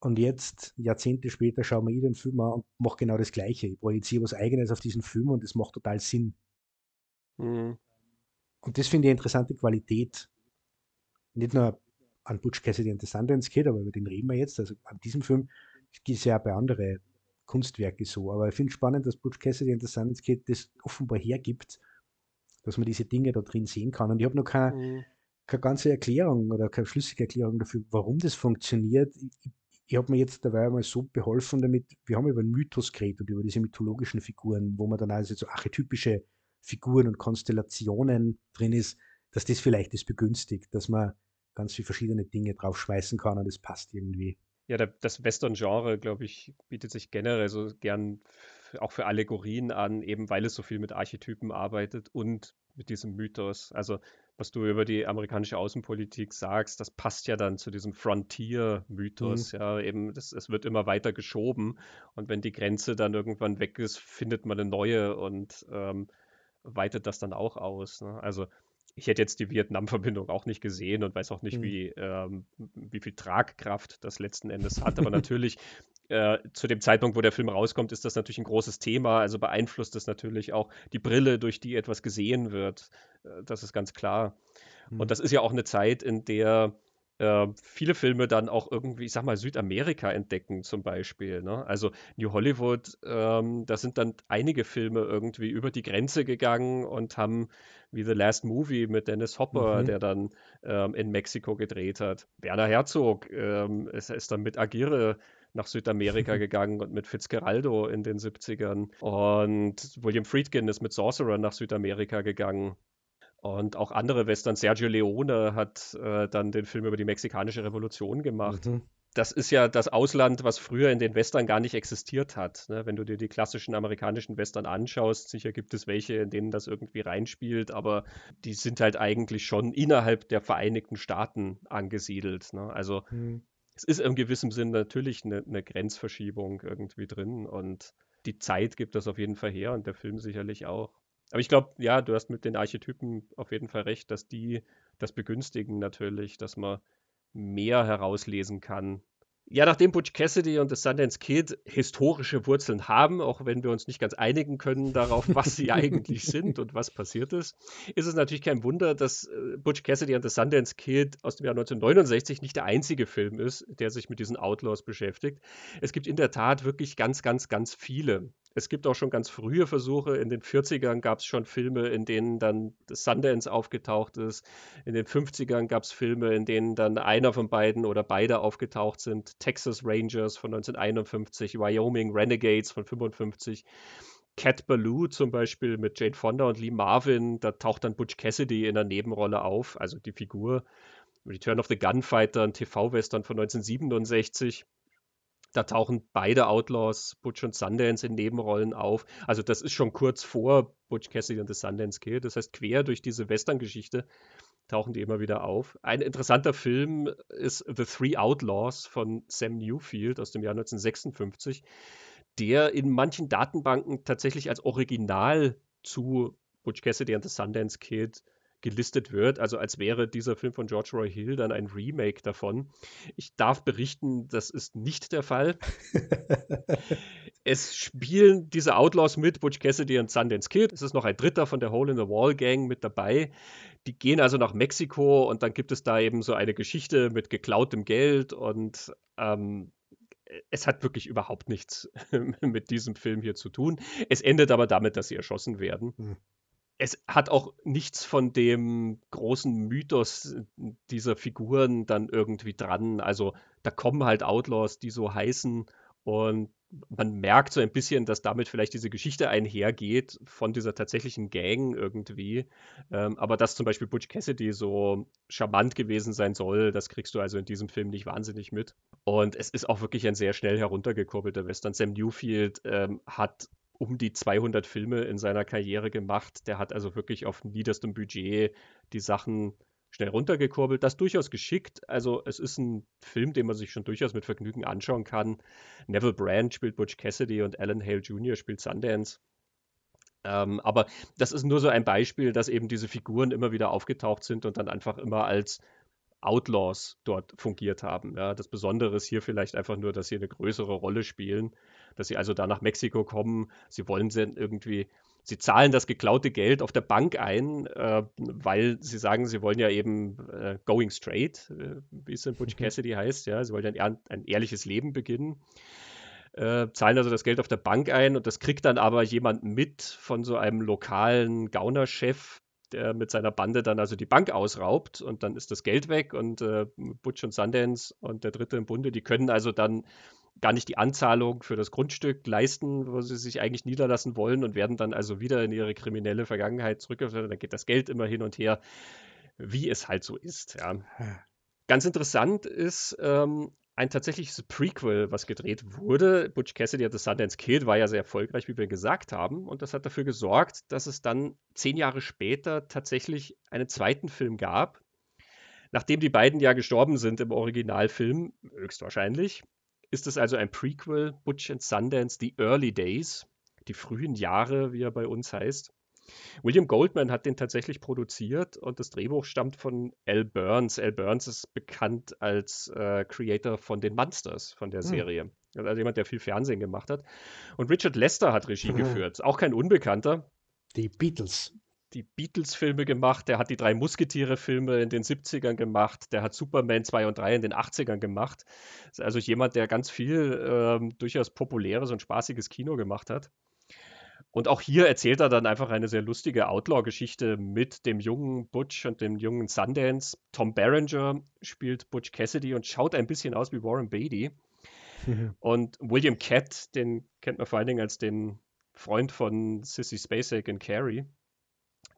Und jetzt, Jahrzehnte später, schauen wir den Film an und mache genau das Gleiche. Ich projiziere was Eigenes auf diesen Film und es macht total Sinn. Mhm. Und das finde ich eine interessante Qualität. Nicht nur an Butch Cassidy and the Sundance Kid, aber über den reden wir jetzt. Also an diesem Film es ja bei anderen Kunstwerken so. Aber ich finde es spannend, dass Butch Cassidy and the Sundance Kid das offenbar hergibt, dass man diese Dinge da drin sehen kann. Und ich habe noch keine, mhm. keine ganze Erklärung oder keine schlüssige Erklärung dafür, warum das funktioniert. Ich, ich habe mir jetzt dabei einmal so beholfen damit, wir haben über einen Mythos geredet und über diese mythologischen Figuren, wo man dann also so archetypische Figuren und Konstellationen drin ist, dass das vielleicht das begünstigt, dass man ganz viele verschiedene Dinge draufschmeißen kann und es passt irgendwie. Ja, das Western-Genre, glaube ich, bietet sich generell so gern auch für Allegorien an, eben weil es so viel mit Archetypen arbeitet und mit diesem Mythos. Also was du über die amerikanische Außenpolitik sagst, das passt ja dann zu diesem Frontier-Mythos. Mhm. Ja, eben, das, es wird immer weiter geschoben und wenn die Grenze dann irgendwann weg ist, findet man eine neue und ähm, weitet das dann auch aus. Ne? Also ich hätte jetzt die Vietnam-Verbindung auch nicht gesehen und weiß auch nicht, mhm. wie, ähm, wie viel Tragkraft das letzten Endes hat. Aber [laughs] natürlich, äh, zu dem Zeitpunkt, wo der Film rauskommt, ist das natürlich ein großes Thema. Also beeinflusst es natürlich auch die Brille, durch die etwas gesehen wird. Äh, das ist ganz klar. Mhm. Und das ist ja auch eine Zeit, in der äh, viele Filme dann auch irgendwie, ich sag mal, Südamerika entdecken zum Beispiel. Ne? Also New Hollywood, ähm, da sind dann einige Filme irgendwie über die Grenze gegangen und haben wie The Last Movie mit Dennis Hopper, mhm. der dann ähm, in Mexiko gedreht hat. Werner Herzog ähm, ist, ist dann mit Agire nach Südamerika [laughs] gegangen und mit Fitzgeraldo in den 70ern. Und William Friedkin ist mit Sorcerer nach Südamerika gegangen. Und auch andere Western. Sergio Leone hat äh, dann den Film über die mexikanische Revolution gemacht. Mhm. Das ist ja das Ausland, was früher in den Western gar nicht existiert hat. Ne? Wenn du dir die klassischen amerikanischen Western anschaust, sicher gibt es welche, in denen das irgendwie reinspielt, aber die sind halt eigentlich schon innerhalb der Vereinigten Staaten angesiedelt. Ne? Also mhm. es ist in gewissem Sinn natürlich eine, eine Grenzverschiebung irgendwie drin und die Zeit gibt das auf jeden Fall her und der Film sicherlich auch. Aber ich glaube, ja, du hast mit den Archetypen auf jeden Fall recht, dass die das begünstigen natürlich, dass man mehr herauslesen kann. Ja, nachdem Butch Cassidy und The Sundance Kid historische Wurzeln haben, auch wenn wir uns nicht ganz einigen können darauf, was sie [laughs] eigentlich sind und was passiert ist, ist es natürlich kein Wunder, dass äh, Butch Cassidy und The Sundance Kid aus dem Jahr 1969 nicht der einzige Film ist, der sich mit diesen Outlaws beschäftigt. Es gibt in der Tat wirklich ganz, ganz, ganz viele. Es gibt auch schon ganz frühe Versuche. In den 40ern gab es schon Filme, in denen dann Sundance aufgetaucht ist. In den 50ern gab es Filme, in denen dann einer von beiden oder beide aufgetaucht sind. Texas Rangers von 1951, Wyoming Renegades von 1955. Cat Ballou zum Beispiel mit Jane Fonda und Lee Marvin, da taucht dann Butch Cassidy in der Nebenrolle auf, also die Figur. Return of the Gunfighter, ein TV-Western von 1967. Da tauchen beide Outlaws, Butch und Sundance, in Nebenrollen auf. Also das ist schon kurz vor Butch Cassidy und the Sundance Kid. Das heißt, quer durch diese Western-Geschichte tauchen die immer wieder auf. Ein interessanter Film ist The Three Outlaws von Sam Newfield aus dem Jahr 1956, der in manchen Datenbanken tatsächlich als Original zu Butch Cassidy and the Sundance Kid gelistet wird, also als wäre dieser Film von George Roy Hill dann ein Remake davon. Ich darf berichten, das ist nicht der Fall. [laughs] es spielen diese Outlaws mit, Butch Cassidy und Sundance Kid. Es ist noch ein dritter von der Hole in the Wall Gang mit dabei. Die gehen also nach Mexiko und dann gibt es da eben so eine Geschichte mit geklautem Geld und ähm, es hat wirklich überhaupt nichts [laughs] mit diesem Film hier zu tun. Es endet aber damit, dass sie erschossen werden. Hm es hat auch nichts von dem großen Mythos dieser Figuren dann irgendwie dran. Also da kommen halt Outlaws, die so heißen und man merkt so ein bisschen, dass damit vielleicht diese Geschichte einhergeht von dieser tatsächlichen Gang irgendwie. Ähm, aber dass zum Beispiel Butch Cassidy so charmant gewesen sein soll, das kriegst du also in diesem Film nicht wahnsinnig mit. Und es ist auch wirklich ein sehr schnell heruntergekurbelter Western. Sam Newfield ähm, hat um die 200 Filme in seiner Karriere gemacht. Der hat also wirklich auf niederstem Budget die Sachen schnell runtergekurbelt. Das durchaus geschickt. Also es ist ein Film, den man sich schon durchaus mit Vergnügen anschauen kann. Neville Brand spielt Butch Cassidy und Alan Hale Jr. spielt Sundance. Ähm, aber das ist nur so ein Beispiel, dass eben diese Figuren immer wieder aufgetaucht sind und dann einfach immer als Outlaws dort fungiert haben. Ja, das Besondere ist hier vielleicht einfach nur, dass sie eine größere Rolle spielen dass sie also da nach Mexiko kommen. Sie wollen sie irgendwie, sie zahlen das geklaute Geld auf der Bank ein, äh, weil sie sagen, sie wollen ja eben äh, going straight, äh, wie es in Butch mhm. Cassidy heißt, ja, sie wollen ein, ein ehrliches Leben beginnen. Äh, zahlen also das Geld auf der Bank ein und das kriegt dann aber jemand mit von so einem lokalen Gaunerchef, der mit seiner Bande dann also die Bank ausraubt und dann ist das Geld weg und äh, Butch und Sundance und der Dritte im Bunde, die können also dann gar nicht die Anzahlung für das Grundstück leisten, wo sie sich eigentlich niederlassen wollen und werden dann also wieder in ihre kriminelle Vergangenheit zurückgeführt. Dann geht das Geld immer hin und her, wie es halt so ist. Ja. Ganz interessant ist ähm, ein tatsächliches Prequel, was gedreht wurde. Butch Cassidy at the Sundance Kid war ja sehr erfolgreich, wie wir gesagt haben. Und das hat dafür gesorgt, dass es dann zehn Jahre später tatsächlich einen zweiten Film gab. Nachdem die beiden ja gestorben sind im Originalfilm, höchstwahrscheinlich, ist es also ein Prequel, Butch and Sundance, The Early Days, die frühen Jahre, wie er bei uns heißt. William Goldman hat den tatsächlich produziert und das Drehbuch stammt von Al Burns. Al Burns ist bekannt als äh, Creator von den Monsters, von der hm. Serie. Also jemand, der viel Fernsehen gemacht hat. Und Richard Lester hat Regie mhm. [laughs] geführt. Auch kein Unbekannter. Die Beatles die Beatles-Filme gemacht, der hat die drei Musketiere-Filme in den 70ern gemacht, der hat Superman 2 und 3 in den 80ern gemacht. Ist also jemand, der ganz viel ähm, durchaus populäres und spaßiges Kino gemacht hat. Und auch hier erzählt er dann einfach eine sehr lustige Outlaw-Geschichte mit dem jungen Butch und dem jungen Sundance. Tom Berenger spielt Butch Cassidy und schaut ein bisschen aus wie Warren Beatty. [laughs] Und William Catt, den kennt man vor allen Dingen als den Freund von Sissy Spacek in Carrie.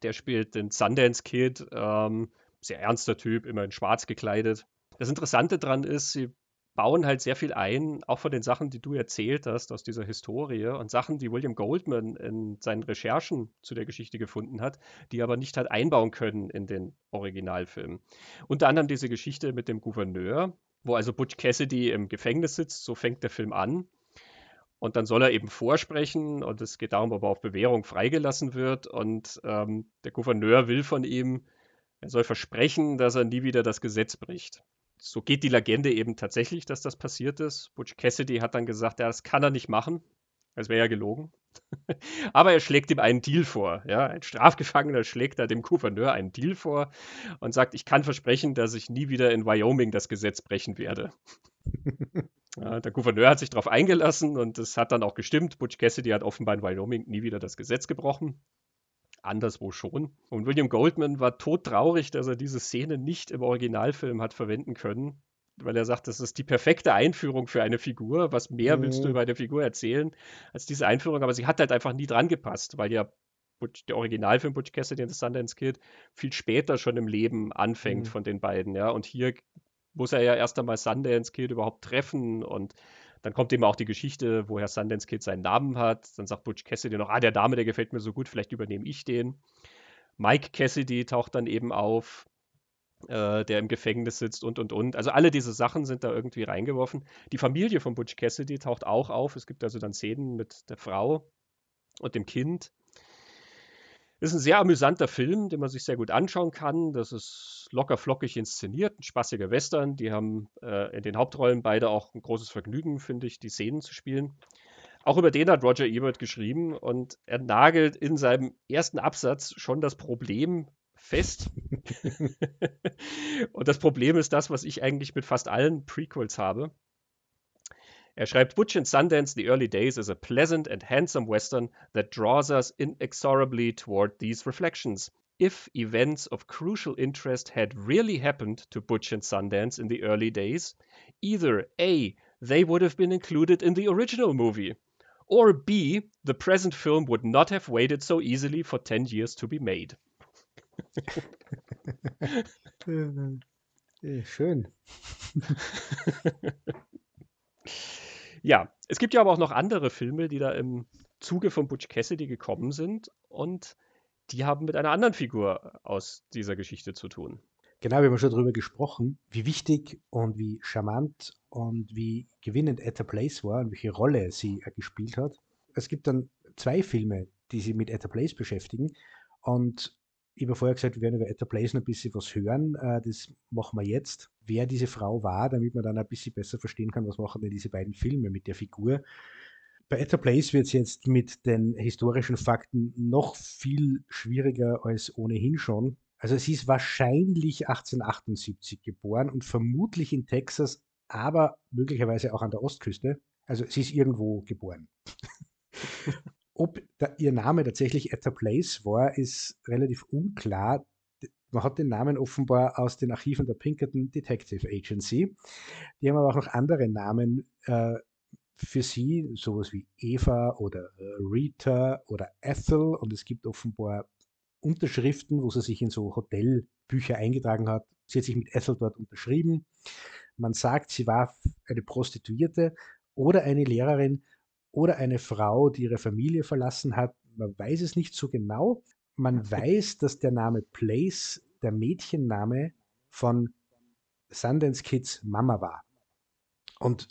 Der spielt den Sundance Kid, ähm, sehr ernster Typ, immer in schwarz gekleidet. Das Interessante daran ist, sie bauen halt sehr viel ein, auch von den Sachen, die du erzählt hast aus dieser Historie und Sachen, die William Goldman in seinen Recherchen zu der Geschichte gefunden hat, die aber nicht hat einbauen können in den Originalfilm. Unter anderem diese Geschichte mit dem Gouverneur, wo also Butch Cassidy im Gefängnis sitzt, so fängt der Film an. Und dann soll er eben vorsprechen und es geht darum, ob er auf Bewährung freigelassen wird. Und ähm, der Gouverneur will von ihm, er soll versprechen, dass er nie wieder das Gesetz bricht. So geht die Legende eben tatsächlich, dass das passiert ist. Butch Cassidy hat dann gesagt, ja, das kann er nicht machen. Das wäre ja gelogen. [laughs] Aber er schlägt ihm einen Deal vor. Ja, ein Strafgefangener schlägt da dem Gouverneur einen Deal vor und sagt, ich kann versprechen, dass ich nie wieder in Wyoming das Gesetz brechen werde. [laughs] Ja, der Gouverneur hat sich darauf eingelassen und es hat dann auch gestimmt. Butch Cassidy hat offenbar in Wyoming nie wieder das Gesetz gebrochen. Anderswo schon. Und William Goldman war todtraurig, dass er diese Szene nicht im Originalfilm hat verwenden können, weil er sagt, das ist die perfekte Einführung für eine Figur. Was mehr mhm. willst du über eine Figur erzählen als diese Einführung? Aber sie hat halt einfach nie dran gepasst, weil ja Butch, der Originalfilm Butch Cassidy and the Sundance Kid viel später schon im Leben anfängt mhm. von den beiden, ja. Und hier muss er ja erst einmal Sundance Kid überhaupt treffen und dann kommt eben auch die Geschichte, woher Sundance Kid seinen Namen hat. Dann sagt Butch Cassidy noch, ah, der Dame, der gefällt mir so gut, vielleicht übernehme ich den. Mike Cassidy taucht dann eben auf, äh, der im Gefängnis sitzt und und und. Also alle diese Sachen sind da irgendwie reingeworfen. Die Familie von Butch Cassidy taucht auch auf. Es gibt also dann Szenen mit der Frau und dem Kind. Ist ein sehr amüsanter Film, den man sich sehr gut anschauen kann. Das ist locker flockig inszeniert, ein spaßiger Western. Die haben äh, in den Hauptrollen beide auch ein großes Vergnügen, finde ich, die Szenen zu spielen. Auch über den hat Roger Ebert geschrieben und er nagelt in seinem ersten Absatz schon das Problem fest. [laughs] und das Problem ist das, was ich eigentlich mit fast allen Prequels habe. Er schreibt, Butch and Sundance, The Early Days is a pleasant and handsome western that draws us inexorably toward these reflections. If events of crucial interest had really happened to Butch and Sundance in the early days, either A, they would have been included in the original movie, or B, the present film would not have waited so easily for 10 years to be made. [laughs] Schön. [laughs] Ja, es gibt ja aber auch noch andere Filme, die da im Zuge von Butch Cassidy gekommen sind und die haben mit einer anderen Figur aus dieser Geschichte zu tun. Genau, wir haben schon darüber gesprochen, wie wichtig und wie charmant und wie gewinnend Etta Place war und welche Rolle sie gespielt hat. Es gibt dann zwei Filme, die sich mit Etta Place beschäftigen und ich habe vorher gesagt, wir werden über Etta Place noch ein bisschen was hören. Äh, das machen wir jetzt. Wer diese Frau war, damit man dann ein bisschen besser verstehen kann, was machen denn diese beiden Filme mit der Figur. Bei Etta Place wird es jetzt mit den historischen Fakten noch viel schwieriger als ohnehin schon. Also sie ist wahrscheinlich 1878 geboren und vermutlich in Texas, aber möglicherweise auch an der Ostküste. Also sie ist irgendwo geboren. [laughs] Ob da, ihr Name tatsächlich Etta Place war, ist relativ unklar. Man hat den Namen offenbar aus den Archiven der Pinkerton Detective Agency. Die haben aber auch noch andere Namen äh, für sie, sowas wie Eva oder äh, Rita oder Ethel. Und es gibt offenbar Unterschriften, wo sie sich in so Hotelbücher eingetragen hat. Sie hat sich mit Ethel dort unterschrieben. Man sagt, sie war eine Prostituierte oder eine Lehrerin oder eine Frau, die ihre Familie verlassen hat. Man weiß es nicht so genau. Man weiß, dass der Name Place der Mädchenname von Sundance Kids Mama war. Und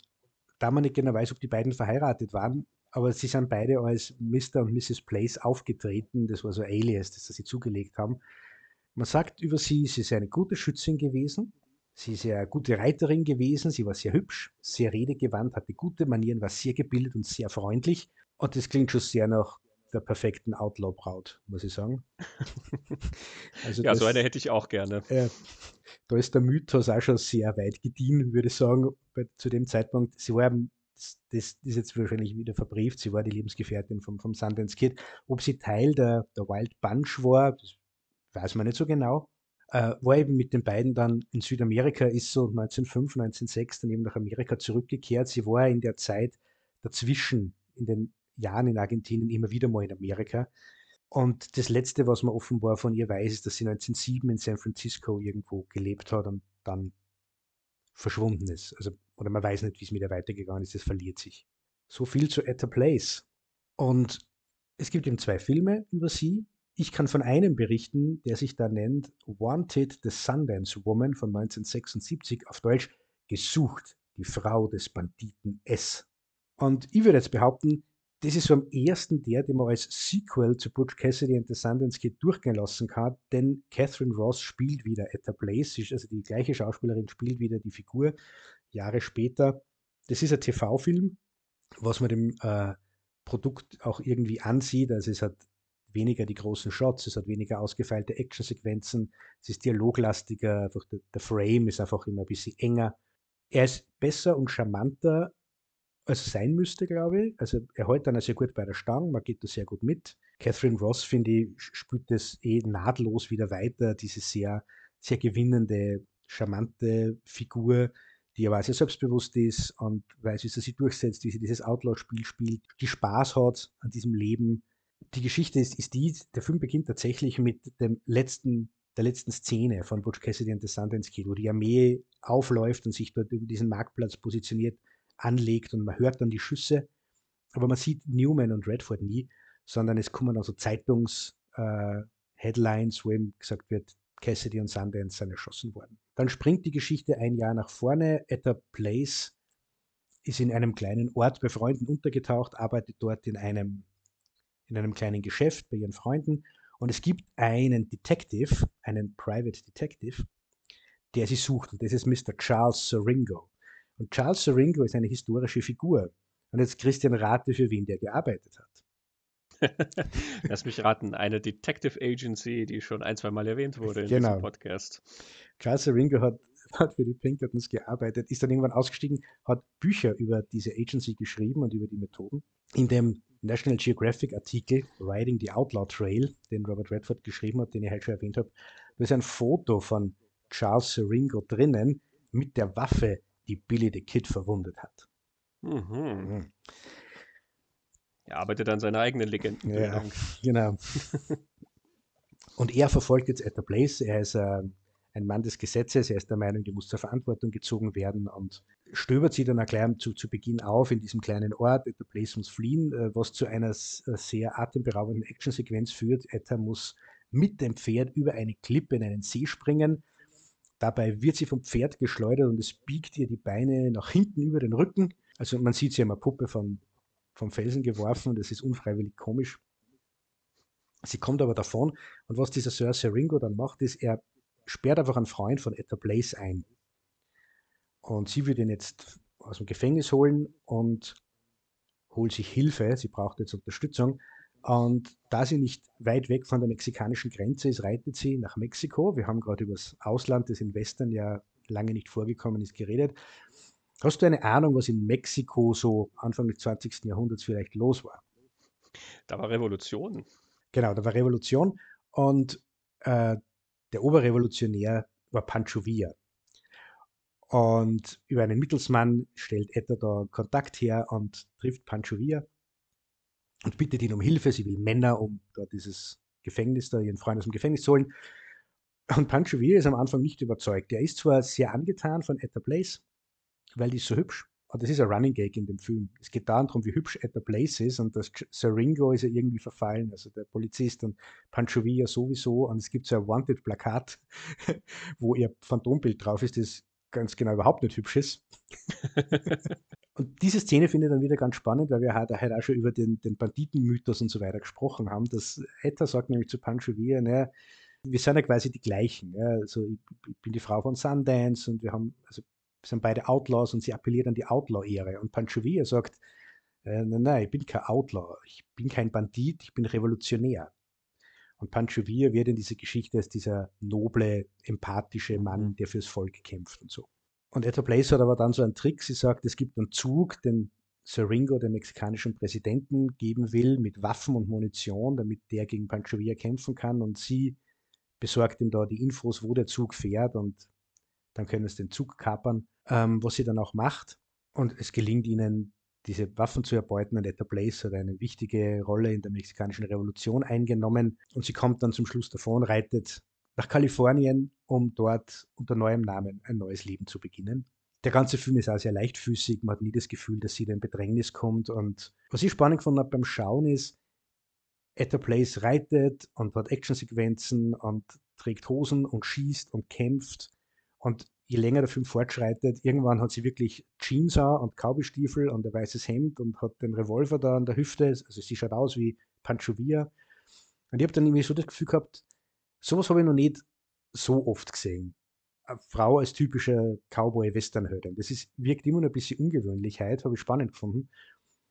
da man nicht genau weiß, ob die beiden verheiratet waren, aber sie sind beide als Mr. und Mrs. Place aufgetreten. Das war so Alias, das sie zugelegt haben. Man sagt über sie, sie ist eine gute Schützin gewesen. Sie ist eine gute Reiterin gewesen, sie war sehr hübsch, sehr redegewandt, hatte gute Manieren, war sehr gebildet und sehr freundlich. Und das klingt schon sehr nach der perfekten Outlaw-Braut, muss ich sagen. [laughs] also ja, so eine hätte ich auch gerne. Äh, da ist der Mythos auch schon sehr weit gediehen, würde ich sagen, bei, zu dem Zeitpunkt. Sie war, das, das, ist jetzt wahrscheinlich wieder verbrieft, sie war die Lebensgefährtin vom, vom Sundance Kid. Ob sie Teil der, der Wild Bunch war, das weiß man nicht so genau äh, war eben mit den beiden dann in Südamerika, ist so 1905, 1906 dann eben nach Amerika zurückgekehrt. Sie war in der Zeit dazwischen, in den Jahren in Argentinien, immer wieder mal in Amerika. Und das Letzte, was man offenbar von ihr weiß, ist, dass sie 1907 in San Francisco irgendwo gelebt hat und dann verschwunden ist. Also, oder man weiß nicht, wie es mit ihr weitergegangen ist, das verliert sich. So viel zu At a Place. Und es gibt eben zwei Filme über sie. Ich kann von einem berichten, der sich da nennt Wanted the Sundance Woman von 1976, auf Deutsch Gesucht, die Frau des Banditen S. Und ich würde jetzt behaupten, das ist so am ersten der, den man als Sequel zu Butch Cassidy and the Sundance Kid durchgehen lassen kann, denn Catherine Ross spielt wieder Etta Blaze, also die gleiche Schauspielerin spielt wieder die Figur Jahre später. Das ist ein TV-Film, was man dem äh, Produkt auch irgendwie ansieht. Also es hat weniger die großen Shots, es hat weniger ausgefeilte Actionsequenzen, es ist dialoglastiger, einfach der, der Frame ist einfach immer ein bisschen enger. Er ist besser und charmanter, als er sein müsste, glaube ich. Also er hält dann sehr gut bei der Stange, man geht da sehr gut mit. Catherine Ross, finde ich, spielt das eh nahtlos wieder weiter, diese sehr, sehr gewinnende, charmante Figur, die aber sehr selbstbewusst ist und weiß, wie sie sich durchsetzt, wie sie dieses Outlaw-Spiel spielt, die Spaß hat an diesem Leben die Geschichte ist, ist die, der Film beginnt tatsächlich mit dem letzten, der letzten Szene von Butch Cassidy and the Sundance Kid, wo die Armee aufläuft und sich dort über diesen Marktplatz positioniert, anlegt und man hört dann die Schüsse, aber man sieht Newman und Redford nie, sondern es kommen also Zeitungs-Headlines, äh, wo eben gesagt wird, Cassidy und Sundance sind erschossen worden. Dann springt die Geschichte ein Jahr nach vorne. Etta Place ist in einem kleinen Ort bei Freunden untergetaucht, arbeitet dort in einem, in einem kleinen Geschäft bei ihren Freunden. Und es gibt einen Detective, einen Private Detective, der sie sucht. Und das ist Mr. Charles Seringo. Und Charles Seringo ist eine historische Figur. Und jetzt Christian rate, für wen der gearbeitet hat. [laughs] Lass mich raten, eine Detective Agency, die schon ein, zwei Mal erwähnt wurde in genau. diesem Podcast. Charles Seringo hat, [laughs] hat für die Pinkertons gearbeitet, ist dann irgendwann ausgestiegen, hat Bücher über diese Agency geschrieben und über die Methoden. In dem National Geographic Artikel Riding the Outlaw Trail, den Robert Redford geschrieben hat, den ich halt schon erwähnt habe, da ist ein Foto von Charles Seringo drinnen mit der Waffe, die Billy the Kid verwundet hat. Mhm. Mhm. Er arbeitet an seiner eigenen Legenden. Ja, genau. [laughs] Und er verfolgt jetzt Etta Place. Er ist äh, ein Mann des Gesetzes. Er ist der Meinung, die muss zur Verantwortung gezogen werden und stöbert sie dann gleich zu, zu Beginn auf in diesem kleinen Ort. Etta Place muss fliehen, äh, was zu einer äh, sehr atemberaubenden Actionsequenz führt. Etta muss mit dem Pferd über eine Klippe in einen See springen. Dabei wird sie vom Pferd geschleudert und es biegt ihr die Beine nach hinten über den Rücken. Also man sieht sie immer Puppe von vom Felsen geworfen und es ist unfreiwillig komisch. Sie kommt aber davon und was dieser Sir Seringo dann macht, ist, er sperrt einfach einen Freund von Etta Blaze ein. Und sie wird ihn jetzt aus dem Gefängnis holen und holt sich Hilfe. Sie braucht jetzt Unterstützung. Und da sie nicht weit weg von der mexikanischen Grenze ist, reitet sie nach Mexiko. Wir haben gerade über das Ausland, das in Western ja lange nicht vorgekommen ist, geredet. Hast du eine Ahnung, was in Mexiko so Anfang des 20. Jahrhunderts vielleicht los war? Da war Revolution. Genau, da war Revolution und äh, der Oberrevolutionär war Pancho Villa. Und über einen Mittelsmann stellt Etta da Kontakt her und trifft Pancho Villa und bittet ihn um Hilfe. Sie will Männer, um da dieses Gefängnis, da ihren Freund aus dem Gefängnis zu holen. Und Pancho Villa ist am Anfang nicht überzeugt. Er ist zwar sehr angetan von Etta Place, weil die ist so hübsch. Und das ist ein Running Gag in dem Film. Es geht darum, wie hübsch Etta Place ist und das Seringo ist ja irgendwie verfallen, also der Polizist und Pancho Villa sowieso. Und es gibt so ein Wanted-Plakat, [laughs] wo ihr Phantombild drauf ist, das ganz genau überhaupt nicht hübsch ist. [laughs] und diese Szene finde ich dann wieder ganz spannend, weil wir halt, halt auch schon über den, den Banditenmythos und so weiter gesprochen haben. Dass Etta sagt nämlich zu Pancho Villa, naja, wir sind ja quasi die gleichen. Ja. Also ich, ich, bin die Frau von Sundance und wir haben, also sind beide Outlaws und sie appelliert an die Outlaw-Ehre. Und Pancho Villa sagt, äh, nein, nein, ich bin kein Outlaw, ich bin kein Bandit, ich bin Revolutionär. Und Pancho Villa wird in dieser Geschichte als dieser noble, empathische Mann, mhm. der fürs Volk kämpft und so. Und Etta Place hat aber dann so einen Trick, sie sagt, es gibt einen Zug, den Seringo, dem mexikanischen Präsidenten, geben will mit Waffen und Munition, damit der gegen Pancho Villa kämpfen kann. Und sie besorgt ihm da die Infos, wo der Zug fährt und dann können es den Zug kapern, ähm, was sie dann auch macht. Und es gelingt ihnen, diese Waffen zu erbeuten. Und Etta Place hat eine wichtige Rolle in der mexikanischen Revolution eingenommen. Und sie kommt dann zum Schluss davon, reitet nach Kalifornien, um dort unter neuem Namen ein neues Leben zu beginnen. Der ganze Film ist auch sehr leichtfüßig. Man hat nie das Gefühl, dass sie in Bedrängnis kommt. Und was ich spannend fand beim Schauen ist, Etta Place reitet und hat Actionsequenzen und trägt Hosen und schießt und kämpft und je länger der Film fortschreitet, irgendwann hat sie wirklich Jeans an und Cowboystiefel und ein weißes Hemd und hat den Revolver da an der Hüfte. Also sie schaut aus wie Pancho Villa. Und ich habe dann irgendwie so das Gefühl gehabt, sowas habe ich noch nicht so oft gesehen. Eine Frau als typische Cowboy-Westernheldin. Das ist, wirkt immer noch ein bisschen Ungewöhnlichkeit, habe ich spannend gefunden.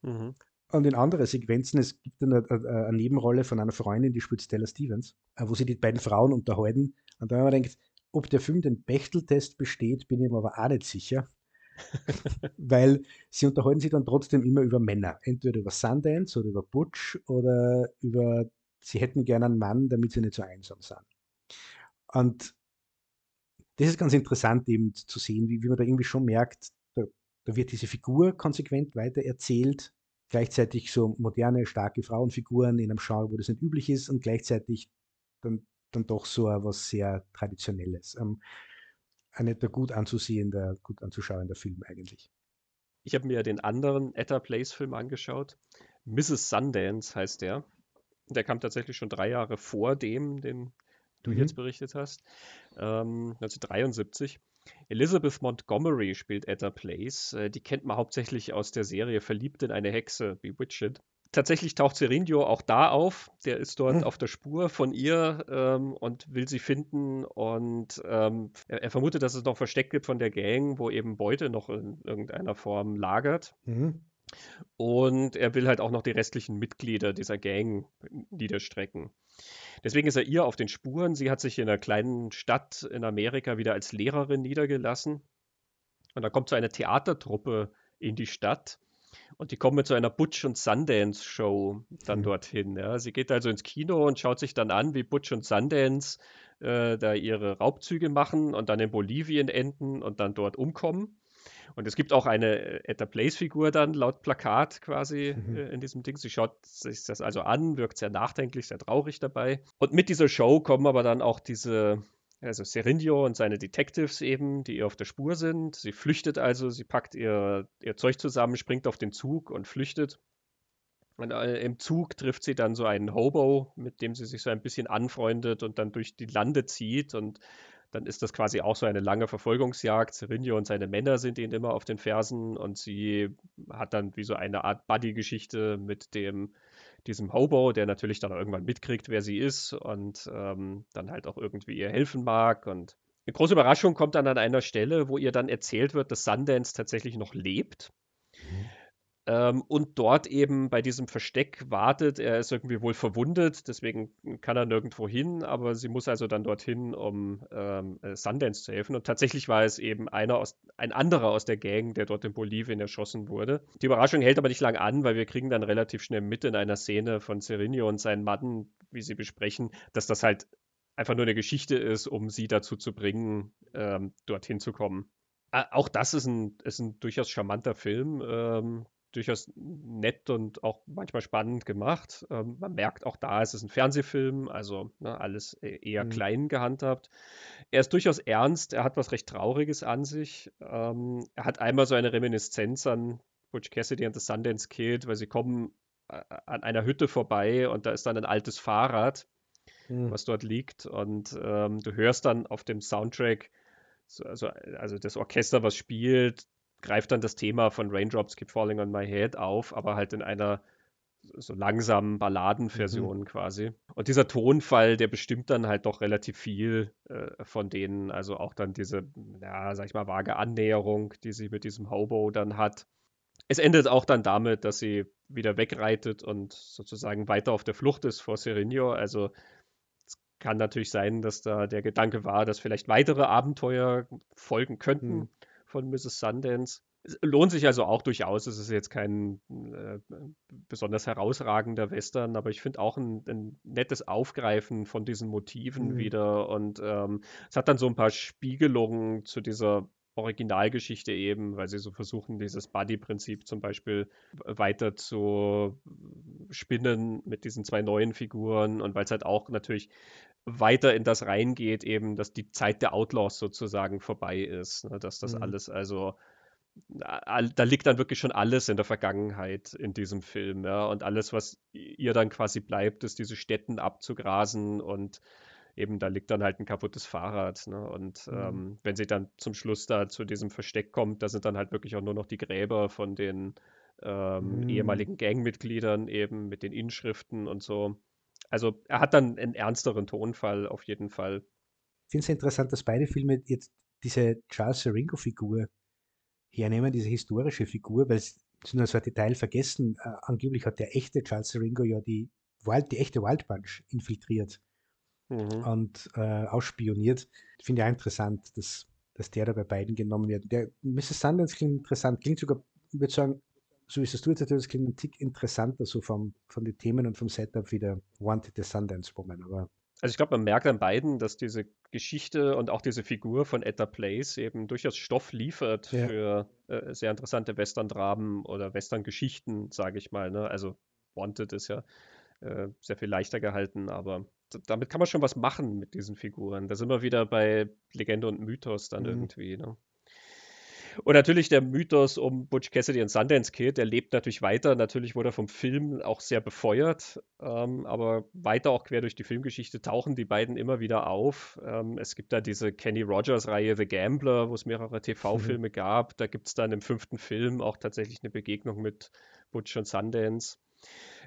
Mhm. Und in anderen Sequenzen, es gibt eine, eine, Nebenrolle von einer Freundin, die spielt Stella Stevens, wo sie die beiden Frauen unterhalten. Und da habe ich mir gedacht, ob der Film den Bechteltest besteht, bin ich mir aber auch nicht sicher. [laughs] Weil sie unterhalten sich dann trotzdem immer über Männer. Entweder über Sundance oder über Butch oder über, sie hätten gerne einen Mann, damit sie nicht so einsam sind. Und das ist ganz interessant eben zu sehen, wie, wie man da irgendwie schon merkt, da, da wird diese Figur konsequent weiter erzählt, gleichzeitig so moderne, starke Frauenfiguren in einem Genre, wo das nicht üblich ist und gleichzeitig dann, dann doch so was sehr Traditionelles. Ähm, ein netter, gut anzusehender, gut anzuschauender Film eigentlich. Ich habe mir den anderen Etta Place Film angeschaut. Mrs. Sundance heißt der. Der kam tatsächlich schon drei Jahre vor dem, den du mhm. jetzt berichtet hast. Ähm, 1973. Elizabeth Montgomery spielt Etta Place. Äh, die kennt man hauptsächlich aus der Serie Verliebt in eine Hexe, Bewitched. Tatsächlich taucht Sergio auch da auf. Der ist dort hm. auf der Spur von ihr ähm, und will sie finden. Und ähm, er, er, vermutet, dass es noch Versteck gibt von der Gang, wo eben Beute noch in irgendeiner Form lagert. Mhm. Und er will halt auch noch die restlichen Mitglieder dieser Gang niederstrecken. Deswegen ist er ihr auf den Spuren. Sie hat sich in einer kleinen Stadt in Amerika wieder als Lehrerin niedergelassen. Und dann kommt so eine Theatertruppe in die Stadt. Und die kommen mit so einer Butch und Sundance Show dann mhm. dorthin. Ja. Sie geht also ins Kino und schaut sich dann an, wie Butch und Sundance äh, da ihre Raubzüge machen und dann in Bolivien enden und dann dort umkommen. Und es gibt auch eine At the Place-Figur dann laut Plakat quasi mhm. äh, in diesem Ding. Sie schaut sich das also an, wirkt sehr nachdenklich, sehr traurig dabei. Und mit dieser Show kommen aber dann auch diese, also Serindio und seine Detectives eben, die ihr auf der Spur sind. Sie flüchtet also, sie packt ihr, ihr Zeug zusammen, springt auf den Zug und flüchtet. Und äh, im Zug trifft sie dann so einen Hobo, mit dem sie sich so ein bisschen anfreundet und dann durch die Lande zieht und dann ist das quasi auch so eine lange Verfolgungsjagd. Serinio und seine Männer sind ihnen immer auf den Fersen und sie hat dann wie so eine Art Buddy-Geschichte mit dem diesem Hobo, der natürlich dann irgendwann mitkriegt, wer sie ist und ähm, dann halt auch irgendwie ihr helfen mag. Und eine große Überraschung kommt dann an einer Stelle, wo ihr dann erzählt wird, dass Sundance tatsächlich noch lebt. Ähm, und dort eben bei diesem Versteck wartet. Er ist irgendwie wohl verwundet, deswegen kann er nirgendwo hin, aber sie muss also dann dorthin, um ähm, äh, Sundance zu helfen. Und tatsächlich war es eben einer aus, ein anderer aus der Gang, der dort in Bolivien erschossen wurde. Die Überraschung hält aber nicht lang an, weil wir kriegen dann relativ schnell mit in einer Szene von Serinio und seinen Mann, wie sie besprechen, dass das halt einfach nur eine Geschichte ist, um sie dazu zu bringen, ähm, dorthin zu kommen. Auch das ist ein, ist ein durchaus charmanter Film. Ähm, durchaus nett und auch manchmal spannend gemacht. Ähm, man merkt auch da, es ist ein Fernsehfilm, also ne, alles e-, eher mhm. klein gehandhabt. Er ist durchaus ernst, er hat was recht Trauriges an sich. Ähm, er hat einmal so eine Reminiszenz an Butch Cassidy und The Sundance Kid, weil sie kommen äh, an einer Hütte vorbei und da ist dann ein altes Fahrrad, mhm. was dort liegt und ähm, du hörst dann auf dem Soundtrack so, also, also das Orchester, was spielt, greift dann das Thema von Raindrops Keep Falling on My Head auf, aber halt in einer so langsamen Balladenversion mhm. quasi. Und dieser Tonfall, der bestimmt dann halt doch relativ viel äh, von denen, also auch dann diese, ja, sag ich mal, vage Annäherung, die sie mit diesem Hobo dann hat. Es endet auch dann damit, dass sie wieder wegreitet und sozusagen weiter auf der Flucht ist vor Serenio. Also es kann natürlich sein, dass da der Gedanke war, dass vielleicht weitere Abenteuer folgen könnten. Mhm von Mrs. Sundance. Es lohnt sich also auch durchaus. Es ist jetzt kein äh, besonders herausragender Western, aber ich finde auch ein, ein, nettes Aufgreifen von diesen Motiven mhm. wieder. Und ähm, es hat dann so ein paar Spiegelungen zu dieser Originalgeschichte eben, weil sie so versuchen, dieses Buddy-Prinzip zum Beispiel weiter zu spinnen mit diesen zwei neuen Figuren und weil es halt auch natürlich weiter in das reingeht, eben, dass die Zeit der Outlaws sozusagen vorbei ist. Ne? Dass das mhm. alles, also da liegt dann wirklich schon alles in der Vergangenheit in diesem Film, ja. Und alles, was ihr dann quasi bleibt, ist diese Städten abzugrasen und eben da liegt dann halt ein kaputtes Fahrrad. Ne? Und mhm. ähm, wenn sie dann zum Schluss da zu diesem Versteck kommt, da sind dann halt wirklich auch nur noch die Gräber von den ähm, mhm. ehemaligen Gangmitgliedern eben mit den Inschriften und so. Also er hat dann einen ernsteren Tonfall auf jeden Fall. Ich finde es interessant, dass beide Filme jetzt diese Charles Seringo-Figur hernehmen, diese historische Figur, weil sie nur so ein Detail vergessen. Äh, angeblich hat der echte Charles Seringo ja die, Wild, die echte Wild Bunch infiltriert mhm. und äh, ausspioniert. Finde ich auch interessant, dass, dass der da bei beiden genommen wird. Der Mrs. Sundance klingt interessant, klingt sogar, ich würde sagen, so wie es du jetzt erzählst, klingt ein Tick interessanter so vom, von den Themen und vom Setup wie der Wanted the Sundance Woman. Aber Also ich glaube, man merkt an beiden, dass diese Geschichte und auch diese Figur von Etta Place eben durchaus Stoff liefert Ja. für äh, sehr interessante Western-Dramen oder Western-Geschichten, sage ich mal. Ne? Also Wanted ist ja äh, sehr viel leichter gehalten, aber damit kann man schon was machen mit diesen Figuren. Da sind wir wieder bei Legende und Mythos dann Mhm. irgendwie. Ne? Und natürlich der Mythos um Butch Cassidy und Sundance Kid, der lebt natürlich weiter. Natürlich wurde er vom Film auch sehr befeuert, ähm, aber weiter auch quer durch die Filmgeschichte tauchen die beiden immer wieder auf. Ähm, es gibt da diese Kenny Rogers-Reihe The Gambler, wo es mehrere TV-Filme gab. Da gibt es dann im fünften Film auch tatsächlich eine Begegnung mit Butch und Sundance.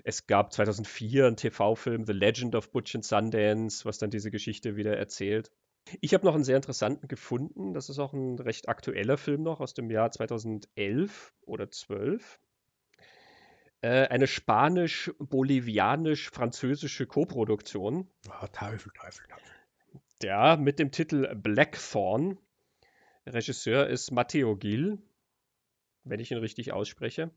Es gab 2004 einen TV-Film The Legend of Butch and Sundance, was dann diese Geschichte wieder erzählt. Ich habe noch einen sehr interessanten gefunden. Das ist auch ein recht aktueller Film noch aus dem Jahr 2011 oder 12. Äh, eine spanisch-bolivianisch-französische Koproduktion. Ah, Teufel, Teufel, Teufel. Ja, mit dem Titel Blackthorn. Regisseur ist Matteo Gil, wenn ich ihn richtig ausspreche.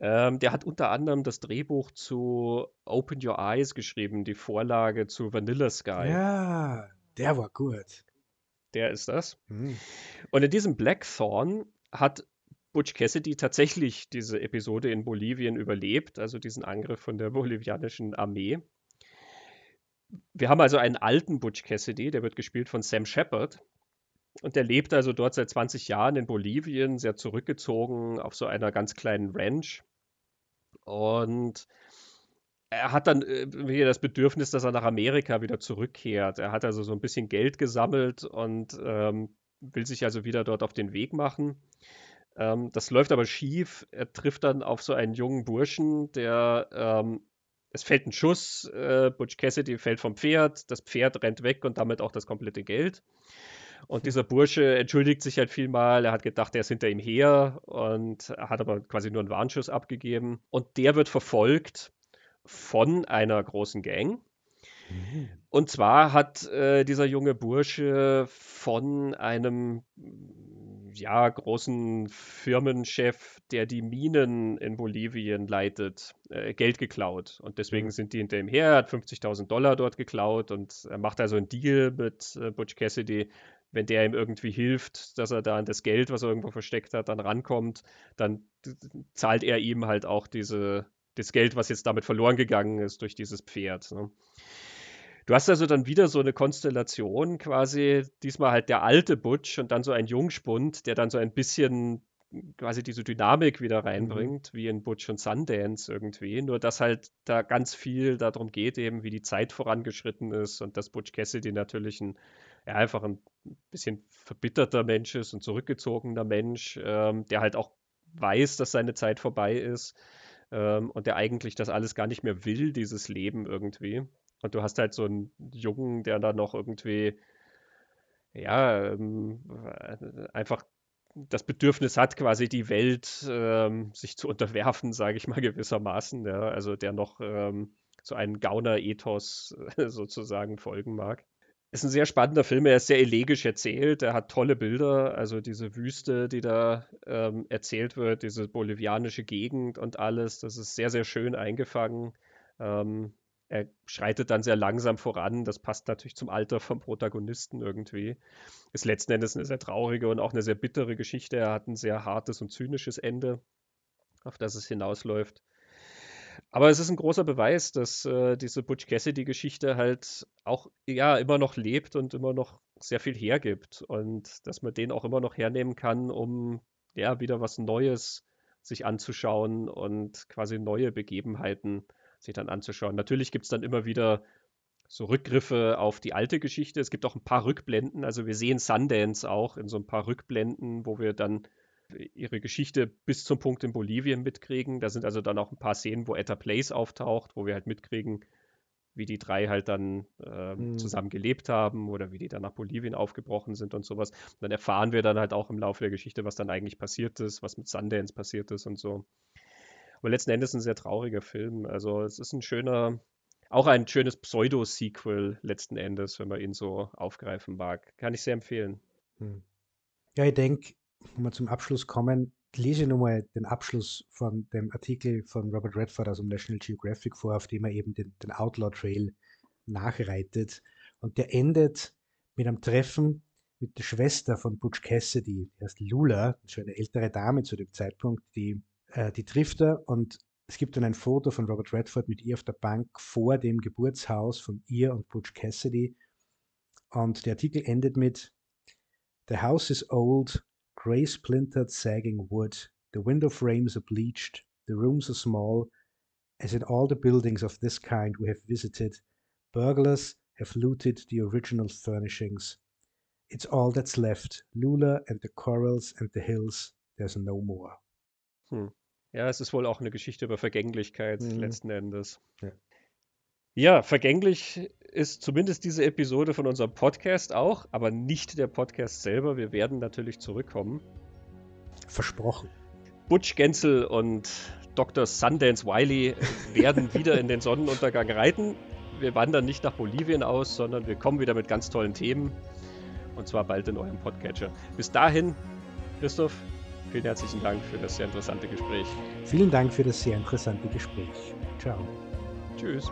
Ähm, der hat unter anderem das Drehbuch zu Open Your Eyes geschrieben, die Vorlage zu Vanilla Sky. Ja, der war gut. Der ist das. Hm. Und in diesem Blackthorn hat Butch Cassidy tatsächlich diese Episode in Bolivien überlebt, also diesen Angriff von der [laughs] bolivianischen Armee. Wir haben also einen alten Butch Cassidy, der wird gespielt von Sam Shepard. Und der lebt also dort seit 20 Jahren in Bolivien, sehr zurückgezogen auf so einer ganz kleinen Ranch. Und er hat dann äh, wieder das Bedürfnis, dass er nach Amerika wieder zurückkehrt. Er hat also so ein bisschen Geld gesammelt und ähm, will sich also wieder dort auf den Weg machen. Ähm, das läuft aber schief. Er trifft dann auf so einen jungen Burschen, der ähm, es fällt ein Schuss, äh, Butch Cassidy fällt vom Pferd, das Pferd rennt weg und damit auch das komplette Geld. Und dieser Bursche entschuldigt sich halt vielmal. Er hat gedacht, er ist hinter ihm her und er hat aber quasi nur einen Warnschuss abgegeben. Und der wird verfolgt von einer großen Gang. Mhm. Und zwar hat äh, dieser junge Bursche von einem ja, großen Firmenchef, der die Minen in Bolivien leitet, äh, Geld geklaut. Und deswegen Mhm. sind die hinter ihm her. Er hat 50.000 Dollar dort geklaut und er macht also einen Deal mit äh, Butch Cassidy. Wenn der ihm irgendwie hilft, dass er da an das Geld, was er irgendwo versteckt hat, dann rankommt, dann d- zahlt er ihm halt auch diese, das Geld, was jetzt damit verloren gegangen ist durch dieses Pferd. Ne? Du hast also dann wieder so eine Konstellation quasi, diesmal halt der alte Butch und dann so ein Jungspund, der dann so ein bisschen quasi diese Dynamik wieder reinbringt, wie in Butch und Sundance irgendwie. Nur dass halt da ganz viel darum geht, eben wie die Zeit vorangeschritten ist und dass Butch Cassidy natürlich ein, ja, einfach ein bisschen verbitterter Mensch ist, ein zurückgezogener Mensch, ähm, der halt auch weiß, dass seine Zeit vorbei ist ähm, und der eigentlich das alles gar nicht mehr will, dieses Leben irgendwie. Und du hast halt so einen Jungen, der da noch irgendwie, ja, ähm, äh, einfach das Bedürfnis hat, quasi die Welt ähm, sich zu unterwerfen, sage ich mal gewissermaßen. Ja? Also der noch ähm, so einen Gauner-Ethos äh, [laughs] sozusagen folgen mag. Ist ein sehr spannender Film, er ist sehr elegisch erzählt, er hat tolle Bilder, also diese Wüste, die da ähm, erzählt wird, diese bolivianische Gegend und alles, das ist sehr, sehr schön eingefangen. Ähm, er schreitet dann sehr langsam voran. Das passt natürlich zum Alter vom Protagonisten irgendwie. Ist letzten Endes eine sehr traurige und auch eine sehr bittere Geschichte. Er hat ein sehr hartes und zynisches Ende, auf das es hinausläuft. Aber es ist ein großer Beweis, dass äh, diese Butch Cassidy-Geschichte halt auch ja immer noch lebt und immer noch sehr viel hergibt und dass man den auch immer noch hernehmen kann, um ja wieder was Neues sich anzuschauen und quasi neue Begebenheiten sich dann anzuschauen. Natürlich gibt es dann immer wieder so Rückgriffe auf die alte Geschichte. Es gibt auch ein paar Rückblenden. Also wir sehen Sundance auch in so ein paar Rückblenden, wo wir dann ihre Geschichte bis zum Punkt in Bolivien mitkriegen. Da sind also dann auch ein paar Szenen, wo Etta Place auftaucht, wo wir halt mitkriegen, wie die drei halt dann äh, Mhm. zusammen gelebt haben oder wie die dann nach Bolivien aufgebrochen sind und sowas. Und dann erfahren wir dann halt auch im Laufe der Geschichte, was dann eigentlich passiert ist, was mit Sundance passiert ist und so. Aber letzten Endes ein sehr trauriger Film. Also es ist ein schöner, auch ein schönes Pseudo-Sequel letzten Endes, wenn man ihn so aufgreifen mag. Kann ich sehr empfehlen. Hm. Ja, ich denke, wir zum Abschluss kommen, lese ich nochmal den Abschluss von dem Artikel von Robert Redford aus dem National Geographic vor, auf dem er eben den, den Outlaw Trail nachreitet. Und der endet mit einem Treffen mit der Schwester von Butch Cassidy, die heißt Lula, schon eine ältere Dame zu dem Zeitpunkt, die, äh, die trifft er und es gibt dann ein Foto von Robert Redford mit ihr auf der Bank vor dem Geburtshaus von ihr und Butch Cassidy. Und der Artikel endet mit The house is old, grey splintered sagging wood, the window frames are bleached, the rooms are small, as in all the buildings of this kind we have visited, burglars have looted the original furnishings. It's all that's left. Lula and the corals and the hills, there's no more. Hm. Ja, es ist wohl auch eine Geschichte über Vergänglichkeit mhm. letzten Endes. Ja. Ja, vergänglich ist zumindest diese Episode von unserem Podcast auch, aber nicht der Podcast selber. Wir werden natürlich zurückkommen. Versprochen. Butch Gensel und Dr. Sundance Wiley werden [laughs] wieder in den Sonnenuntergang reiten. Wir wandern nicht nach Bolivien aus, sondern wir kommen wieder mit ganz tollen Themen. Und zwar bald in eurem Podcatcher. Bis dahin, Christoph, Vielen herzlichen Dank für das sehr interessante Gespräch. Vielen Dank für das sehr interessante Gespräch. Ciao. Tschüss.